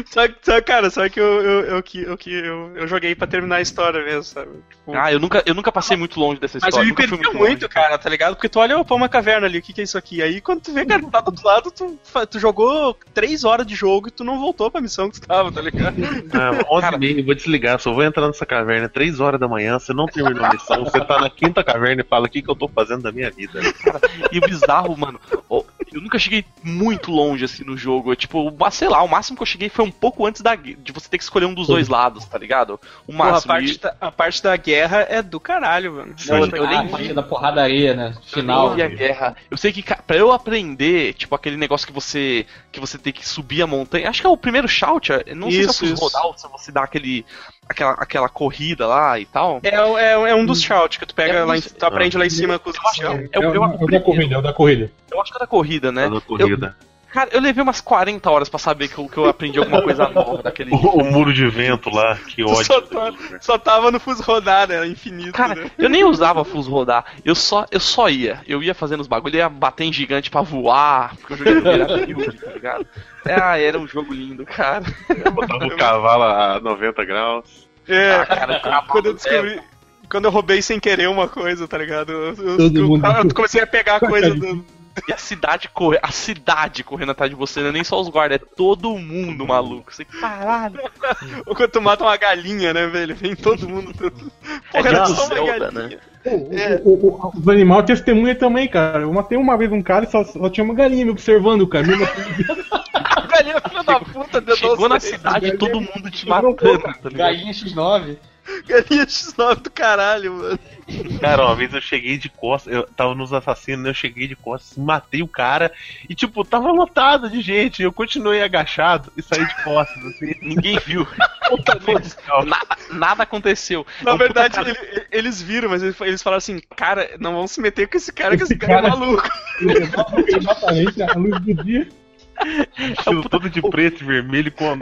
A: Sabe, sabe, cara, sabe que eu, eu, eu, que- eu, que eu, eu joguei pra terminar a história mesmo, sabe? Tipo,
F: Ah, eu nunca, eu nunca passei muito longe dessa
A: Mas
F: história.
A: eu me perdi muito,
F: longe.
A: cara, tá ligado? Porque tu olha, opa, uma caverna ali, o que, que é isso aqui? Aí quando tu vê, cara, tá do outro lado, tu, tu jogou três horas de jogo e tu não voltou pra missão que tu tava, tá ligado?
C: Ah, 11 e meia, vou desligar, só vou entrar nessa caverna 3 horas da manhã, você não terminou a missão, você tá na quinta caverna e fala o que, que eu tô fazendo da minha vida.
F: E o bizarro, mano, ó, eu nunca cheguei muito longe assim no jogo. Eu, tipo, o- sei lá, o máximo que eu cheguei foi um pouco antes da, de você ter que escolher um dos dois lados, tá ligado? O
A: Porra, a,
F: máximo.
A: parte
F: E-
A: da, a parte da guerra é do caralho, mano.
C: Sim.
F: eu, eu nem
E: a
F: vi.
E: parte da porradaria, né? Final.
F: E a guerra. Eu sei que pra eu aprender, tipo, aquele negócio que você que você tem que subir a montanha. Acho que é o primeiro shout. eu Não sei
A: Isso,
F: se eu fiz
A: isso.
F: rodar ou se você dá aquele aquela, aquela corrida lá e tal.
A: É, o- é, o- é um dos shouts que tu pega
F: É
A: lá, em, tu aprende lá em cima com os
F: Eu acho que
A: anciãos.
F: é, eu,
D: é,
F: eu,
D: o- é o da corrida, é o da corrida.
F: eu acho que é da corrida, né?
C: Na corrida.
F: Cara, eu levei umas 40 horas pra saber que eu, que eu aprendi alguma coisa nova daquele.
C: O, o muro de vento lá, que ódio.
A: só tá- Só tava no fuso rodar, né? Infinito,
F: Cara,
A: né?
F: eu nem usava Fus rodar, eu só, eu só ia. Eu ia fazendo os bagulho, ia bater em gigante pra voar, porque eu joguei no Battlefield, tá ligado? Ah, era um jogo lindo, cara.
C: Botava o cavalo a 90 graus.
A: É,
F: Ah, cara, cavalo
A: quando eu descobri. Quando eu roubei sem querer uma coisa, tá ligado? Eu, eu-
D: Todo
A: eu-
D: mundo-
A: eu comecei a pegar a coisa do.
F: E a cidade corre, a cidade correndo atrás de você, não é nem só os guardas, é todo mundo maluco. Você, caralho.
A: Ou quando tu mata uma galinha, né, velho? Vem todo mundo.
F: É
A: Porra, era
F: tipo
A: só uma
F: Zelda,
A: galinha.
F: né?
D: O, o, o, os animais testemunha também, cara. Eu matei uma vez um cara e só, só tinha uma galinha me observando, cara. Assim,
A: Galinha filho da puta, deu
F: Chegou na cidade todo mundo te matando, tá ligado?
E: Galinha X9.
A: Galinha X9 do caralho, mano.
C: Cara, uma vez eu cheguei de costas, eu tava nos assassinos, eu cheguei de costas, matei o cara e, tipo, tava lotado de gente. Eu continuei agachado e saí de costas, assim.
F: Ninguém viu. Nada, nada aconteceu.
A: Na
F: É um puta
A: verdade,
F: cara-
A: ele- eles viram, mas eles falaram assim, cara, não vamos se meter com esse cara, que esse
D: Esse
A: cara é
D: cara-
A: maluco.
D: exatamente a luz do dia.
C: Estilo todo de preto e vermelho com um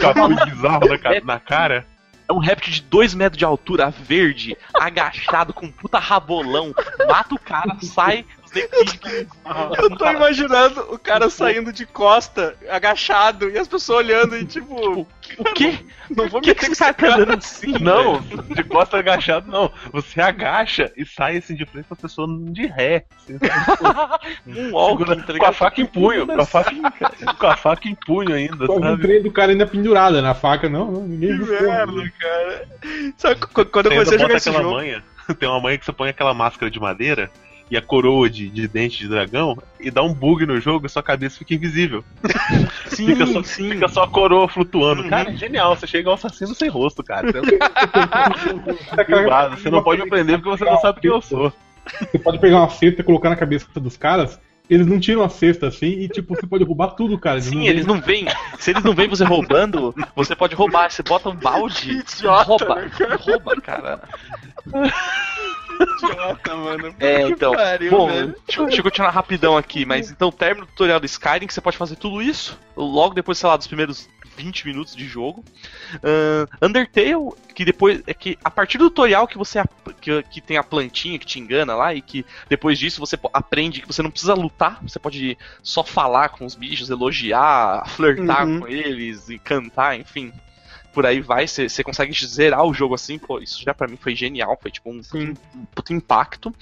C: capuz bizarro na, ca- na cara.
F: É um réptil de 2 metros de altura, verde, agachado, com um puta rabolão. Mata o cara, sai.
A: Eu tô imaginando o cara saindo de costa, agachado, e as pessoas olhando e tipo,
F: O quê?
A: não vou
F: Por que,
A: meter
F: que
A: com
F: esse cara tá andando assim?
C: Não, de costas agachado não. Você agacha e sai assim de frente pra pessoa de ré. Assim,
F: Um walking,
C: segura-
F: tá
C: com a faca em punho, com a faca, com a faca em punho ainda,
D: vi o trem do cara ainda pendurada na faca. Não, não ninguém
A: Que
D: viu.
A: merda, cara. Sabe, qu- quando eu
C: Você
A: comecei a jogar esse
C: aquela
A: jogo.
C: manha. Tem uma manha que você põe aquela máscara de madeira e a coroa de, de dente de dragão e dá um bug no jogo e sua cabeça fica invisível.
F: Sim,
C: fica, só,
F: sim.
C: fica só a coroa flutuando.
A: Uhum.
C: Cara, é genial. Você chega ao assassino sem rosto, cara. Você, é filmado, você não pode me prender porque você não sabe quem eu sou.
D: Você pode pegar uma cesta e colocar na cabeça dos caras. Eles não tiram a cesta assim e, tipo, você pode roubar tudo, cara.
F: Sim, eles não vêm. Se eles não vêm você roubando, você pode roubar. Você bota um balde,
A: idiota,
F: rouba,
A: né,
F: rouba, cara.
A: Idiota, mano.
F: É, então.
A: pariu,
F: Bom,
A: velho.
F: deixa, deixa eu continuar rapidão aqui, mas então término do tutorial do Skyrim, que você pode fazer tudo isso, logo depois, sei lá, dos primeiros 20 minutos de jogo. Ahn, Undertale, que depois. É que a partir do tutorial que você que, que tem a plantinha que te engana lá, e que depois disso você aprende que você não precisa lutar, você pode só falar com os bichos, elogiar, flertar
A: Uhum.
F: com eles e cantar, enfim. Por aí vai, você consegue zerar o jogo assim, pô, isso já pra mim foi genial, foi tipo um,
A: Sim.
F: um puto impacto.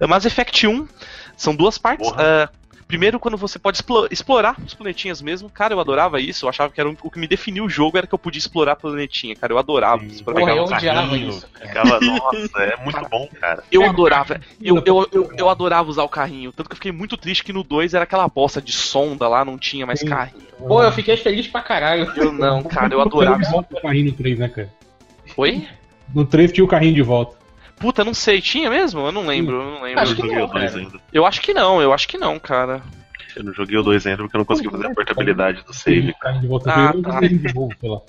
F: Uh, Mass Effect 1 são duas partes. Uh, primeiro, quando você pode explo- explorar os planetinhas mesmo. Cara, eu adorava isso. Eu achava que era um- o que me definiu o jogo era que eu podia explorar planetinha. Cara, eu adorava
C: Sim.
F: explorar.
E: Porra, eu
C: um
E: odiava
C: carrinho,
E: isso.
C: Ficava, nossa, é muito bom, cara.
F: Eu adorava, eu, eu, eu, eu adorava usar o carrinho. Tanto que eu fiquei muito triste que no 2 era aquela bosta de sonda lá, não tinha mais
D: Sim.
F: carrinho.
E: Pô, eu fiquei feliz pra caralho.
F: Eu não, cara, eu adorava.
D: de volta o carrinho no 3, né, cara?
F: Oi?
D: No 3 tinha o carrinho de volta.
F: Puta, não sei, tinha mesmo? Eu não lembro, eu não lembro.
E: Acho
C: Eu
E: que
C: joguei
E: não,
C: o 2
E: cara.
C: ainda.
F: Eu acho que não, eu acho que não, cara.
C: Eu não joguei o 2 ainda porque eu não consegui fazer a portabilidade do save.
F: Ah,
D: eu
F: tá.
D: não.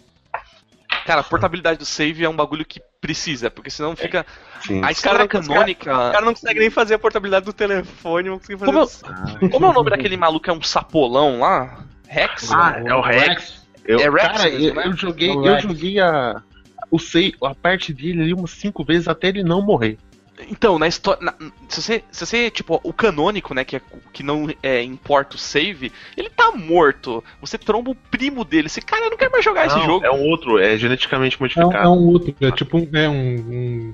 F: Cara, a portabilidade do save é um bagulho que precisa, porque senão fica.
C: Sim.
F: A história
A: cara- os
F: canônica.
A: O cara não consegue nem fazer a portabilidade do telefone, não consegue fazer.
F: Como eu-
A: do-
F: Como é o nome daquele maluco? É um sapolão lá? Rex?
C: Ah, é o Rex. Eu,
F: É Rex
C: cara,
F: mesmo,
C: eu,
F: né?
C: eu joguei,
E: É
C: eu joguei a, o sei, a parte dele ali umas cinco vezes até ele não morrer.
F: Então, na história. Se você, se você, tipo, o canônico, né, que, é, que não é, importa o save, ele tá morto. Você tromba o primo dele. Você, cara, eu não quero mais jogar esse
C: Não,
F: jogo.
C: É um outro, é geneticamente
D: É um,
C: modificado.
D: é um outro, é tipo um, é um, um-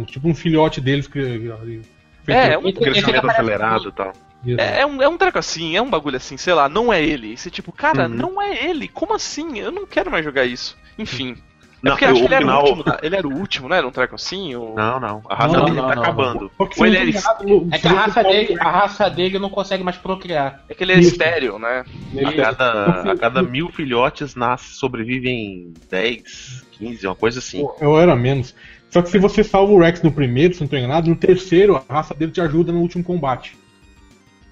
D: um- tipo um filhote deles que.
F: É, é um,
E: Esse-
C: Crescimento
E: esse
C: acelerado e tal.
F: É, é um, é um treco assim, é um bagulho assim, sei lá, não é ele. E você, tipo, cara,
C: Uhum.
F: não é ele. Como assim? Eu não quero mais jogar isso. Enfim. É
C: Não,
F: porque eu acho que ele era,
C: final.
F: último, né? ele era o último, não era um treco assim? Ou...
C: Não, não. A raça
D: Não,
C: dele
E: não,
C: tá
E: não,
C: acabando.
F: Ou
D: se
F: ele
D: não
F: é
D: no-
E: É que a raça,
D: pode-
E: dele, a raça dele não consegue mais procriar.
F: É que ele é
D: Isso.
F: estéreo, né?
C: A cada, a cada mil filhotes nasce, sobrevivem 10, 15, uma coisa assim.
D: Eu era menos. Só que se você salva o Rex no primeiro, se não tô enganado, no terceiro a raça dele te ajuda no último combate.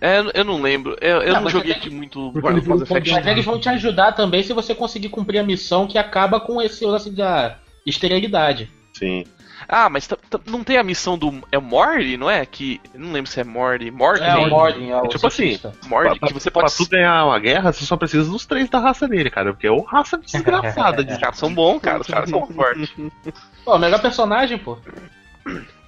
F: É, eu não lembro. Eu, eu
E: Não,
F: não joguei muito Mass Effect.
E: Mas eles vão te ajudar também se você conseguir cumprir a missão que acaba com esse lance da esterilidade.
C: Sim.
F: Ah, mas não tem a missão do. É Morty, não é? Que. Não lembro se é Morty. Morty?
E: É, o Morden, é o
C: Tipo assim.
F: Morty,
C: pra,
F: que você
C: pra
F: pode.
C: tu ganhar uma guerra, você só precisa dos três da raça dele, cara. Porque é o raça desgraçada de
F: Os caras são bons, cara. Os caras são fortes.
E: Pô, melhor personagem, pô.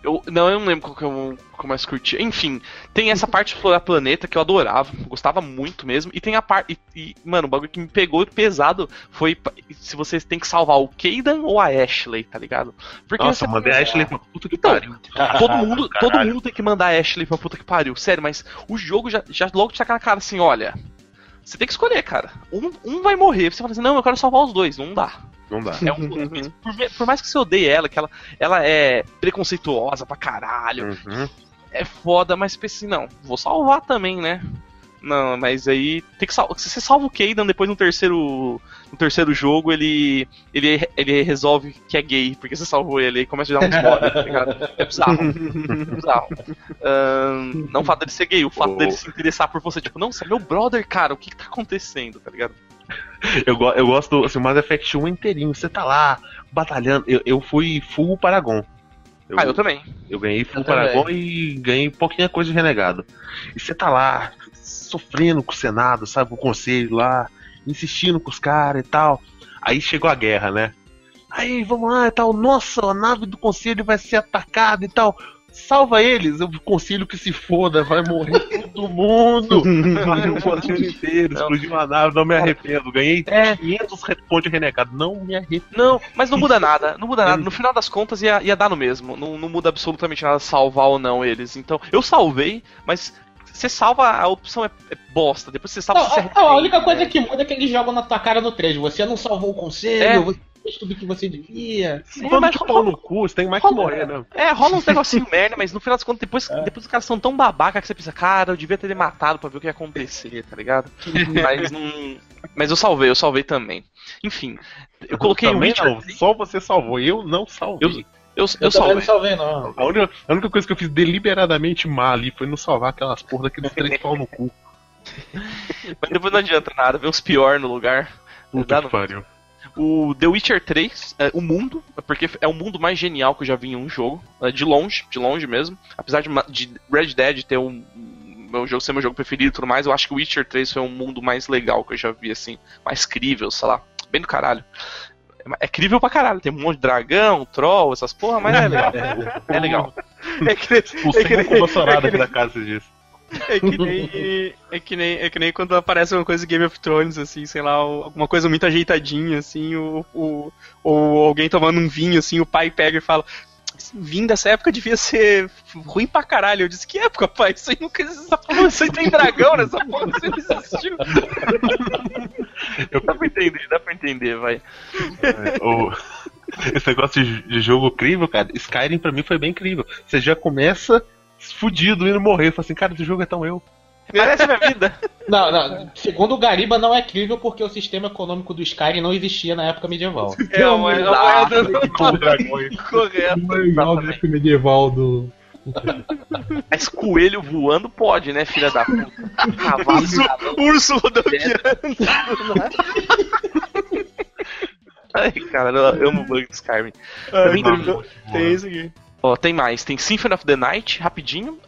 F: Eu, não, eu não lembro qual que eu, qual eu mais curti. Enfim, tem essa parte de explorar planeta que eu adorava, gostava muito mesmo. E tem a parte. E, mano, o bagulho que me pegou pesado foi se vocês têm que salvar o Kaidan ou a Ashley, tá ligado? Porque
C: Nossa, mandei a Ashley pra puta que
F: Então,
C: pariu.
F: Todo mundo, todo mundo tem que mandar a Ashley pra puta que pariu. Sério, mas o jogo já, já logo te na cara assim, olha. Você tem que escolher, cara. Um, um vai morrer. Você fala assim, não, eu quero salvar os dois. Não dá.
C: Não dá.
F: É um, por, me- por mais que você odeie ela, que ela, ela é preconceituosa pra caralho,
C: Uhum.
F: é foda, mas pensa assim, não, vou salvar também, né? Não, mas aí tem que salvar. Se você salva o Kaidan depois no terceiro no terceiro jogo, ele, ele ele resolve que é gay, porque você salvou ele e começa a dar uns spoilers, tá ligado? É bizarro. É bizarro. Ahn, não o fato dele ser gay, o fato
C: Oh.
F: dele se interessar por você, tipo, não, você é meu brother, cara, o que, que tá acontecendo, tá ligado?
C: Eu, go- eu gosto do assim, Mass Effect 1 inteirinho. Você tá lá batalhando. Eu, eu fui full Paragon. Eu,
F: Ah, eu também.
C: eu ganhei full
E: Eu também.
C: Paragon e ganhei pouquinha coisa de renegado. E você tá lá, sofrendo com o Senado, sabe? Com o conselho lá, insistindo com os caras e tal. Aí chegou a guerra, né? Aí, vamos lá e tal. Nossa, a nave do conselho vai ser atacada e tal. Salva eles, o conselho que se foda, vai morrer todo mundo. Vai o conselho inteiro, explodiu a nave, não me arrependo. Ganhei
F: É.
C: 500 re- pontos de renegado, não me arrependo.
F: Não, mas não muda nada, não muda nada. No final das contas ia, ia dar no mesmo. Não, não muda absolutamente nada salvar ou não eles. Então, eu salvei, mas você salva, a opção é, é bosta. Depois você salva
E: Não,
F: você se
E: a, a única coisa
F: né?
E: que muda é que eles jogam na tua cara no 3. Você não salvou o conselho,
F: É.
E: você fez tudo que você devia.
F: Sim,
C: Quando
F: mas
C: pau no cu, você tem mais que
E: rola-
C: morrer, né?
F: É, rola uns negocinho merda, mas no final das contas, depois, depois os caras são tão babaca que você pensa, cara, eu devia ter ele matado pra ver o que ia acontecer, tá ligado? mas não. Mas eu salvei, eu salvei também. Enfim, eu coloquei o
C: Também
F: Witcher.
C: não, só você salvou, eu não salvei.
F: Eu, eu,
E: Eu, também não
F: salvei.
E: salvei, não.
C: A, única, a única coisa que eu fiz deliberadamente mal ali foi não salvar aquelas porra daqueles três pau no cu.
F: Mas depois não adianta nada, vem uns pior no lugar.
C: Puta que pariu.
F: O The Witcher 3, é, o mundo, porque é o mundo mais genial que eu já vi em um jogo, é, de longe, de longe mesmo. Apesar de, de Red Dead ter um meu jogo ser meu jogo preferido e tudo mais, eu acho que o Witcher 3 foi um mundo mais legal que eu já vi assim, mais crível, sei lá, bem do caralho. É, é crível pra caralho, tem um monte de dragão, troll, essas porra, mas é legal. É legal. É que,
C: Expulsei
A: É que
C: Bolsonaro
A: é que
C: aqui da casa dias.
A: É que nem. É que nem, é que nem quando aparece uma coisa de Game of Thrones, assim, sei lá, o- alguma coisa muito ajeitadinha, assim, o, o, ou alguém tomando um vinho, assim, o pai pega e fala. "Esse Vinho dessa época devia ser ruim pra caralho. Eu disse, que época, pai? Isso aí nunca existiu. Isso aí tem dragão nessa porra, isso aí não existiu.
F: Dá pra entender, dá pra entender, vai.
C: É, o- Esse negócio de, jogo crível, cara, Skyrim pra mim foi bem crível. Você já começa fudido, indo morrer. Fala assim, cara, esse jogo é tão eu.
F: Parece minha vida.
E: Não, não. Segundo o Gariba, não é crível porque o sistema econômico do Skyrim não existia na época medieval.
A: É uma moeda moeda
C: Com dragões.
A: correto.
D: Época medieval do.
F: Mas coelho voando pode, né, filha da puta? Cavalo
A: Urso, urso rodopiando.
F: Ai, cara, eu amo o bug do Skyrim. Também
A: tem- isso aqui.
F: Ó, tem mais. Tem Symphony of the Night, rapidinho.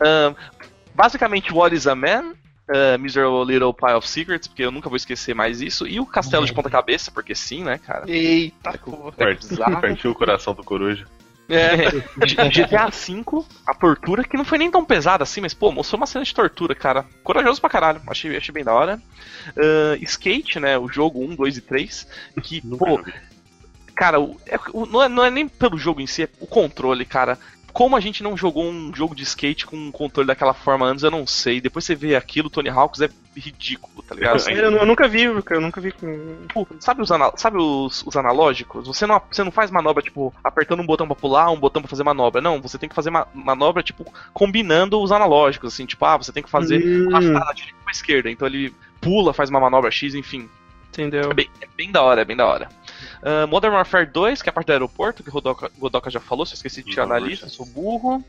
F: Basicamente, What is a Man? Uh, Miserable Little Pile of Secrets, porque eu nunca vou esquecer mais isso. E o Castelo de Ponta Cabeça, porque sim, né, cara?
A: Eita porra.
F: bizarro.
C: Partiu o coração do coruja.
F: É, GTA V, a tortura, que não foi nem tão pesada assim, mas, pô, mostrou uma cena de tortura, cara. Corajoso pra caralho, achei, achei bem da hora. Ahn, Skate, né, o jogo 1, 2 e 3, que, pô, cara, o- é- o- não, é, não é nem pelo jogo em si, é o controle, cara. Como a gente não jogou um jogo de skate com um controle daquela forma antes, eu não sei. Depois você vê aquilo, Tony Hawks é ridículo, tá ligado?
A: Eu, eu nunca vi, eu nunca vi com.
F: Tipo, sabe os, ana- sabe os, os analógicos? Você não, você não faz manobra, tipo, apertando um botão pra pular, um botão pra fazer manobra. Não, você tem que fazer ma- manobra, tipo, combinando os analógicos, assim, tipo, ah, você tem que fazer
A: Hum,
F: arrastar na direita com a esquerda. Então ele pula, faz uma manobra X, enfim.
A: entendeu?
F: É bem, é bem da hora, é bem da hora. Ah, Modern Warfare 2, que é a parte do aeroporto, que o Godoka, Godoka já falou, se eu esqueci de tirar da lista, sou burro.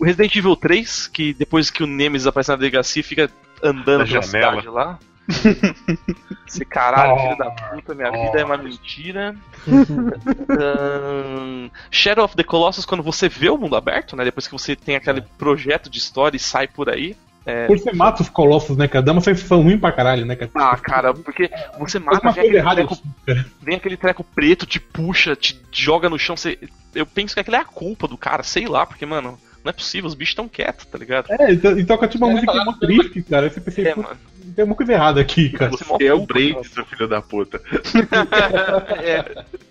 F: Resident Evil 3, que depois que o Nemesis aparece na delegacia, fica andando
C: Na
F: pela
C: janela.
F: cidade lá. Esse caralho, filho da puta, minha vida é uma mentira. Ahn, Shadow of the Colossus, quando você vê o mundo aberto, né? Depois que você tem aquele projeto de história e sai por aí. É,
D: Por você mata os colossos, né, cara? Dá uma sensação ruim pra caralho, né, cara?
F: ah, cara, porque você mata,
D: uma
F: vem
D: coisa
F: aquele,
D: errada,
F: treco, vem aquele treco preto, te puxa, te joga no chão. Você, eu penso que aquilo é a culpa do cara, sei lá, porque, mano, não é possível, os bichos tão quietos, tá ligado?
D: É, e to- toca tipo uma
E: É,
D: música
E: lá
D: mó triste, cara. Aí você pensa,
F: É,
D: "Pô,
F: mano.
D: tem alguma coisa errada aqui, cara.
F: Você
C: Você é o Brave, seu filho da puta.
F: É.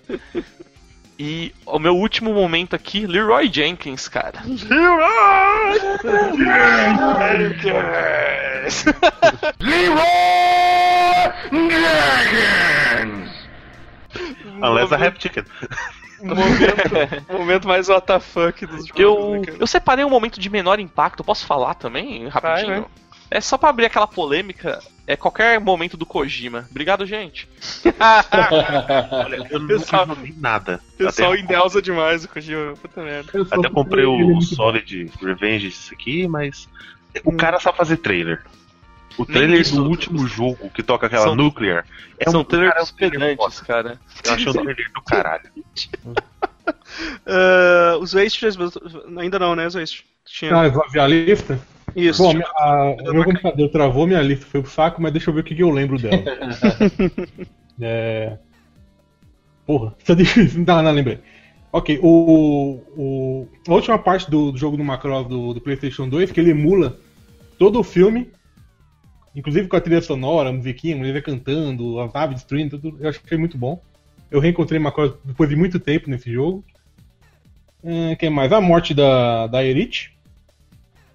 F: E o meu último momento aqui, Leroy Jenkins, cara. Leroy Jenkins!
C: Unless I have chicken.
A: Momento, momento mais WTF dos jogos.
F: Eu,
A: né,
F: eu separei um momento de menor impacto, posso falar também, rapidinho?
A: vai.
F: É só pra abrir aquela polêmica, é qualquer momento do Kojima. Obrigado, gente.
C: Olha, eu
A: Pessoal-
C: nunca joguei nada.
A: O pessoal
C: Até,
A: endeusa demais o Kojima. Puta merda.
D: Eu
C: até comprei o. Solid Revenge isso aqui, mas o cara sabe fazer trailer. O trailer
F: isso.
C: do último jogo que toca aquela
F: São-
C: Nuclear é
F: São
C: um trailer
F: pedantes,
C: foda.
F: cara.
C: Eu achei um trailer do caralho.
A: Ah, os Wastes, ainda não, né, os Wastes? Tinha.
D: Ah, eu vou ver a lista?
A: Isso.
D: Bom, minha- a- o meu computador travou, minha lista foi pro saco, mas deixa eu ver o que, que eu lembro dela. é... Porra, isso é difícil. Não, não, lembrei. Ok, o, o, a última parte do, do jogo do Macross do, do PlayStation 2, que ele emula todo o filme, inclusive com a trilha sonora, a musiquinha, a mulher cantando, as naves destruindo, tudo, eu achei muito bom. Eu reencontrei Macross depois de muito tempo nesse jogo. É, quem mais? A morte da, da Elite.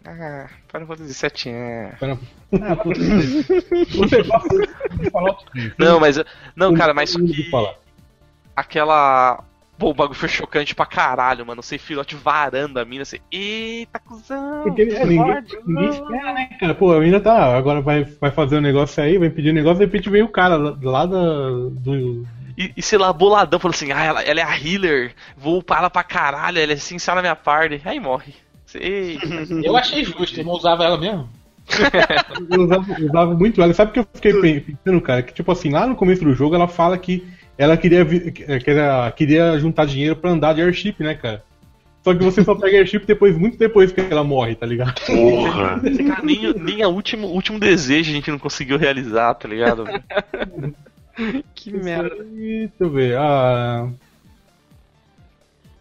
F: Ah, Final Fantasy VII é...
D: Pera- Você gosta de falar o que?
F: Não, mas... Não, cara, mas
D: mundo
F: que... Aquela... Pô, o bagulho foi chocante pra caralho, mano. Você filhote varando a mina, você... Eita, cuzão!
D: Porque é, ninguém, ninguém espera, né, cara? Pô, a mina tá. Agora vai, vai fazer o negócio aí, vai pedir o negócio, de repente vem o cara lá, da, do.
F: E, e sei lá, boladão, falou assim, ah, ela, ela é a healer, vou upar ela pra caralho, ela é essencial na minha party. Aí morre.
E: Eu achei justo, eu não usava ela mesmo.
D: Eu usava, eu usava muito ela. Sabe o que eu fiquei pen- pensando, cara? Que tipo assim, lá no começo do jogo ela fala que ela queria, vi- que era- queria juntar dinheiro pra andar de airship, né, cara? Só que você só pega airship depois, muito depois que ela morre, tá ligado?
C: Porra!
F: Cara, nem, nem a último, último desejo a gente não conseguiu realizar, tá ligado?
A: Que merda.
D: Deixa eu ver. Ah...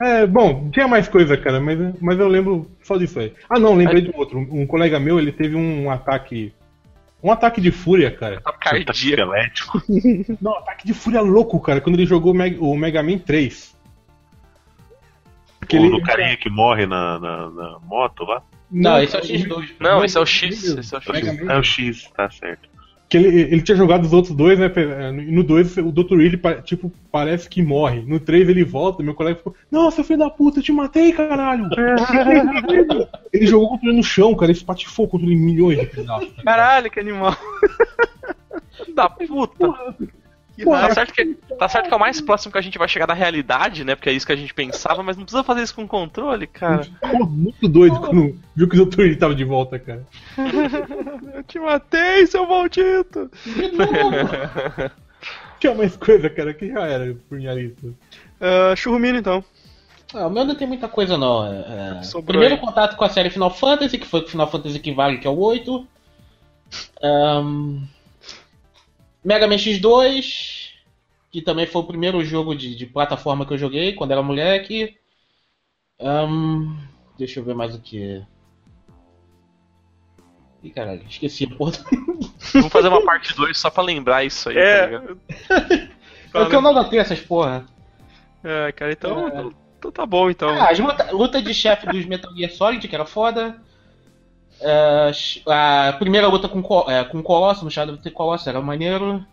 D: É, bom, tinha mais coisa, cara, mas, mas eu lembro só disso aí. Ah, não, lembrei de um outro. Um colega meu, ele teve um ataque. Um ataque de fúria, cara.
F: Cardíaco.
C: Esquelético.
D: Não, ataque de fúria louco, cara, quando ele jogou o Meg- o Mega Man 3. Porque
C: Ou
D: ele-
C: do carinha que morre na, na, na moto lá.
E: Não, esse é o X2.
F: Não, esse é o X. Esse é o X.
C: É o X, tá certo.
D: Que ele, ele tinha jogado os outros dois, né? eh, No 2, o Dr. Willy, pa- tipo, parece que morre. No 3 ele volta, meu colega ficou, Nossa, filho da puta, eu te matei, caralho! ele jogou contra ele no chão, cara, ele espatifou contra ele em milhões de pedaços.
A: Caralho, que animal.
F: Da puta.
A: Que
F: Tá
A: raiva.
F: certo, que, tá certo que é o mais próximo que a gente vai chegar da realidade, né? Porque é isso que a gente pensava, mas não precisa fazer isso com controle, cara.
D: Ficou muito doido quando viu que o Dr. Willy tava de volta, cara.
A: Eu te matei, seu maldito.
D: Tinha mais coisa, cara, que já era por minha lista.
A: Uh, Churrumino, então.
E: Ah, o meu não tem muita coisa não. É, é, primeiro
A: aí.
E: contato com a série Final Fantasy, que foi o Final Fantasy que vale, que é o 8. Ahn, Mega Man X2, que também foi o primeiro jogo de, de plataforma que eu joguei quando era moleque. Ahn, deixa eu ver mais o que. Ih, caralho, esqueci a porra.
F: Vamos fazer uma parte 2 só pra lembrar isso aí, tá
A: É.
F: ligado?
E: É que eu não anotei essas porra.
A: É, cara, então, então tá bom, então.
E: Ah, as luta, luta de chefe dos Metal Gear Solid, que era foda. É, a primeira luta com, Co- é, com o Colosso, no Shadow of the Colossus, era maneiro.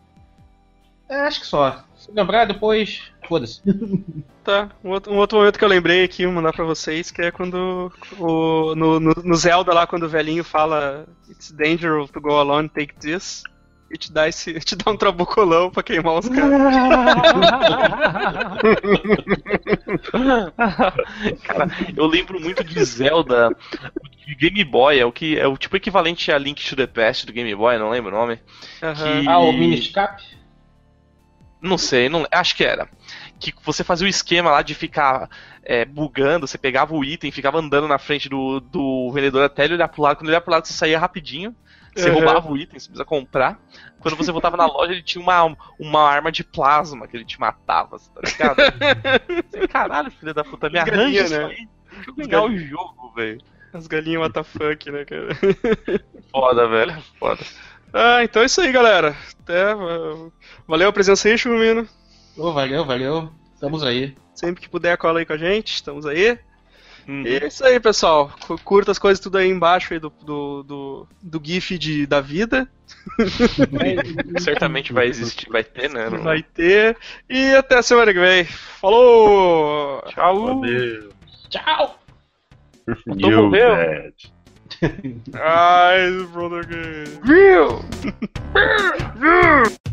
E: É, acho que só. Se lembrar depois, foda-se.
A: Tá, um outro, um outro momento que eu lembrei aqui, vou mandar pra vocês, que é quando o, no, no, no Zelda lá, quando o velhinho fala It's dangerous to go alone, take this. E te dá, esse, te dá um trabucolão pra queimar os caras.
F: Cara, eu lembro muito de Zelda de Game Boy, é o que é o tipo equivalente a Link to the Past do Game Boy, não lembro o nome.
A: Aham.
F: Que-
E: Ah, o Miniscap?
F: Não sei, não, acho que era. Que você fazia o esquema lá de ficar é, bugando, você pegava o item, ficava andando na frente do, do vendedor até ele olhar pro lado. Quando ele olhar pro lado, você saía rapidinho. Você
A: Uhum.
F: roubava o item, você precisa comprar. Quando você voltava na loja, ele tinha uma, uma arma de plasma que ele te matava, tá ligado? Você, Caralho, filho da puta, me arranja
A: galinhas,
F: isso
A: né?
F: aí. Deixa eu ganhar o jogo, velho.
A: As galinhas WTF, né, cara?
F: Foda, velho, foda.
A: Ah, então é isso aí, galera. Até, uh, valeu a presença aí, Churrumino.
E: Ô, valeu, valeu. Estamos aí.
A: Sempre que puder, cola aí com a gente, estamos aí.
F: Uhum.
A: E é isso aí, pessoal. Cu- Curta as coisas tudo aí embaixo aí do, do, do, do GIF de, da vida.
F: Certamente vai existir, vai ter, né? Não-
A: vai ter. E até a semana que vem. Falou!
F: Tchau!
C: Valeu.
E: Tchau!
C: You. dead.
A: Ai, brother gay.
F: Viu?